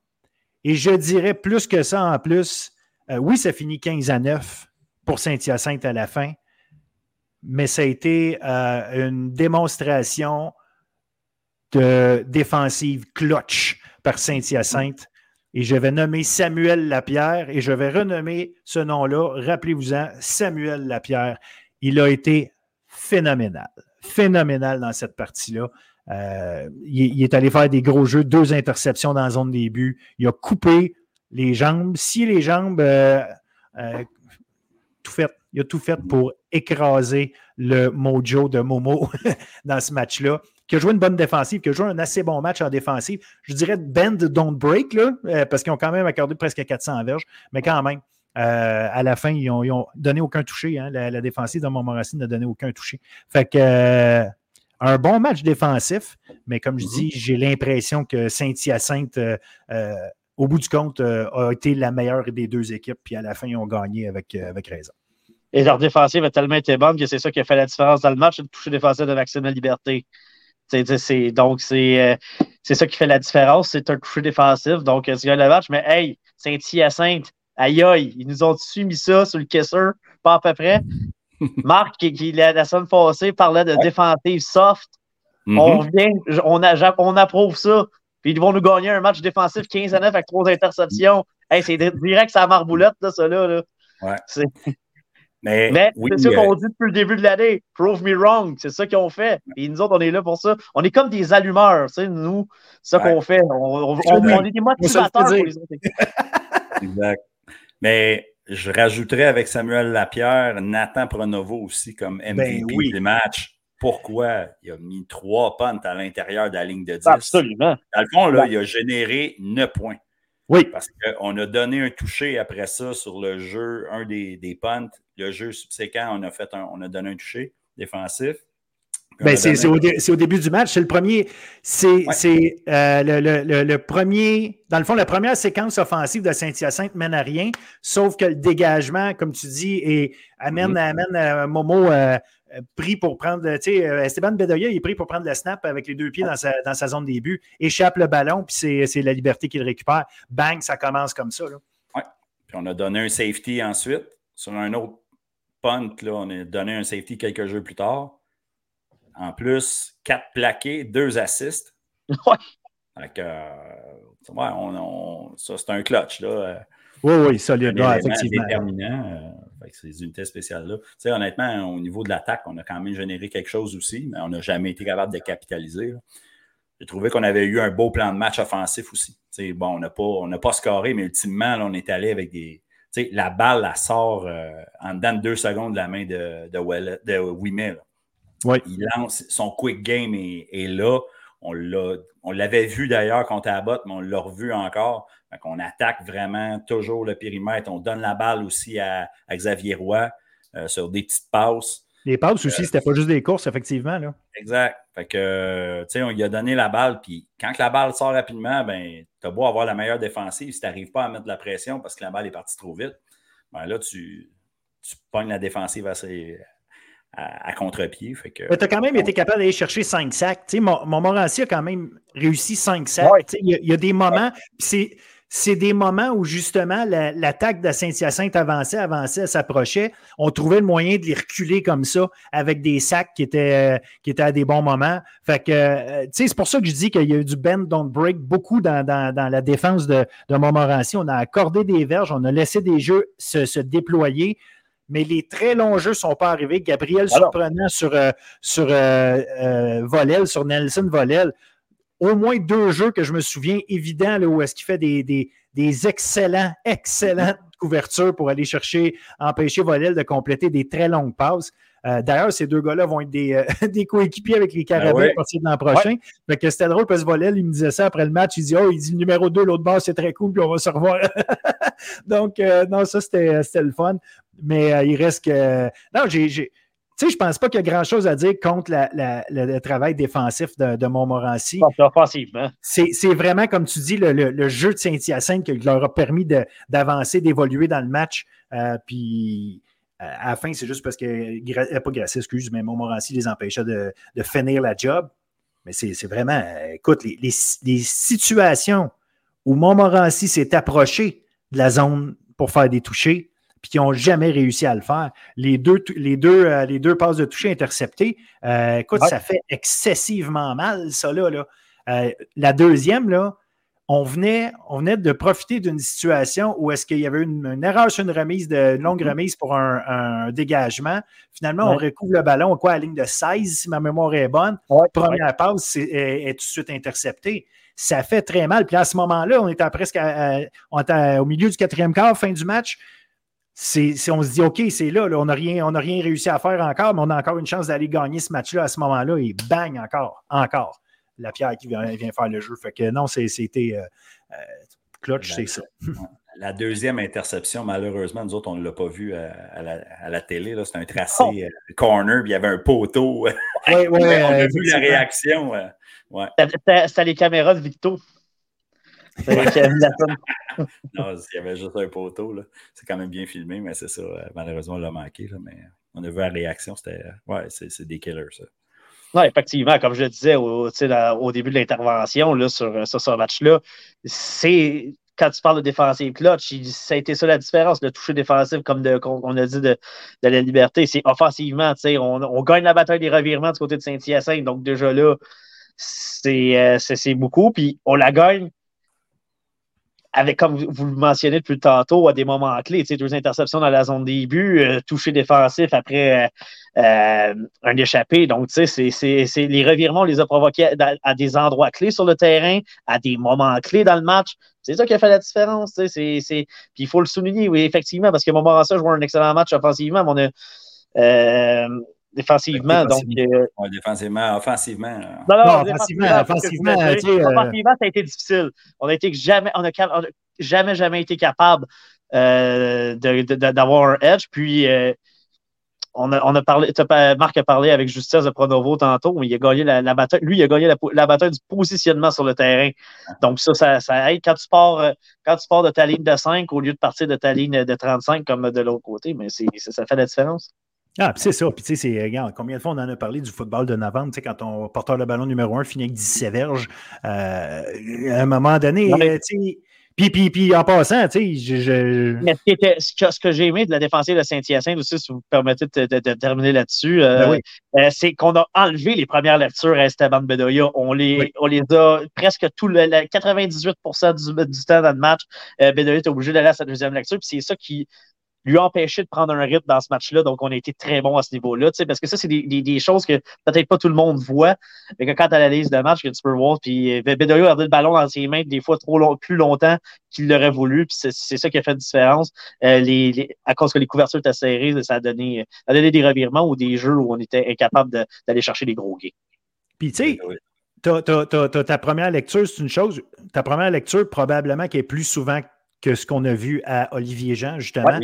Et je dirais plus que ça en plus. Euh, oui, ça finit 15 à 9 pour Saint-Hyacinthe à la fin, mais ça a été euh, une démonstration de défensive clutch par Saint-Hyacinthe. Et je vais nommer Samuel Lapierre et je vais renommer ce nom-là. Rappelez-vous-en, Samuel Lapierre. Il a été phénoménal phénoménal dans cette partie-là. Euh, il, est allé faire des gros jeux, deux interceptions dans la zone début. Il a coupé les jambes. Si les jambes, euh, euh, tout fait. Il a tout fait pour écraser le mojo de Momo [LAUGHS] dans ce match-là. Qui a joué une bonne défensive, qui a joué un assez bon match en défensive. Je dirais bend, don't break, là, parce qu'ils ont quand même accordé presque 400 verges, mais quand même, euh, à la fin, ils n'ont donné aucun touché. Hein. La, défensive de Montmorency n'a donné aucun touché. Fait que euh, un bon match défensif, mais comme je mm-hmm. dis, j'ai l'impression que Saint-Hyacinthe, euh, au bout du compte, a été la meilleure des deux équipes, puis à la fin, ils ont gagné avec, avec raison. Et leur défensive a tellement été bonne que c'est ça qui a fait la différence dans le match, le toucher défensif de Maxime Liberté. donc, c'est ça qui fait la différence. C'est un toucher défensif. Donc, c'est le match. Mais hey, Saint-Hyacinthe, Aïe aïe, ils nous ont-tu mis ça sur le caisseur? Pas à peu près. [LAUGHS] Marc, qui, la semaine passée, parlait de défensive soft. Mm-hmm. On revient, on, on approuve ça. Puis ils vont nous gagner un match défensif 15 à 9 avec trois interceptions. Hey, c'est direct, ça marboulette, là, ça là. Ouais. [LAUGHS] Mais, c'est ça qu'on dit depuis le début de l'année. Prove me wrong. C'est ça qu'on fait. Et nous autres, on est là pour ça. On est comme des allumeurs, tu sais, nous. C'est ça qu'on fait. On, est des motivateurs pour les autres [LAUGHS] exact. Mais je rajouterais avec Samuel Lapierre, Nathan Pronovo aussi comme MVP ben des matchs. Pourquoi? Il a mis trois punts à l'intérieur de la ligne de 10. Absolument. Dans le fond, là, il a généré neuf points. Oui. Parce qu'on a donné un toucher après ça sur le jeu, un des, des punts. Le jeu subséquent, on a, fait on a donné un toucher défensif. Ben, c'est au, au, début du match. C'est le premier. C'est euh, le, le, le, premier. Dans le fond, la première séquence offensive de Saint-Hyacinthe mène à rien, sauf que le dégagement, comme tu dis, et amène, mm-hmm. amène euh, Momo euh, pris pour prendre. Tu sais, Esteban Bedoya, il est pris pour prendre le snap avec les deux pieds dans sa, dans sa zone début, échappe le ballon, puis c'est la liberté qu'il récupère. Bang, ça commence comme ça. Oui. Puis on a donné un safety ensuite sur un autre punt. Là, on a donné un safety quelques jeux plus tard. En plus, quatre plaqués, deux assists. Ouais. ouais, on, ça, c'est un clutch. Là. Oui, oui, solide. Un effectivement. déterminant euh, avec ces unités spéciales-là. Tu sais, honnêtement, au niveau de l'attaque, on a quand même généré quelque chose aussi, mais on n'a jamais été capable de capitaliser. J'ai trouvé qu'on avait eu un beau plan de match offensif aussi. Tu sais, bon, on n'a pas, pas scoré, mais ultimement, là, on est allé avec des. Tu sais, la balle, la sort euh, en dedans de deux secondes de la main de, de, de Il lance, son quick game est, là. On l'avait vu d'ailleurs contre Abbott, mais on l'a revu encore. on attaque vraiment toujours le périmètre. On donne la balle aussi à, Xavier Roy euh, sur des petites passes. Les passes aussi, euh, c'était pas juste des courses, effectivement. Là. Exact. Fait que, tu sais, on lui a donné la balle, puis quand la balle sort rapidement, ben, tu as beau avoir la meilleure défensive, si tu n'arrives pas à mettre de la pression parce que la balle est partie trop vite, ben là, tu, tu pognes la défensive assez, à, contre-pied. Tu as quand même été capable d'aller chercher 5 sacs. mon, Montmorency a quand même réussi 5 sacs. Il y, a des moments, c'est des moments où justement l'attaque de Saint-Hyacinthe avançait, avançait, s'approchait. On trouvait le moyen de les reculer comme ça avec des sacs qui étaient, qui étaient à des bons moments. Fait que, euh, c'est pour ça que je dis qu'il y a eu du bend, don't break beaucoup dans, la défense de, de Montmorency. On a accordé des verges, on a laissé des jeux se déployer mais les très longs jeux ne sont pas arrivés. Gabriel surprenant sur, euh, sur euh, euh, Volel, sur Nelson Volel. Au moins deux jeux que je me souviens évidents là, où est-ce qu'il fait des, des, des, excellents, excellentes couvertures pour aller chercher, empêcher Volel de compléter des très longues passes. D'ailleurs, ces deux gars-là vont être des, [LAUGHS] des coéquipiers avec les ben Carabins à partir de l'an prochain. c'était drôle parce que Volel, il me disait ça après le match. Il dit Oh, il dit numéro 2, l'autre base, c'est très cool, puis on va se revoir. [LAUGHS] Donc, non, ça, c'était le fun mais euh, il reste que. Non, j'ai. Tu sais, je pense pas qu'il y a grand-chose à dire contre le travail défensif de, Montmorency. Offensivement. C'est vraiment, comme tu dis, le, jeu de Saint-Hyacinthe qui leur a permis d'avancer, d'évoluer dans le match. Euh, puis euh, à la fin, c'est juste parce que, pas Grasset, excuse, mais Montmorency les empêchait de, finir la job. Mais c'est vraiment, écoute, les, les, situations où Montmorency s'est approché de la zone pour faire des touchés, qui n'ont jamais réussi à le faire. Les deux, les deux, euh, les deux passes de toucher interceptées, euh, écoute, ça fait excessivement mal, ça là. Euh, la deuxième, là, on venait, on venait de profiter d'une situation où est-ce qu'il y avait une, erreur sur une remise, de, une longue mm-hmm. remise pour un, dégagement. Finalement, on recouvre le ballon quoi, à la ligne de 16, si ma mémoire est bonne. Première passe est, tout de suite interceptée. Ça fait très mal. Puis à ce moment-là, on était presque on était au milieu du quatrième quart, fin du match c'est, on se dit, OK, c'est là, on n'a rien, rien réussi à faire encore, mais on a encore une chance d'aller gagner ce match-là à ce moment-là et bang, encore, encore. La pierre qui vient, faire le jeu. Fait que non, c'était euh, euh, clutch, c'est ça. [LAUGHS] La deuxième interception, malheureusement, nous autres, on ne l'a pas vu à, la, télé. C'était un tracé oh! euh, corner, puis il y avait un poteau. Oui, oui, [LAUGHS] on a vu la réaction. Ouais. C'était les caméras de Victo. Non, il y avait juste un poteau. C'est quand même bien filmé, mais c'est ça. Euh, malheureusement, on l'a manqué. mais on a vu la réaction. C'était. Ouais, c'est des killers, ça. Non, effectivement, comme je le disais au, au début de l'intervention sur, sur, ce match-là, c'est quand tu parles de défensive clutch, ça a été ça la différence, le toucher défensif, comme on a dit de, de la liberté. C'est offensivement, on, on gagne la bataille des revirements du côté de Saint-Hyacinthe. Donc, déjà là, c'est euh, beaucoup. Puis on la gagne avec, comme vous le mentionnez depuis tantôt, à des moments clés, deux interceptions dans la zone début, euh, toucher défensif après euh, un échappé. Donc, tu sais, c'est les revirements, on les a provoqués à, des endroits clés sur le terrain, à des moments clés dans le match. C'est ça qui a fait la différence. Puis il faut le souligner, oui, effectivement, parce que Montmorency joue un excellent match offensivement, mais on a. Euh, défensivement. Donc, euh, défensivement, offensivement. Non, non, offensivement, offensivement, offensivement, ça a été difficile. On a été jamais, on a, jamais, jamais été capable d'avoir un edge. Puis, on a, parlé, Marc a parlé avec Justesse de Pronovo tantôt, mais il a gagné la, bataille. Lui, il a gagné la, bataille du positionnement sur le terrain. Donc, ça, ça, aide quand tu pars, euh, quand tu pars de ta ligne de 5 au lieu de partir de ta ligne de 35 comme de l'autre côté, mais ça, ça fait la différence. Ah, c'est ça. Puis, tu sais, regarde, combien de fois on en a parlé du football de novembre, tu sais, quand ton porteur de ballon numéro 1 finit avec 17 verges, euh, à un moment donné, euh, tu sais, puis, puis, puis en passant, tu sais, je, Mais ce que, j'ai aimé de la défensive de Saint-Hyacinthe aussi, si vous me permettez de, terminer là-dessus, euh, ben euh, c'est qu'on a enlevé les premières lectures à Esteban Bedoya. On les, on les a presque tout le, 98 du, du, temps dans le match. Euh, Bedoya est obligé d'aller à sa deuxième lecture. Puis c'est ça qui, lui a empêché de prendre un rythme dans ce match-là. Donc, on a été très bon à ce niveau-là. Parce que ça, c'est des, choses que peut-être pas tout le monde voit. Mais que quand tu as la liste de match, que tu peux voir, puis euh, Bedoyo a gardé le ballon dans ses mains des fois trop plus longtemps qu'il l'aurait voulu. Puis c'est ça qui a fait la différence. Euh, les, à cause que les couvertures étaient serrées, ça a donné, a donné des revirements ou des jeux où on était incapable d'aller chercher des gros gains. Puis, tu sais, ta première lecture, c'est une chose. Ta première lecture, probablement, qui est plus souvent que ce qu'on a vu à Olivier Jean, justement.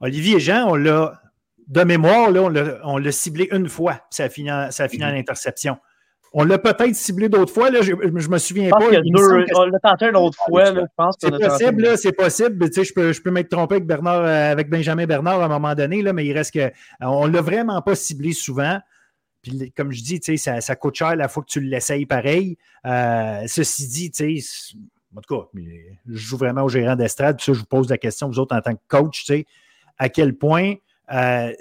Olivier Jean, on l'a, de mémoire, là, on l'a ciblé une fois, ça a fini en, ça a fini en mhm. interception. On l'a peut-être ciblé d'autres fois, là, je ne me souviens pas. on l'a tenté une autre fois, je pense. C'est possible, c'est possible. je peux, je peux m'être trompé avec, Bernard, euh, avec Benjamin Bernard à un moment donné, là, mais il reste que. On ne l'a vraiment pas ciblé souvent. Puis, comme je dis, ça, ça coûte cher la fois que tu l'essayes pareil. Euh, ceci dit, en tout cas, je joue vraiment au gérant d'estrade, puis ça, je vous pose la question, vous autres, en tant que coach, tu sais à quel point. Euh,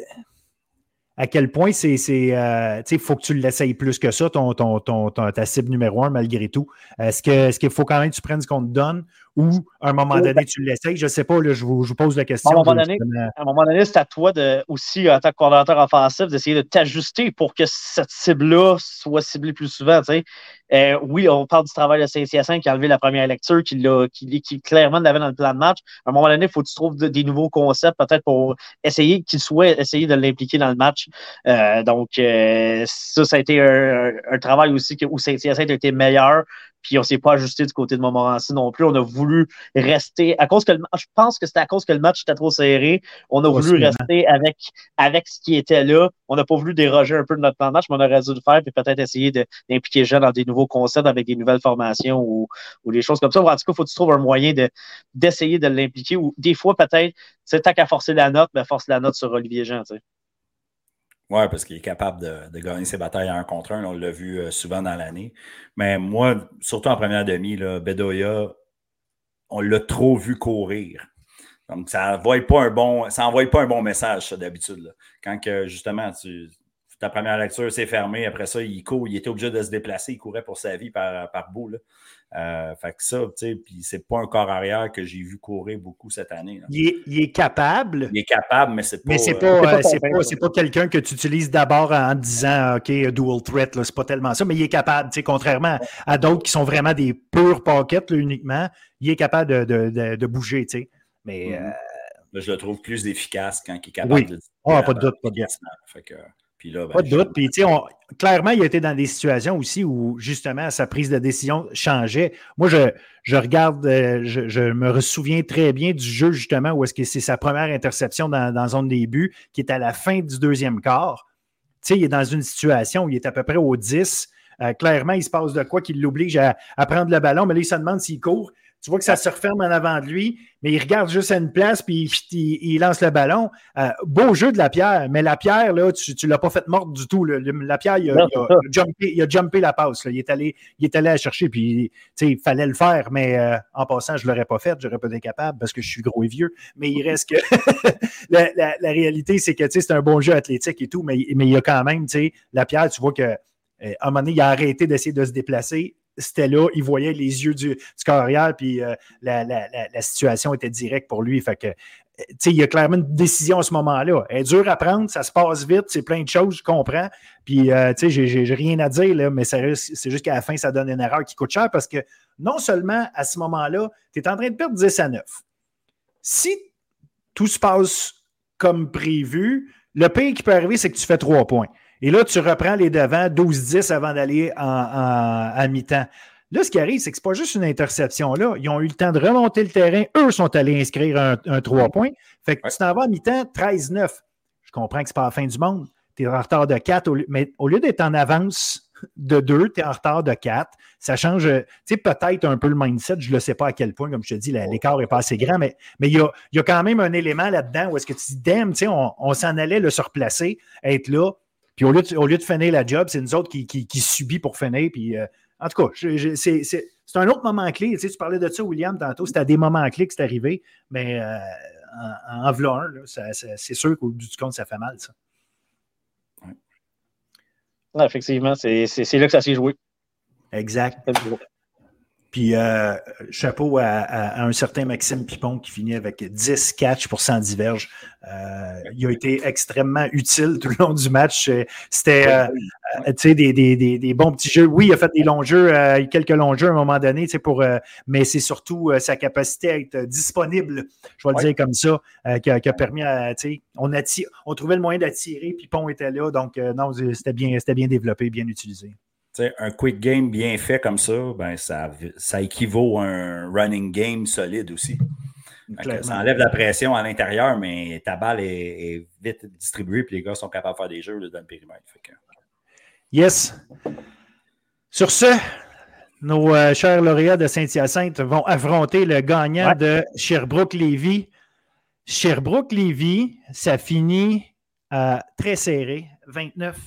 à quel point c'est. Euh, il faut que tu l'essayes plus que ça, ton, ton, ton, ta cible numéro un, malgré tout. Est-ce qu'il faut quand même que tu prennes ce qu'on te donne ou à un moment donné, tu l'essayes? Je ne sais pas, je, vous, pose la question. À un moment donné, c'est à toi de, aussi, en tant que coordinateur offensif, d'essayer de t'ajuster pour que cette cible-là soit ciblée plus souvent. Euh, oui, on parle du travail de CCS5 qui a enlevé la première lecture, qui, qui, qui clairement l'avait dans le plan de match. À un moment donné, il faut que tu trouves des nouveaux concepts, peut-être pour essayer qu'il soit essayer de l'impliquer dans le match. Euh, donc, euh, ça, ça a été un, travail aussi où Saint-Hyacinthe a été meilleur puis on s'est pas ajusté du côté de Montmorency non plus. On a voulu rester, à cause que le, je pense que c'était à cause que le match était trop serré, on a voulu rester avec, avec ce qui était là. On n'a pas voulu déroger un peu de notre plan de match, mais on aurait dû le faire, puis peut-être essayer d'impliquer les gens dans des nouveaux concepts avec des nouvelles formations ou, ou des choses comme ça. En tout cas, il faut que tu trouves un moyen d'essayer de, l'impliquer, ou des fois, peut-être, c'est tant qu'à forcer la note, mais force la note sur Olivier Jean, tu sais. Oui, parce qu'il est capable de, gagner ses batailles un contre un. On l'a vu euh, souvent dans l'année. Mais moi, surtout en première demi, là, Bedoya, on l'a trop vu courir. Donc, ça n'envoie pas un bon, ça pas un bon message, ça, d'habitude. Quand que, justement, tu, ta première lecture s'est fermée, après ça, il court, il était obligé de se déplacer, il courait pour sa vie par, par bout. Là. Euh, fait que ça, tu sais, puis c'est pas un corps arrière que j'ai vu courir beaucoup cette année. Il est, capable. Il est capable, mais c'est pas. Mais c'est pas, euh, pas, pas, quelqu'un que tu utilises d'abord en disant OK, dual threat, c'est pas tellement ça, mais il est capable, tu sais, contrairement à d'autres qui sont vraiment des purs pockets uniquement, il est capable de, de, bouger, tu sais. Mais. Mm-hmm. Euh, je le trouve plus efficace quand il est capable de. Ah, pas de doute, pas de doute. Ben, pas de doute. Puis, clairement, il a été dans des situations aussi où, justement, sa prise de décision changeait. Moi, je, je regarde, euh, je, me souviens très bien du jeu, justement, où est-ce que c'est sa première interception dans, dans zone début, qui est à la fin du deuxième quart. Tu sais, il est dans une situation où il est à peu près au 10. Euh, clairement, il se passe de quoi qui l'oblige à, à, prendre le ballon, mais là, il se demande s'il court. Tu vois que ça se referme en avant de lui, mais il regarde juste à une place, puis il, lance le ballon. Euh, beau jeu de la pierre, mais la pierre, là, tu ne l'as pas fait morte du tout. la pierre, il a, jumpé, la passe. Il, est allé, il est allé la chercher, puis il fallait le faire, mais euh, en passant, je ne l'aurais pas fait. Je n'aurais pas été capable parce que je suis gros et vieux. Mais il reste que [LAUGHS] la, réalité, c'est que c'est un bon jeu athlétique et tout, mais, mais il y a quand même, la pierre, tu vois que. Euh, à un moment donné, il a arrêté d'essayer de se déplacer c'était là, il voyait les yeux du, du carrière, puis euh, la, situation était directe pour lui. Fait que, il y a clairement une décision à ce moment-là. Elle est dure à prendre, ça se passe vite, c'est plein de choses, je comprends. Puis, euh, tu sais, j'ai rien à dire, là, mais c'est juste qu'à la fin, ça donne une erreur qui coûte cher parce que non seulement à ce moment-là, tu es en train de perdre 10 à 9. Si tout se passe comme prévu, le pire qui peut arriver, c'est que tu fais 3 points. Et là, tu reprends les devants 12-10 avant d'aller en, à mi-temps. Là, ce qui arrive, c'est que ce n'est pas juste une interception. Là. Ils ont eu le temps de remonter le terrain. Eux sont allés inscrire un, 3 points. Fait que tu t'en vas à mi-temps 13-9. Je comprends que ce n'est pas la fin du monde. Tu es en retard de 4, mais au lieu d'être en avance de 2, tu es en retard de 4. Ça change, tu sais, peut-être un peu le mindset. Je ne sais pas à quel point, comme je te dis, l'écart n'est pas assez grand, mais il y, a, y, a, quand même un élément là-dedans où est-ce que tu dis, damn, on, on s'en allait le surplacer, être là. Puis au lieu de, au lieu de finir la job, c'est nous autres qui, qui, qui subit pour finir. Puis euh, en tout cas, c'est un autre moment clé. Tu, sais, tu parlais de ça, William, tantôt. C'était à des moments clés que c'est arrivé. Mais euh, en, en un, c'est sûr qu'au bout du compte, ça fait mal, ça. effectivement, c'est là que ça s'est joué. Exact. Puis euh, chapeau à, un certain Maxime Pipon qui finit avec 10 catchs pour 100 diverges. Euh, il a été extrêmement utile tout le long du match. C'était euh, des, des, des, bons petits jeux. Oui, il a fait des longs jeux, quelques longs jeux à un moment donné, pour, mais c'est surtout sa capacité à être disponible, je vais le dire comme ça, qui a, permis à. On, on trouvait le moyen d'attirer, Pipon était là. Donc, non, c'était bien, bien développé, bien utilisé un quick game bien fait comme ça, ben, ça, ça équivaut à un running game solide aussi. Ça enlève la pression à l'intérieur, mais ta balle est, vite distribuée et les gars sont capables de faire des jeux dans le périmètre. Yes. Sur ce, nos euh, chers lauréats de Saint-Hyacinthe vont affronter le gagnant de Sherbrooke-Lévis. Sherbrooke-Lévis, ça finit euh, très serré, 29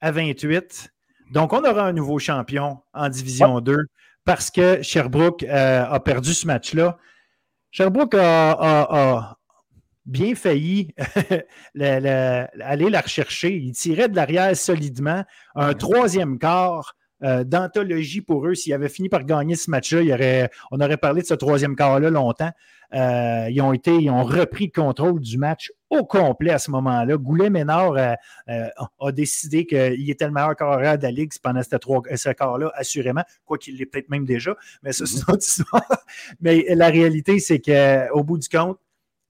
à 28. Donc, on aura un nouveau champion en Division 2 parce que Sherbrooke euh, a perdu ce match-là. Sherbrooke a, bien failli [LAUGHS] aller la rechercher. Il tirait de l'arrière solidement. Un troisième quart euh, d'anthologie pour eux. S'ils avaient fini par gagner ce match-là, on aurait parlé de ce troisième quart-là longtemps. Euh, ils, ont été, ils repris le contrôle du match au complet à ce moment-là. Goulet-Ménard euh, euh, a décidé qu'il était le meilleur carrière de la Ligue pendant ce quart-là, assurément, quoi qu'il l'ait peut-être même déjà, mais ça, c'est autre [LAUGHS] histoire. Mais la réalité, c'est qu'au bout du compte,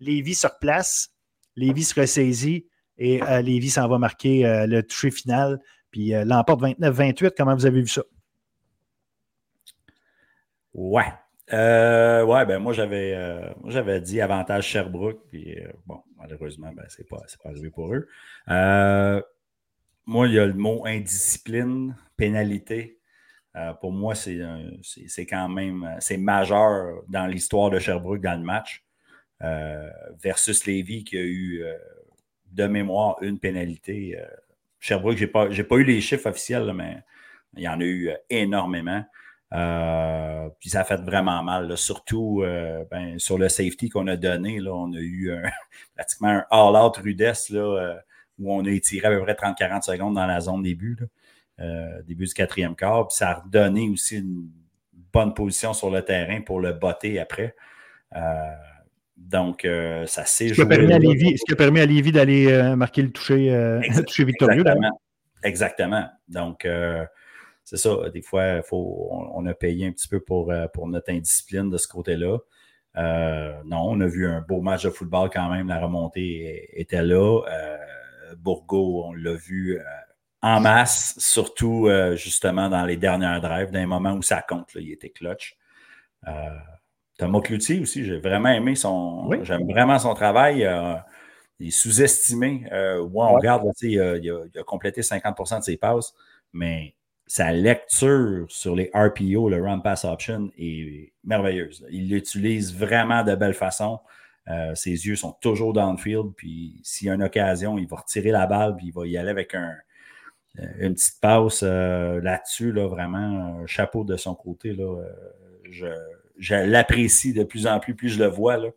Lévis se replace, Lévis se ressaisit et Lévis s'en va marquer le toucher final, puis l'emporte 29-28. Comment vous avez vu ça? Ouais, euh, ouais, ben moi j'avais euh, dit avantage Sherbrooke, puis euh, bon, malheureusement, ben, c'est pas, pas arrivé pour eux. Euh, moi, il y a le mot indiscipline, pénalité. pour moi, c'est quand même c'est majeur dans l'histoire de Sherbrooke dans le match. versus Lévis qui a eu de mémoire une pénalité. Sherbrooke, je n'ai pas, pas eu les chiffres officiels, mais il y en a eu énormément. Euh, puis ça a fait vraiment mal, surtout euh, ben, sur le safety qu'on a donné. Là, on a eu [LAUGHS] pratiquement un all-out rudesse là, euh, où on a étiré à peu près 30-40 secondes dans la zone début, début du quatrième quart. Puis ça a redonné aussi une bonne position sur le terrain pour le botter après. Donc, ça s'est joué. ce qui a permis à Lévis d'aller marquer le toucher, [LAUGHS] toucher victorieux. Exactement. Exactement. Donc, c'est ça, des fois, faut, on, a payé un petit peu pour, euh, pour notre indiscipline de ce côté-là. Euh, non, on a vu un beau match de football quand même. La remontée était là. Euh, Bourgo, on l'a vu en masse, surtout justement dans les dernières drives, dans les moments où ça compte. il était clutch. Thomas Cloutier aussi, j'ai vraiment aimé son. J'aime vraiment son travail. il est sous-estimé. on regarde, il, a, il, a, complété 50% de ses passes, mais sa lecture sur les RPO, le Run Pass Option, est merveilleuse. Il l'utilise vraiment de belle façon. Euh, ses yeux sont toujours downfield, puis s'il y a une occasion, il va retirer la balle, puis il va y aller avec un, euh, une petite passe euh, là-dessus, là, vraiment, un chapeau de son côté. Là, je, je l'apprécie de plus en plus, plus je le vois. Là,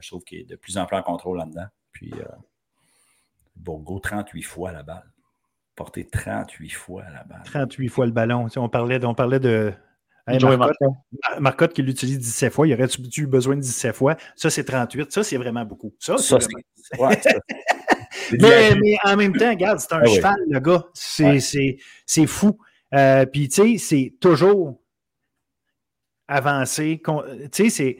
je trouve qu'il est de plus en plus en contrôle là-dedans. Puis, Bourgo, 38 fois la balle porté 38 fois la balle. 38 fois le ballon. on parlait, on parlait de. Marcotte, qui l'utilise 17 fois, il aurait-tu eu besoin de 17 fois? Ça, c'est 38. Ça, c'est vraiment beaucoup. Ça, c'est [LAUGHS] [LAUGHS] mais, en même temps, regarde, c'est un ah cheval, le gars. C'est fou. Euh, puis, tu sais, c'est toujours avancé. Tu sais, c'est.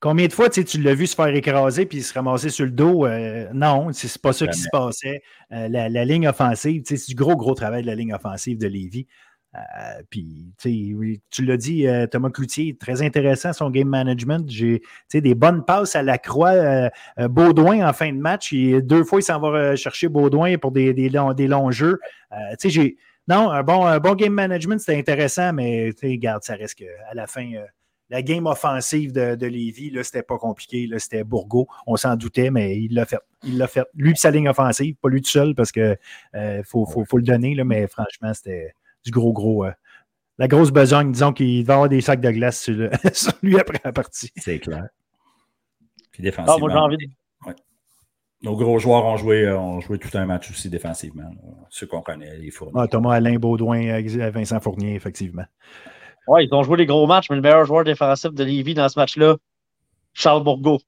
Combien de fois tu l'as vu se faire écraser puis se ramasser sur le dos? Euh, non, c'est pas ça qui se passait. Euh, la, la, ligne offensive, c'est du gros, gros travail de la ligne offensive de Lévis. Euh, puis, tu l'as dit, euh, Thomas Cloutier, très intéressant son game management. J'ai des bonnes passes à la croix. Baudouin en fin de match, deux fois, il s'en va chercher Baudouin pour des, des, longs, des longs jeux. j'ai non, un bon, bon game management, c'était intéressant, mais regarde, ça reste qu'à la fin, la game offensive de, de Lévis, c'était pas compliqué. C'était Bourgo. On s'en doutait, mais il l'a fait. Il l'a fait. Lui et sa ligne offensive, pas lui tout seul, parce qu'il faut, faut, faut, le donner, là, mais franchement, c'était du gros, gros. Euh, la grosse besogne, disons qu'il va avoir des sacs de glace [LAUGHS] sur, lui après la partie. C'est clair. Puis défensivement. Ah, envie Nos gros joueurs ont joué, euh, ont joué tout un match aussi défensivement. Ceux qu'on connaît, les Fourniers. Ah, Thomas Alain Baudouin, Vincent Fournier, effectivement. Oui, ils ont joué les gros matchs, mais le meilleur joueur défensif de Lévis dans ce match-là, Charles Bourgault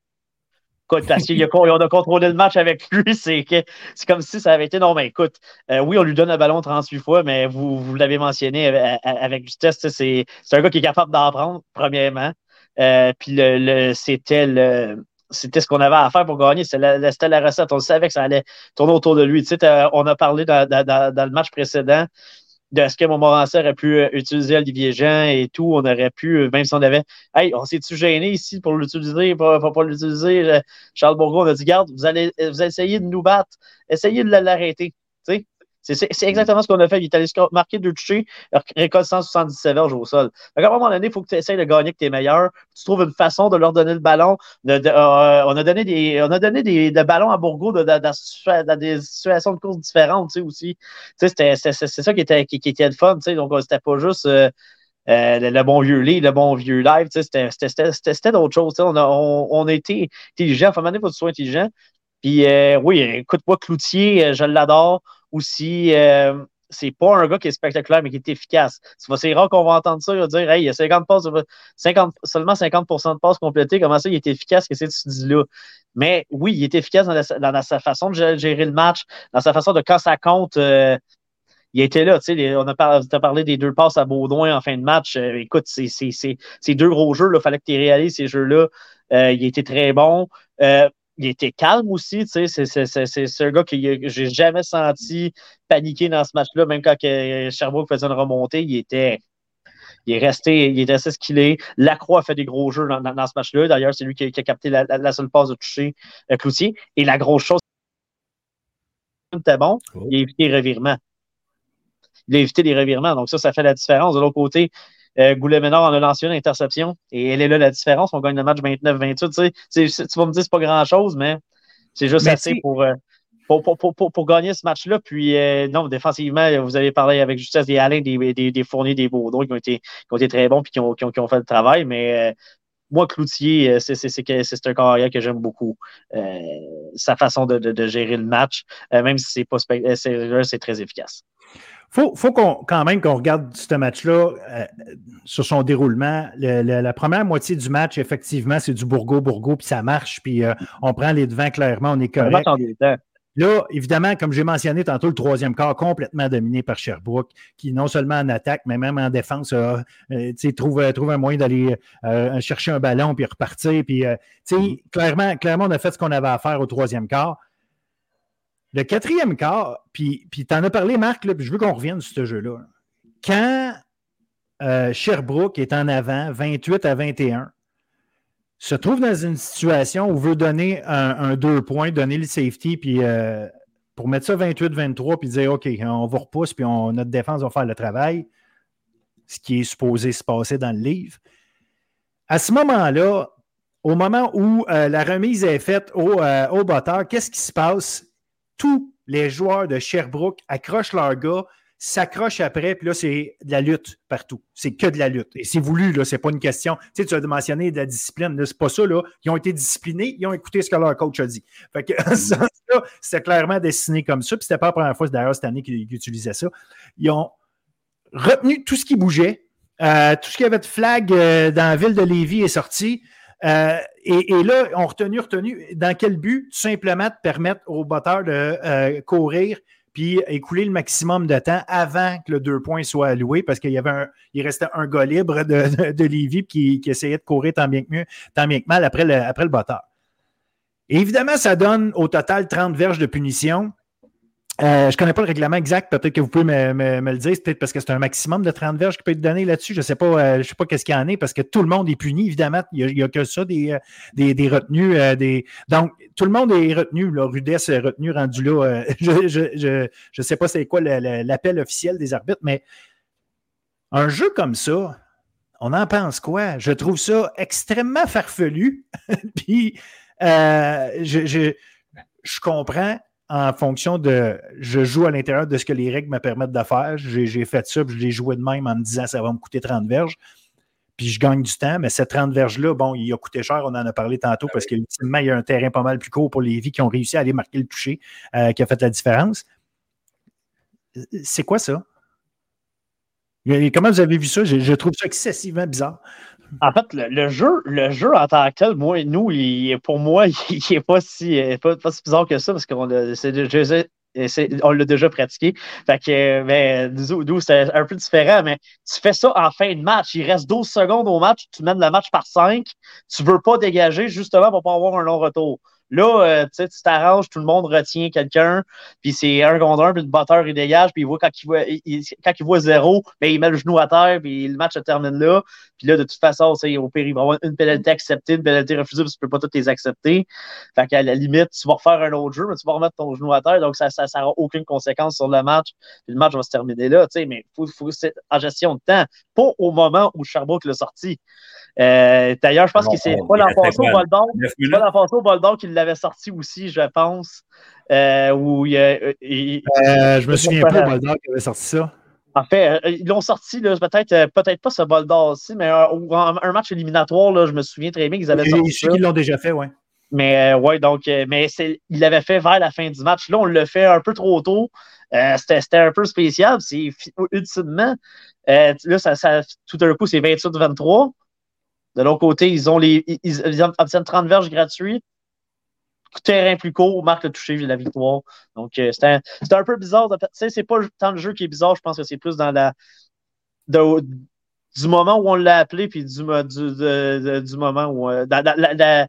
parce qu'on a contrôlé le match avec lui, [LAUGHS] c'est comme si ça avait été non, mais écoute, euh, oui, on lui donne un ballon 38 fois, mais vous, vous l'avez mentionné avec, justesse, c'est un gars qui est capable d'en prendre, premièrement. Euh, puis le, c'était le c'était ce qu'on avait à faire pour gagner. C'était la, recette. On savait que ça allait tourner autour de lui. Tu sais, on a parlé dans, le match précédent de ce que Montmorency aurait pu euh, utiliser Olivier Jean et tout. On aurait pu, euh, même si on avait. Hey, on s'est-tu gêné ici pour l'utiliser, pour, pour pas l'utiliser? Euh, Charles Bourgault, on a dit, garde, vous allez, vous allez essayer de nous battre, essayez de l'arrêter. C'est exactement ce qu'on a fait. Il est allé marquer deux touchés, récolte 177 verges au sol. à un moment donné, il faut que tu essayes de gagner que tes meilleurs. Tu trouves une façon de leur donner le ballon. Euh, on a donné des, on a donné des, ballons à Bourgo dans, des situations de course différentes aussi. C'est ça qui était, qui, était le fun. Donc, c'était pas juste. Euh, euh, le, bon vieux lit, le bon vieux live, c'était d'autres choses. On a, on, été intelligent. Enfin, à un moment donné, il faut que tu sois intelligent. Puis, oui, écoute-moi, Cloutier, je l'adore aussi, euh, c'est pas un gars qui est spectaculaire, mais qui est efficace. C'est rare qu'on va entendre ça, il va dire Hey, il y a 50 passes, 50, seulement 50% de passes complétées, comment ça, il est efficace, qu'est-ce que tu dis là? Mais oui, il est efficace dans, sa façon de gérer le match, dans sa façon de quand ça compte. Euh, il était là, tu sais, on a parlé, des deux passes à Baudouin en fin de match. Euh, écoute, c'est deux gros jeux, il fallait que tu réalises ces jeux-là. il était très bon il était calme aussi, tu sais, c'est un gars que j'ai jamais senti paniquer dans ce match-là, même quand Sherbrooke faisait une remontée, il était, il est resté, il est resté ce qu'il est. Lacroix a fait des gros jeux dans, ce match-là. D'ailleurs, c'est lui qui, a capté la, seule passe de toucher euh, Cloutier. Et la grosse chose, c'était bon, il a évité les revirements. Il a évité les revirements. Donc, ça, ça fait la différence. De l'autre côté, euh, Goulet-Ménard en a lancé une interception et elle est là la différence. On gagne le match 29-28. Tu, sais, tu vas me dire c'est pas grand-chose, mais c'est juste assez euh, pour, pour, gagner ce match-là. Puis, euh, non, défensivement, vous avez parlé avec justesse des Alain, des, des, des Fourniers, des qui ont été, qui ont été très bons et qui ont, qui, ont, fait le travail. Mais moi, Cloutier, c'est un carrière que j'aime beaucoup. sa façon de, de, gérer le match, même si c'est pas c'est très efficace faut, faut qu'on, quand même qu'on regarde ce match-là euh, sur son déroulement. la première moitié du match, effectivement, c'est du bourgo-bourgo, puis ça marche, puis euh, on prend les devants clairement, on est correct. Là, évidemment, comme j'ai mentionné tantôt, le troisième quart complètement dominé par Sherbrooke, qui non seulement en attaque, mais même en défense, euh, trouve, trouve un moyen d'aller chercher un ballon puis repartir. Puis, mm-hmm. clairement, clairement, on a fait ce qu'on avait à faire au troisième quart. Le quatrième quart, puis, puis tu en as parlé, Marc, puis je veux qu'on revienne sur ce jeu-là. Quand euh, Sherbrooke est en avant, 28 à 21, se trouve dans une situation où veut donner un, deux points, donner le safety, puis euh, pour mettre ça 28-23, puis dire OK, on vous repousse, puis notre défense va faire le travail, ce qui est supposé se passer dans le livre. À ce moment-là, au moment où euh, la remise est faite au, au batteur, qu'est-ce qui se passe? Tous les joueurs de Sherbrooke accrochent leur gars, s'accroche après, puis là, c'est de la lutte partout. C'est que de la lutte. Et c'est voulu, là, c'est pas une question. Tu sais, tu as mentionné de la discipline, c'est pas ça, là. Ils ont été disciplinés, ils ont écouté ce que leur coach a dit. Fait que [LAUGHS] c'était clairement dessiné comme ça, puis c'était pas la première fois, d'ailleurs, cette année qu'ils utilisaient ça. Ils ont retenu tout ce qui bougeait, euh, tout ce qui avait de flag euh, dans la ville de Lévis est sorti. Euh, et, là, on retenu, retenu, dans quel but? Simplement de permettre aux batteurs de courir puis écouler le maximum de temps avant que le deux points soit alloué parce qu'il y avait un, il restait un gars libre de, de, qui, essayait de courir tant bien que mieux, que mal après le, après le batteur. évidemment, ça donne au total 30 verges de punition. Euh, je ne connais pas le règlement exact, peut-être que vous pouvez me, le dire, peut-être parce que c'est un maximum de 30 verges qui peut être donné là-dessus. Je ne sais pas, euh, je sais pas qu'est-ce qu'il y en est, parce que tout le monde est puni, évidemment. Il n'y a, que ça, des, euh, des, retenues. des... Donc, tout le monde est retenu, là, Rudesse est retenu, rendu là. [LAUGHS] je ne sais pas c'est quoi l'appel officiel des arbitres, mais un jeu comme ça, on en pense quoi? Je trouve ça extrêmement farfelu. [LAUGHS] Puis, je, je, je comprends en fonction de je joue à l'intérieur de ce que les règles me permettent de faire. J'ai fait ça, puis je l'ai joué de même en me disant ça va me coûter 30 verges. Puis je gagne du temps, mais cette 30 verges-là, bon, il a coûté cher, on en a parlé tantôt, parce qu'ultimement, il y a un terrain pas mal plus court pour les vies qui ont réussi à aller marquer le toucher, euh, qui a fait la différence. C'est quoi ça? Comment vous avez vu ça? Je, trouve ça excessivement bizarre. En fait, le, jeu, le jeu en tant que tel, moi, nous, pour moi, [LAUGHS] il n'est pas si, pas, si bizarre que ça parce qu'on on l'a déjà pratiqué. Fait que, mais, nous, c'est un peu différent, mais tu fais ça en fin de match. Il reste 12 secondes au match, tu mènes le match par 5. Tu veux pas dégager justement pour pas avoir un long retour. Là, euh, tu t'arranges, tout le monde retient quelqu'un, puis c'est un contre un, puis le batteur, il dégage, puis il voit quand il voit, quand il voit zéro, ben, il met le genou à terre, puis le match se termine là. Puis là, de toute façon, au pire, il va avoir une pénalité acceptée, une pénalité refusée, parce que tu peux pas toutes les accepter. Fait qu'à la limite, tu vas refaire un autre jeu, mais tu vas remettre ton genou à terre, donc ça n'a ça, aucune conséquence sur le match. Puis le match va se terminer là, tu sais, mais faut, faut, en gestion de temps, pas au moment où Sherbrooke l'a sorti. Euh, d'ailleurs, je pense que c'est pas l'enfoncé au bol d'or. C'est pas l'enfoncé au bol d'or qui l'avait sorti aussi, je pense. Euh, où il, euh, je me souviens pas au bol d'or qui avait sorti ça. En fait, ils l'ont sorti, peut-être peut-être pas ce bol d'or aussi, mais un, un, match éliminatoire, là, je me souviens très bien qu'ils avaient sorti. Je sais qu'ils l'ont déjà fait, oui. Mais ouais, donc, mais il l'avait fait vers la fin du match. Là, on le fait un peu trop tôt. C'était un peu spécial. C'est ultimement, là, ça, ça, tout d'un coup, c'est 28-23. De l'autre côté, ils ont les, ils, obtiennent 30 verges Terrain plus court, marque le toucher la victoire. Donc, euh, c'est un, peu bizarre. Tu sais, c'est pas tant le jeu qui est bizarre, je pense que c'est plus dans la. du moment où on l'a appelé, puis du, du, moment où. Euh,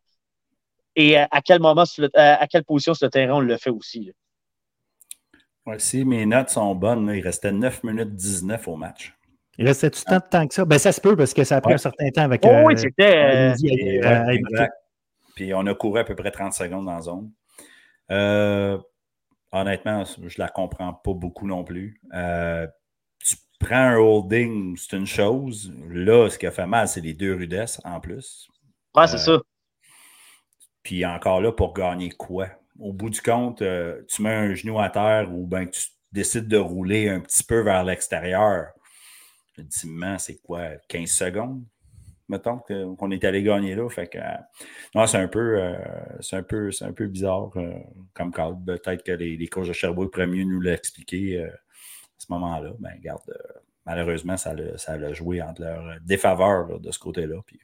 et à quel moment, à quelle position sur le terrain on le fait aussi. si mes notes sont bonnes, il restait 9 minutes 19 au match. Il restait tout tant de temps que ça? Ben, ça se peut parce que ça a pris un certain temps avec. Oh, oui, euh, c'était. Euh, Puis on a couru à peu près 30 secondes dans la zone. Euh, honnêtement, je la comprends pas beaucoup non plus. tu prends un holding, c'est une chose. Là, ce qui a fait mal, c'est les deux rudesses en plus. Ouais, c'est ça. Puis encore là, pour gagner quoi? Au bout du compte, tu mets un genou à terre ou ben tu décides de rouler un petit peu vers l'extérieur ultimement, c'est quoi, 15 secondes, mettons, qu'on est allé gagner là. Fait que, non, c'est un peu, euh, c'est un peu, c'est un peu bizarre euh, comme cadre. Peut-être que les, les coachs de Sherbrooke pourraient mieux nous l'expliquer euh, à ce moment-là. Ben, regarde, malheureusement, ça l'a, ça joué entre leur défaveur de ce côté-là. Puis,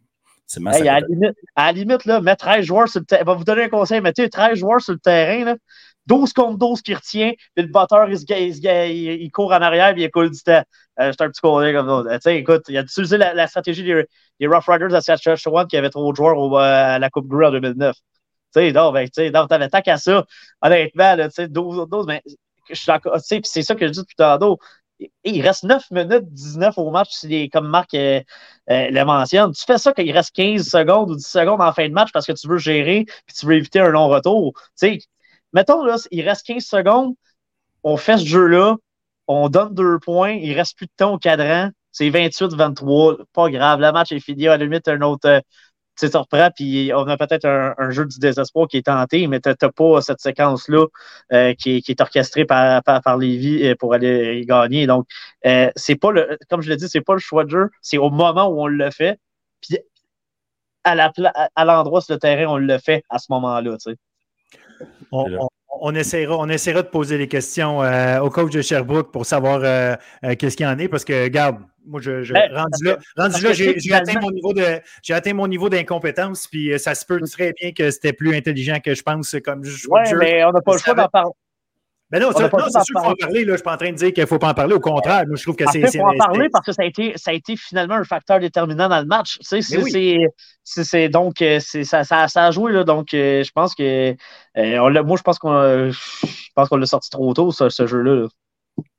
à, la limite, à, la limite, là, mettre 13 joueurs sur le terrain. va vous donner un conseil. Mettez 13 joueurs sur le terrain. Là, 12 contre 12 qui retient, puis le batteur, il, il, il, court en arrière, puis il coule du temps. Euh, c'est un petit conseil comme ça. sais, écoute, il a utilisé la, stratégie des, Rough Riders à Saskatchewan qui avait trop de joueurs au, à la Coupe Grue en 2009. Tu sais, donc, ben, tu t'avais tant qu'à ça. Honnêtement, sais, 12, 12, mais sais, c'est ça que je dis depuis tantôt. Il reste 9 minutes 19 au match, comme Marc euh, euh, le mentionne. Tu fais ça qu'il reste 15 secondes ou 10 secondes en fin de match parce que tu veux gérer puis tu veux éviter un long retour. Tu sais, mettons, là, il reste 15 secondes, on fait ce jeu-là, on donne deux points, il reste plus de temps au cadran, c'est 28-23, pas grave, le match est fini, à la limite, un autre, tu te reprends, puis on a peut-être un, jeu du désespoir qui est tenté, mais tu n'as pas cette séquence-là euh, qui, est orchestrée par, par, Lévi euh, pour aller gagner. Donc, euh, c'est pas le, comme je l'ai dit, c'est pas le choix de jeu, c'est au moment où on le fait. Puis à l'endroit sur le terrain, on le fait à ce moment-là. Tu sais. On, essaiera, on essaiera de poser des questions au coach de Sherbrooke pour savoir qu'est-ce qu'il y en est, parce que, regarde, moi, je, je ben, rendu là, rendu là j'ai atteint mon niveau de j'ai atteint mon niveau d'incompétence, puis euh, ça se peut très bien que c'était plus intelligent que je pense comme je Oui, mais on n'a pas le choix d'en parler. Mais ben non, c'est sûr qu'il faut en parler. Là. Je ne suis pas en train de dire qu'il ne faut pas en parler. Au contraire, moi, je trouve que c'est. Il faut en parler parce que ça a, été, ça a été finalement un facteur déterminant dans le match. Tu sais, c'est, donc, euh, ça, ça, ça, a joué. Là, donc, euh, je pense que. on moi, je pense qu'on qu'on l'a sorti trop tôt, ce, ce jeu-là.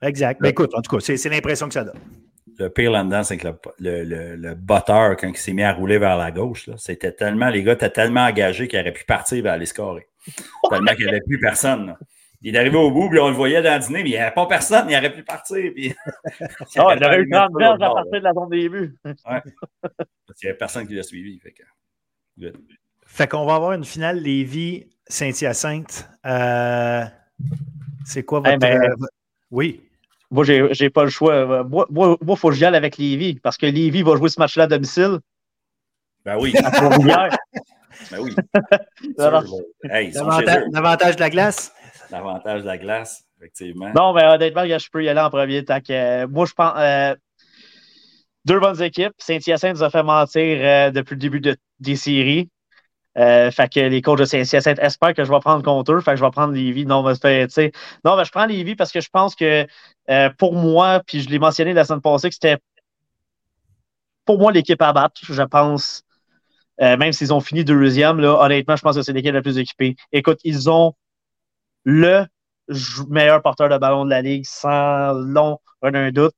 Exact. Mais ben, écoute, en tout cas, c'est l'impression que ça donne le pire là-dedans, c'est que le, le, le, botteur, quand il s'est mis à rouler vers la gauche, c'était tellement, les gars étaient tellement engagés qu'il aurait pu partir vers les scorer. [LAUGHS] tellement qu'il n'y avait plus personne. Il est arrivé au bout, puis on le voyait dans le dîner, mais il n'y avait pas personne, il aurait pu partir. Puis... [LAUGHS] il aurait eu 30 verges à partir de la zone des buts. ouais. Parce qu'il n'y avait personne qui l'a suivi. Fait que... Fait qu'on va avoir une finale Lévis-Saint-Hyacinthe. Euh... C'est quoi votre. ben... Euh, oui. Moi, j'ai pas le choix. Moi, il faut que j'y aille avec Lévi parce que Lévi va jouer ce match-là à domicile. Ben oui. [LAUGHS] ben oui. [LAUGHS] L'avantage de la glace. L'avantage de la glace, effectivement. Non, mais honnêtement, je peux y aller en premier. Que, moi, je pense. Euh, deux bonnes équipes. Saint-Hyacinthe nous a fait mentir euh, depuis le début de, des séries. Euh, fait que les coachs de Saint-Hyacinthe espèrent que je vais prendre contre eux. Fait que je vais prendre Lévi. Non, mais, non, mais je prends Lévi parce que je pense que euh, pour moi, puis je l'ai mentionné la semaine passée, que c'était pour moi l'équipe à battre, je pense. Euh, même s'ils ont fini deuxième, là, honnêtement, je pense que c'est l'équipe la plus équipée. Écoute, ils ont le meilleur porteur de ballon de la Ligue, sans long un doute.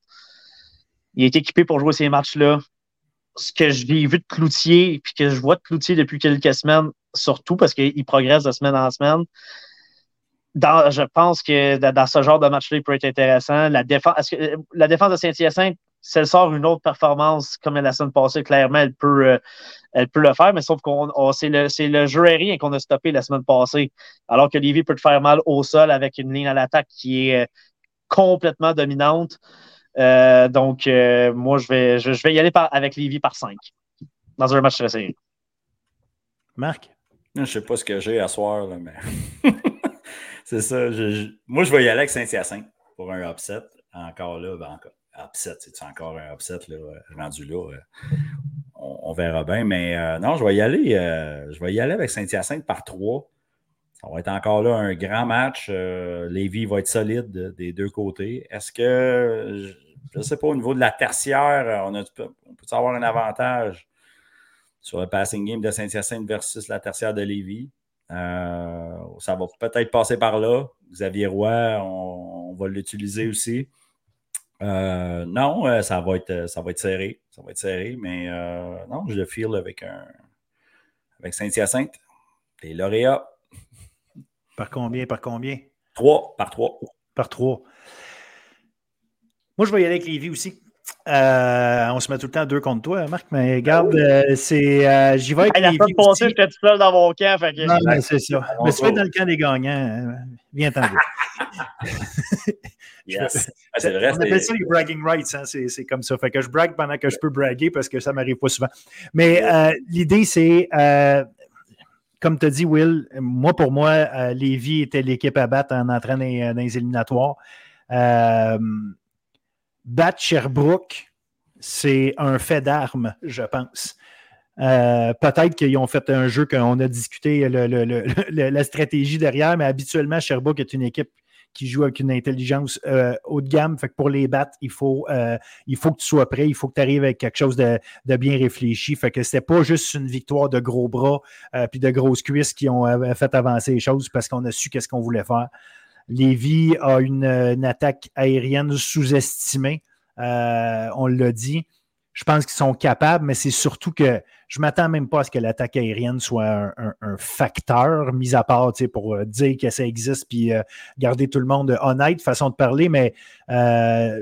Il est équipé pour jouer ces matchs-là ce que j'ai vu de Cloutier, et que je vois de Cloutier depuis quelques semaines, surtout parce qu'il progresse de semaine en semaine, je pense que dans ce genre de match-là, il peut être intéressant. La défense, la défense de Saint-Hyacinthe, si elle sort une autre performance comme la semaine passée, clairement, elle peut, euh, elle peut le faire, mais sauf que c'est le, le, jeu aérien qu'on a stoppé la semaine passée. Alors que Lévi peut te faire mal au sol avec une ligne à l'attaque qui est euh, complètement dominante. Euh, donc, euh, moi, je vais, je, vais y aller avec Lévi par 5 dans un match très serré. Marc? Je ne sais pas ce que j'ai à soir, là, mais [LAUGHS] c'est ça. moi, je vais y aller avec Saint-Hyacinthe pour un upset. Encore là, ben encore, upset, c'est encore un upset là, rendu là. Euh, on, verra bien. Mais non, je vais y aller. je vais y aller avec Saint-Hyacinthe par 3. Ça va être encore là un grand match. Lévi va être solide des deux côtés. Est-ce que je ne sais pas, au niveau de la tertiaire, euh, on, peut avoir un avantage sur le passing game de Saint-Hyacinthe versus la tertiaire de Lévis? Euh, ça va peut-être passer par là. Xavier Roy, on, va l'utiliser aussi. Euh, non, ça va, être, ça va être serré. Ça va être serré, mais non, je le file avec, un, avec Saint-Hyacinthe. Les lauréats. Par combien? Par combien? Trois, par trois. Par trois. Moi, je vais y aller avec Lévi aussi. Euh, on se met tout le temps deux contre toi, Marc, mais regarde, euh, c'est. Euh, j'y vais avec La semaine passée, j'étais tout seul dans mon camp. Fait que... Non, mais c'est ça. Mais si tu es dans le camp des gagnants, hein, viens t'en [LAUGHS] yes. [LAUGHS] on appelle ça les bragging rights, hein, c'est comme ça. Fait que je brague pendant que je peux braguer parce que ça m'arrive pas souvent. Mais l'idée, c'est comme tu as dit, Will, moi, pour moi, Lévi était l'équipe à battre en entrant dans, dans les éliminatoires. Euh, battre Sherbrooke, c'est un fait d'armes, je pense. Euh, peut-être qu'ils ont fait un jeu qu'on a discuté [LAUGHS] la stratégie derrière, mais habituellement, Sherbrooke est une équipe qui joue avec une intelligence euh, haut de gamme. Fait que pour les battre, il faut, euh, il faut que tu sois prêt, il faut que tu arrives avec quelque chose de, bien réfléchi. Fait que c'était pas juste une victoire de gros bras puis de grosses cuisses qui ont fait avancer les choses parce qu'on a su qu'est-ce qu'on voulait faire. Lévis a une, attaque aérienne sous-estimée. Euh, on l'a dit. Je pense qu'ils sont capables, mais c'est surtout que je m'attends même pas à ce que l'attaque aérienne soit un, facteur, mis à part pour euh, dire que ça existe puis euh, garder tout le monde honnête, façon de parler. Mais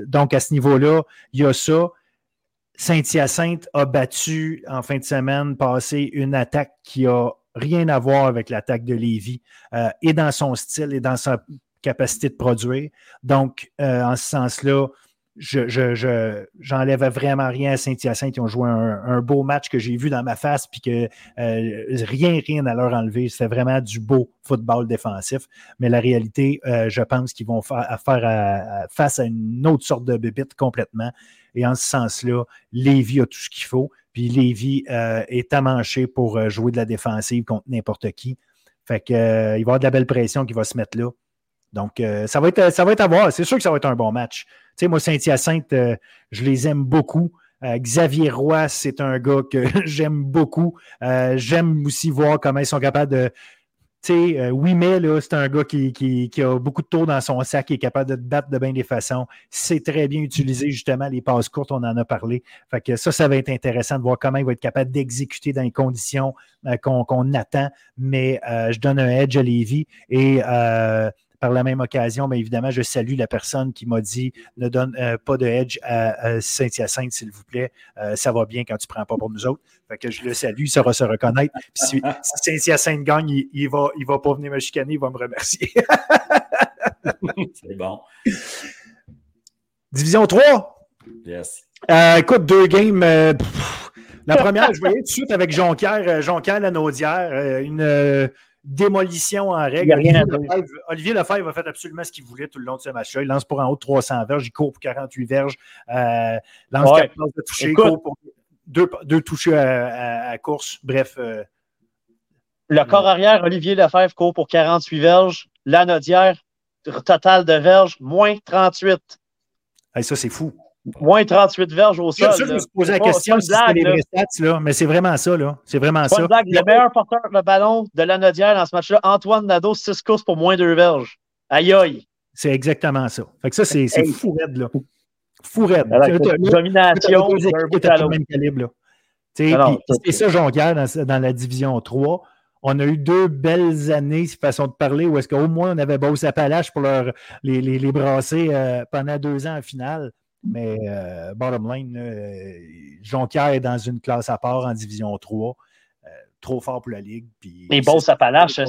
donc, à ce niveau-là, il y a ça. Saint-Hyacinthe a battu en fin de semaine passé une attaque qui a rien à voir avec l'attaque de Lévis, euh, et dans son style et dans sa capacité de produire. Donc, euh, en ce sens-là, je, j'enlève vraiment rien à Saint-Hyacinthe. Ils ont joué un, beau match que j'ai vu dans ma face, puis que euh, rien, rien à leur enlever. C'était vraiment du beau football défensif. Mais la réalité, je pense qu'ils vont faire, face à une autre sorte de bébite complètement. Et en ce sens-là, Lévis a tout ce qu'il faut. Puis Lévis euh, est amanché pour euh, jouer de la défensive contre n'importe qui. Fait que, euh, il va y avoir de la belle pression qui va se mettre là. Donc, ça, va être, ça va être à voir. C'est sûr que ça va être un bon match. Tu sais, moi, Saint-Hyacinthe, je les aime beaucoup. Xavier Roy, c'est un gars que [LAUGHS] j'aime beaucoup. j'aime aussi voir comment ils sont capables de, euh, oui, mais c'est un gars qui, a beaucoup de tours dans son sac, qui est capable de te battre de bien des façons. C'est très bien utilisé, justement, les passes courtes, on en a parlé. Fait que ça, ça va être intéressant de voir comment il va être capable d'exécuter dans les conditions euh, qu'on attend. Mais euh, je donne un edge à Lévi et par la même occasion, bien évidemment, je salue la personne qui m'a dit ne donne euh, pas de edge à, Saint-Hyacinthe, s'il vous plaît. Euh, ça va bien quand tu ne prends pas pour nous autres. Fait que je le salue, il saura se reconnaître. si, Saint-Hyacinthe gagne, il ne va, il va pas venir me chicaner, il va me remercier. [LAUGHS] C'est bon. Division 3. Yes. Euh, écoute, deux games. la première, je voyais tout de suite avec Jonquière, Jonquière Lanaudière, une démolition en règle. Olivier Lefebvre, a fait absolument ce qu'il voulait tout le long de ce match-là. Il lance pour en haut de 300 verges, il court pour 48 verges, euh, lance 4 passes de toucher, il court pour deux, deux touchés à, course. Bref. Euh, le corps arrière, Olivier Lefebvre court pour 48 verges. Lanodière, total de verges, moins 38. ça, c'est fou. Moins 38 verges au sol. Je me suis posé la question si c'était les vrais stats, là, mais c'est vraiment ça. Là. C'est vraiment ça. Le meilleur porteur de ballon de la Nodière dans ce match-là, Antoine Nadeau, 6 courses pour moins 2 verges. Aïe aïe. C'est exactement ça. Fait que ça, c'est fou raide, là. Fou raide. Domination. le même calibre, là. C'est ça, Jonquière, dans, dans la division 3 on a eu deux belles années, façon de parler, où est-ce qu'au moins on avait Beauce Appalaches pour leur, les, les, les brasser euh, pendant deux ans en finale. Mais euh, bottom line, euh, Jonquière est dans une classe à part en Division 3. Euh, trop fort pour la Ligue. Puis Mais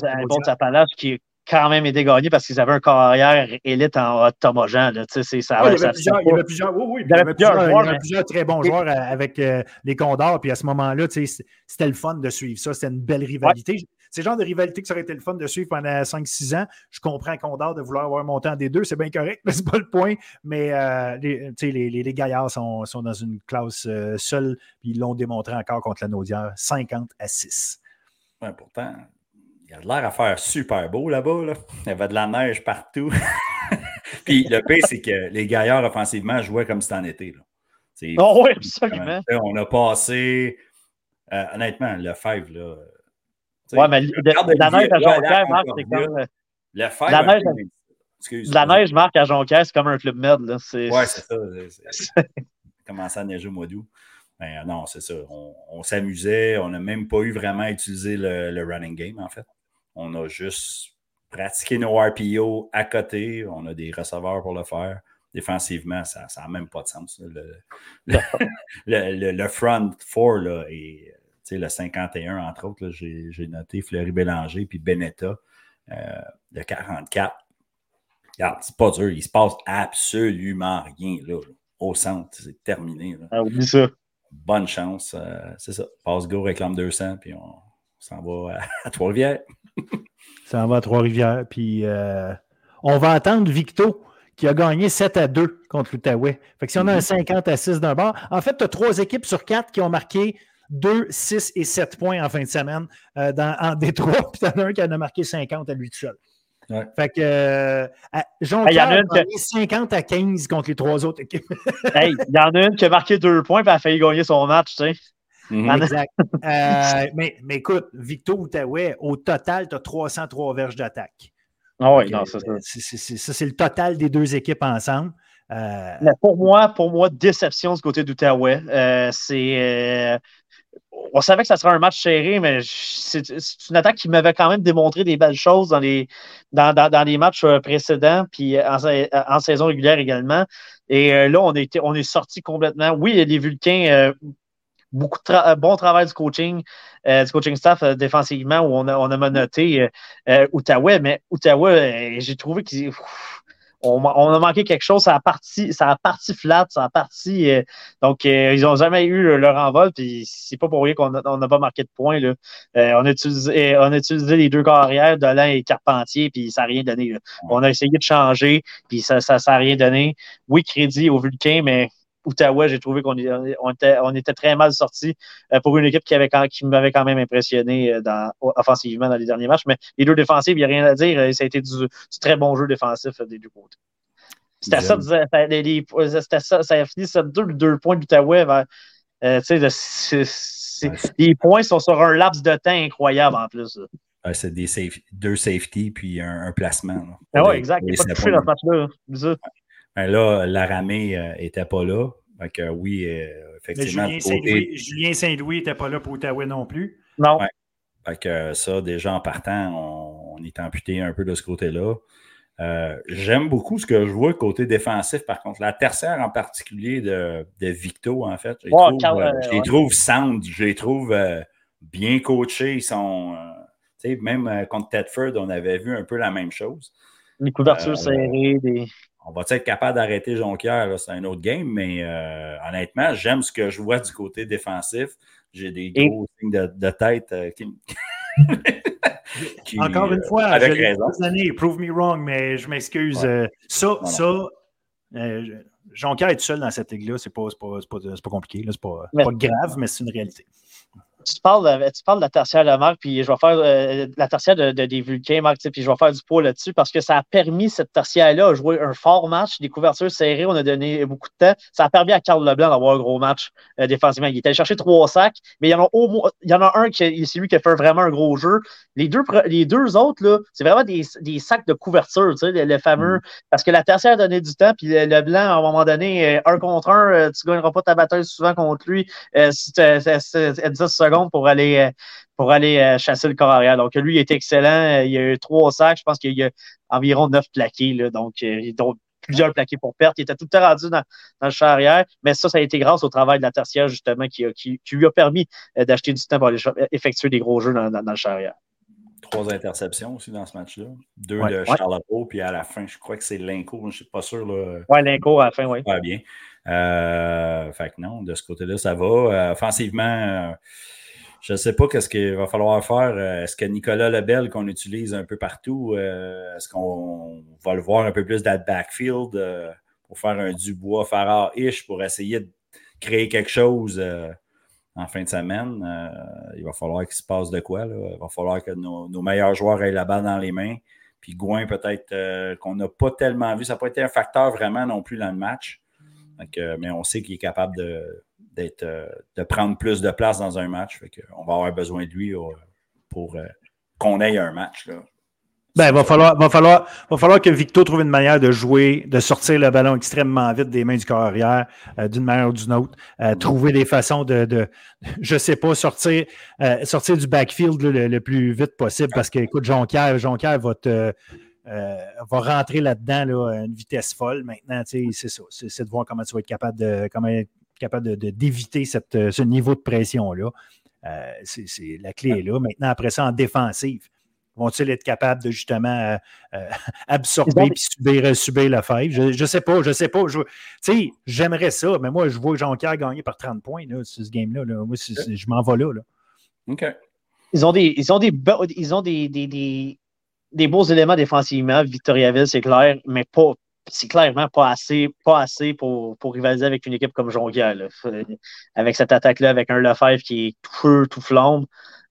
un bon Appalaches qui a quand même été gagné parce qu'ils avaient un carrière élite en Thomas Jean. Là, ça, il, y avait plusieurs, il y avait plusieurs, oui, oui, il y avait plusieurs, plusieurs très bons joueurs avec les Condors. Puis à ce moment-là, c'était le fun de suivre ça. C'était une belle rivalité. C'est le genre de rivalité que ça aurait été le fun de suivre pendant 5-6 ans. Je comprends Condor de vouloir avoir monté en des deux, c'est bien correct, [LAUGHS] mais c'est pas le point. Mais euh, les, les, les, gaillards sont, sont, dans une classe euh, seule, puis ils l'ont démontré encore contre la Naudière, 50 à 6. Ouais, pourtant, il y a de l'air à faire super beau là-bas. Là. Il y avait de la neige partout. [LAUGHS] puis le pire, c'est que les gaillards offensivement jouaient comme si c'était en été. Là. Oh oui, absolument. On a passé, euh, honnêtement, le Five, là, Ouais, mais la neige à Jonquière, Marc, c'est comme. La neige, la neige, Marc, à Jonquière, c'est comme un club med. Oui, c'est ça. Commencer à neiger au mois d'août. Ben, non, c'est ça. On, s'amusait. On n'a même pas eu vraiment à utiliser le, running game, en fait. On a juste pratiqué nos RPO à côté. On a des receveurs pour le faire. Défensivement, ça n'a même pas de sens. [LAUGHS] Le, le, le front four là, est le 51, entre autres, j'ai noté Fleury Bélanger puis Benetta, euh, de 44. Regarde, c'est pas dur, il se passe absolument rien là, au centre, c'est terminé. Ah, oublie ça. Bonne chance, euh, c'est ça. Passe go, réclame 200, puis on, s'en va à, Trois-Rivières. ça [LAUGHS] s'en va à Trois-Rivières, puis euh, on va attendre Victo qui a gagné 7 à 2 contre l'Outaouais. Fait que si on a un 50 mm-hmm. à 6 d'un bord, en fait, tu as trois équipes sur quatre qui ont marqué 2, 6 et 7 points en fin de semaine euh, dans, en [LAUGHS] Détroit. Puis t'en as un qui en a marqué 50 à lui tout seul. Fait que euh, Jean hey, a, a 50 à 15 contre les trois autres équipes. [LAUGHS] hey, il y en a une qui a marqué deux points et a failli gagner son match, tu sais. Mm-hmm. Exact. Euh, [LAUGHS] mais, mais, écoute, Victor Outaouais, au total, tu as 303 verges d'attaque. Ah oui, non, ça, ça. c'est le total des deux équipes ensemble. Euh... pour moi, pour moi, déception du côté d'Outaouais. c'est on savait que ça serait un match serré, mais c'est une attaque qui m'avait quand même démontré des belles choses dans les, dans, les matchs euh, précédents, puis en, saison régulière également. Et là, on, était, on est sorti complètement. Oui, il y a des Vulcains beaucoup bon travail du coaching, du coaching staff défensivement où on a, on a Outaouais, mais Outaouais, j'ai trouvé qu'ils on, a manqué quelque chose, ça a parti, ça a parti flat, ça a parti. Euh, donc, euh, ils n'ont jamais eu leur envol, puis c'est pas pour rien qu'on n'a pas marqué de points. Là. Euh, on, a utilisé, on a utilisé les deux carrières, Dolan et Carpentier, puis ça n'a rien donné. On a essayé de changer, puis ça n'a ça, ça rien donné. Oui, crédit au Vulcain, mais Outaouais, j'ai trouvé qu'on on était, on était, très mal sorti pour une équipe qui, avait, qui m'avait quand même impressionné dans, offensivement dans les derniers matchs. Mais les deux défensifs, il n'y a rien à dire. Ça a été du, très bon jeu défensif des deux côtés. C'était ça, ça, ça a fini sur deux, deux points d'Outaouais. Euh, les points sont sur un laps de temps incroyable en plus. c'est des deux safety puis un, placement. Ah oui, exact. Il pas touché dans ce match-là. Ben là, Laramé n'était euh, pas là. Donc, oui, euh, effectivement. Julien Saint-Louis n'était pas là pour Outaouais non plus. Non. Fait que ça, déjà en partant, on, est amputé un peu de ce côté-là. Euh, j'aime beaucoup ce que je vois côté défensif, par contre. La tertiaire en particulier de, de Victo, en fait. Je les trouve, sound, je les trouve bien coachés. Ils sont. même contre Tedford, on avait vu un peu la même chose. Les couvertures serrées, des on va être capable d'arrêter Jonquière? C'est un autre game, mais euh, honnêtement, j'aime ce que je vois du côté défensif. J'ai des gros signes de, tête euh, qui, [LAUGHS] Encore une fois, avec raison. Années, prove me wrong, mais je m'excuse. Euh, ça, ça Jonquière est tout seul dans cette ligue-là, c'est pas, pas, pas, compliqué, c'est pas, pas grave, mais c'est une réalité tu parles, de, tu parles de la tertiaire de Marc, puis je vais faire euh, la tertiaire de, des Vulcains, Marc, puis je vais faire du poids là-dessus parce que ça a permis cette tertiaire-là à jouer un fort match, des couvertures serrées, on a donné beaucoup de temps. Ça a permis à Carl Leblanc d'avoir un gros match euh, défensivement. Il est allé chercher trois sacs, mais il y en a au moins, il y en a un qui c'est lui qui a fait vraiment un gros jeu. Les deux, les deux autres, là, c'est vraiment des, des, sacs de couverture, tu sais, le, fameux, mm. parce que la tertiaire a donné du temps, puis Leblanc, à un moment donné, euh, un contre un, tu ne gagneras pas ta bataille souvent contre lui si tu as 10 secondes pour aller, euh, pour aller euh, chasser le corps arrière. Donc, lui, il est excellent. Il y a eu trois sacs. Je pense qu'il y a environ neuf plaqués. Là, donc, euh, plusieurs plaqués pour perte. Il était tout le temps rendu dans, le champ arrière. Mais ça, ça a été grâce au travail de la tertiaire, justement, qui, qui, lui a permis d'acheter du temps pour aller effectuer des gros jeux dans, le champ arrière. Trois interceptions aussi dans ce match-là. Deux de Charlotte, puis à la fin, je crois que c'est Linko, je ne suis pas sûr. Oui, Linko à la fin, oui. Pas bien. fait que non, de ce côté-là, ça va. offensivement, je ne sais pas qu'est-ce qu'il va falloir faire. Euh, est-ce que Nicolas Lebel, qu'on utilise un peu partout, euh, est-ce qu'on va le voir un peu plus dans le backfield euh, pour faire un Dubois Farrar-ish pour essayer de créer quelque chose en fin de semaine? il va falloir qu'il se passe de quoi. Il va falloir que nos, meilleurs joueurs aient la balle dans les mains. Puis Gouin, peut-être qu'on n'a pas tellement vu. Ça n'a pas été un facteur vraiment non plus dans le match. mais on sait qu'il est capable de, euh, de prendre plus de place dans un match. on va avoir besoin de lui euh, pour euh, qu'on ait un match. Ben, il va falloir, va, falloir, va falloir que Victo trouve une manière de jouer, de sortir le ballon extrêmement vite des mains du corps arrière, d'une manière ou d'une autre. trouver des façons de, de je sais pas, sortir, sortir du backfield le, plus vite possible parce que, écoute, Jonquière, Jonquière va te. va rentrer là-dedans à une vitesse folle. Maintenant, c'est ça. C'est de voir comment tu vas être capable de, comment capable d'éviter de, euh, ce niveau de pression-là. Euh, c'est, la clé est là. Maintenant, après ça, en défensive, vont-ils être capables de justement euh, [LAUGHS] absorber et subir, subir la fève? Je ne sais pas, je ne sais pas. Tu sais, j'aimerais ça, mais moi, je vois Jean-Pierre gagner par 30 points là, sur ce game-là. Moi, je m'en vais là, OK. Ils ont des, ils ont des, ils ont des, des, des beaux éléments défensivement. Victoriaville, c'est clair, mais pas, c'est clairement pas assez, pas assez pour, pour rivaliser avec une équipe comme Jonquière. Avec cette attaque-là, avec un Lefebvre qui est tout feu, tout flambe,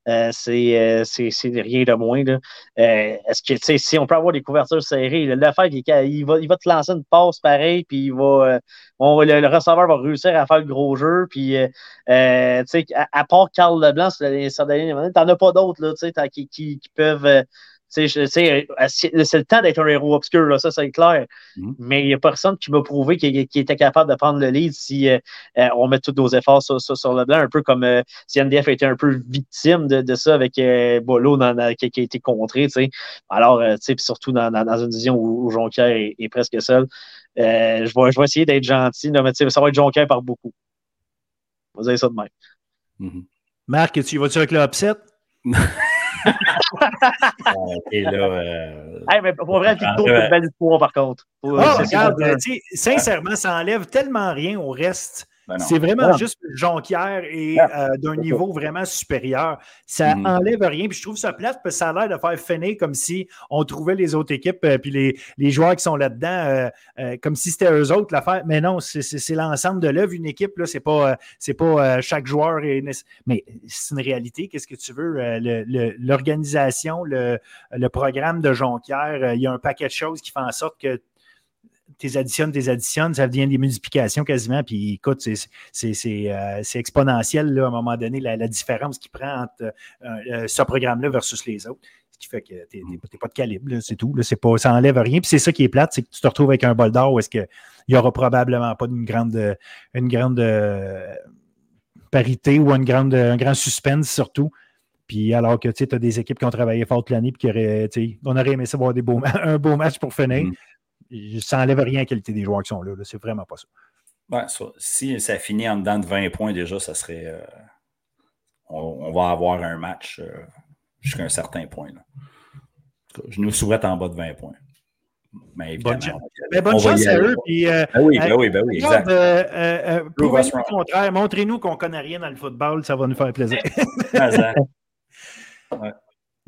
euh, euh, c'est rien de moins. Euh, est-ce que si on peut avoir des couvertures serrées, le Lefebvre, il, va, il va te lancer une passe pareil, puis il va, le, receveur va réussir à faire le gros jeu. Puis, à, à, part Carl Leblanc, t'en as pas d'autres qui, qui, qui, peuvent c'est le temps d'être un héros obscur, là, ça, c'est clair. Mm-hmm. Mais il n'y a personne qui m'a prouvé qu'il était capable de prendre le lead si euh, euh, on met tous nos efforts sur, le blanc, un peu comme euh, si NDF a été un peu victime de, ça avec Bolo qui, a été contré. Alors, surtout dans, une vision où, Jonquière est, presque seul. Euh, je, vais, je vais essayer d'être gentil, mais ça va être Jonker par beaucoup. On va dire ça de même. Mm-hmm. Marc, tu vas-tu avec le upset? [LAUGHS] ah, ok, là. Euh... Hey, mais pour vrai, Victo, c'est une belle histoire, par contre. oh, regarde, sincèrement, ça enlève tellement rien au reste ben c'est vraiment juste Jonquière et euh, d'un niveau vraiment supérieur. Ça n'enlève mm. enlève rien. Puis je trouve ça plate parce que ça a l'air de faire finir comme si on trouvait les autres équipes euh, puis les, les, joueurs qui sont là-dedans euh, comme si c'était eux autres l'affaire. Mais non, c'est l'ensemble de l'œuvre. Une équipe, là, c'est pas, c'est pas chaque joueur. Mais c'est une réalité. Qu'est-ce que tu veux? L'organisation, le, le, programme de Jonquière, il y a un paquet de choses qui font en sorte que tes additionnes, tes additionnes, ça devient des multiplications quasiment. Puis écoute, c'est euh, exponentiel là, à un moment donné, la, différence qu'il prend entre euh, euh, ce programme-là versus les autres. Ce qui fait que tu n'es mm. pas de calibre, c'est tout. Là, pas, ça n'enlève rien. Puis c'est ça qui est plate, c'est que tu te retrouves avec un bol d'or où est-ce qu'il n'y aura probablement pas une grande, une grande parité ou une grande, un grand suspense surtout. Puis alors que tu as des équipes qui ont travaillé fort toute l'année puis qui on aurait aimé savoir des beaux, [LAUGHS] un beau match pour finir. Mm ça n'enlève rien à la qualité des joueurs qui sont là. C'est vraiment pas ça. si ça finit en dedans de 20 points, déjà, ça serait. Euh, on, va avoir un match euh, jusqu'à un certain point. Je nous souhaite en bas de 20 points. Mais évidemment, bonne, bonne chance à eux. Puis, euh, ben oui, ben oui, ben oui, exact. Prouvez-nous le contraire. Montrez-nous qu'on ne connaît rien dans le football. Ça va nous faire plaisir. [LAUGHS]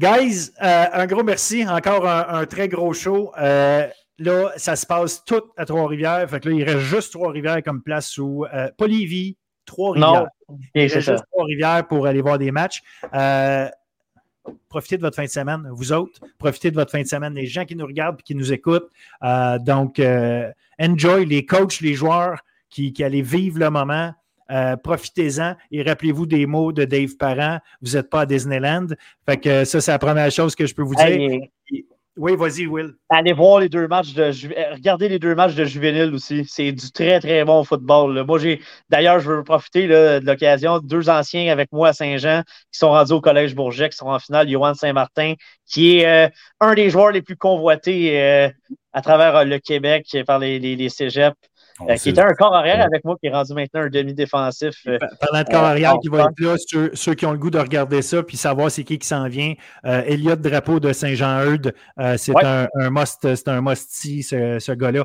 Guys, un gros merci. Encore un, très gros show. Là, ça se passe tout à Trois-Rivières. Fait que là, il reste juste Trois-Rivières comme place sous euh, pas Trois-Rivières. Il reste juste Trois-Rivières pour aller voir des matchs. Euh, profitez de votre fin de semaine, vous autres. Profitez de votre fin de semaine, les gens qui nous regardent et qui nous écoutent. Euh, donc, euh, enjoy les coachs, les joueurs qui, qui allaient vivre le moment. profitez-en et rappelez-vous des mots de Dave Parent. Vous n'êtes pas à Disneyland. Fait que ça, c'est la première chose que je peux vous dire. Oui, vas-y, Will. Allez voir les deux matchs de euh, regardez les deux matchs de juvénile aussi. C'est du très, très bon football. Moi, j'ai d'ailleurs, je veux profiter de l'occasion. Deux anciens avec moi à Saint-Jean qui sont rendus au Collège Bourget, qui sont en finale, Johan Saint-Martin, qui est euh, un des joueurs les plus convoités euh, à travers le Québec par les, les, les cégeps. Euh, qui était un corps arrière avec moi, qui est rendu maintenant un demi-défensif. Euh, Parlant de corps euh, arrière qui va être là, ceux, qui ont le goût de regarder ça puis savoir c'est qui qui s'en vient. Elliot Drapeau de Saint-Jean-Eudes, c'est un, un, must, c'est un musty, ce, ce gars-là.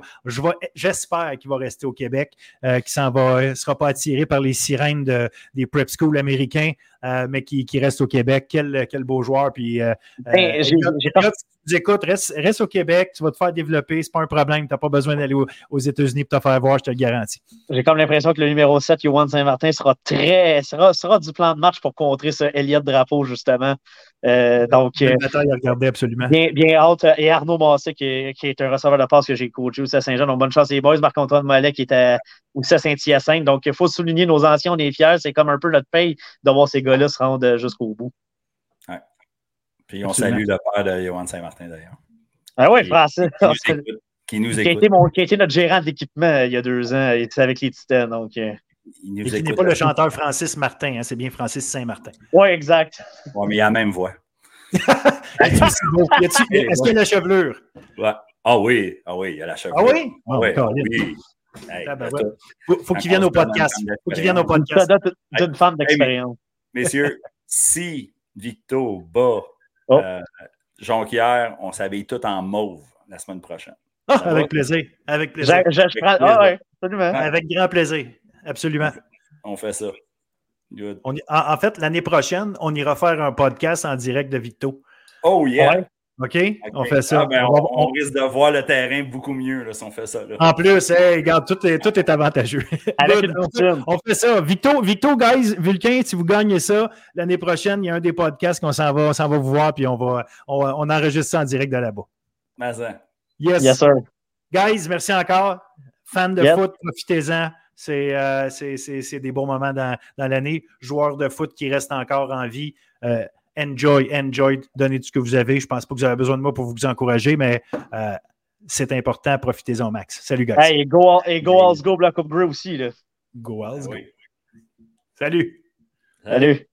J'espère qu'il va rester au Québec, qu'il s'en va, ne sera pas attiré par les sirènes de, des prep schools américains. Euh, mais qui, reste au Québec. Quel, quel beau joueur. Puis, euh, ben, euh, tu écoutes, reste, reste, au Québec, tu vas te faire développer, c'est pas un problème. Tu n'as pas besoin d'aller aux, États-Unis pour te faire voir, je te le garantis. J'ai comme l'impression que le numéro 7, Johan Saint-Martin, sera très sera, sera du plan de match pour contrer ce Elliott Drapeau, justement. Euh, donc, euh, regarder absolument. Bien, bien hâte. Et Arnaud Massé, qui, est un receveur de passe que j'ai coaché aussi à Saint-Jean. Donc, bonne chance. Les boys, Marc-Antoine Mollet, qui était aussi à Saint-Hyacinthe. Donc, il faut souligner nos anciens, on est fiers. C'est comme un peu notre paye de voir ces gars-là se rendre jusqu'au bout. Ouais. Puis, on salue le père de Johan Saint-Martin, d'ailleurs. Ah oui, français. Qui nous [LAUGHS] écoute. Qui, a été mon, qui a été notre gérant d'équipement euh, il y a deux ans. Il était avec les Titans. Donc, il nous n'est pas le chanteur Francis Martin, hein, c'est bien Francis Saint-Martin. Oui, exact. Oui, mais il a la même voix. [LAUGHS] Est-ce qu'il a la chevelure? Ouais. Ah oui, ah oui, il a la chevelure. Ah oui? Ah, oui. oui. Ah, ben faut, qu'il vienne au podcast. Faut qu'il vienne au podcast. Ça d'une femme d'expérience. Messieurs, si Victo bat oh. euh, Jonquière, on s'habille tout en mauve la semaine prochaine. Ah, avec plaisir. Avec plaisir. ah, ouais, absolument. Avec grand plaisir absolument. On fait ça. en, fait, l'année prochaine, on ira faire un podcast en direct de Victo. Oh yeah! OK? On fait ça. Ah, ben, on, risque de voir le terrain beaucoup mieux là, si on fait ça. En plus, regarde, tout est, tout est avantageux. [LAUGHS] on, fait, ça. Victo, Victo, guys, Vulcain, si vous gagnez ça, l'année prochaine, il y a un des podcasts qu'on s'en va, va vous voir, puis on va on, enregistre ça en direct de là-bas. Yes. yes, sir. Guys, merci encore. Fans de foot, profitez-en. Euh, c'est des bons moments dans, l'année. Joueurs de foot qui restent encore en vie. Euh, enjoy, enjoy, donnez tout ce que vous avez. Je ne pense pas que vous avez besoin de moi pour vous encourager, mais euh, c'est important. Profitez-en max. Salut, guys. Hey, go, et go, go Black Up Grey aussi. Là. Go, Als, go. Salut. Salut.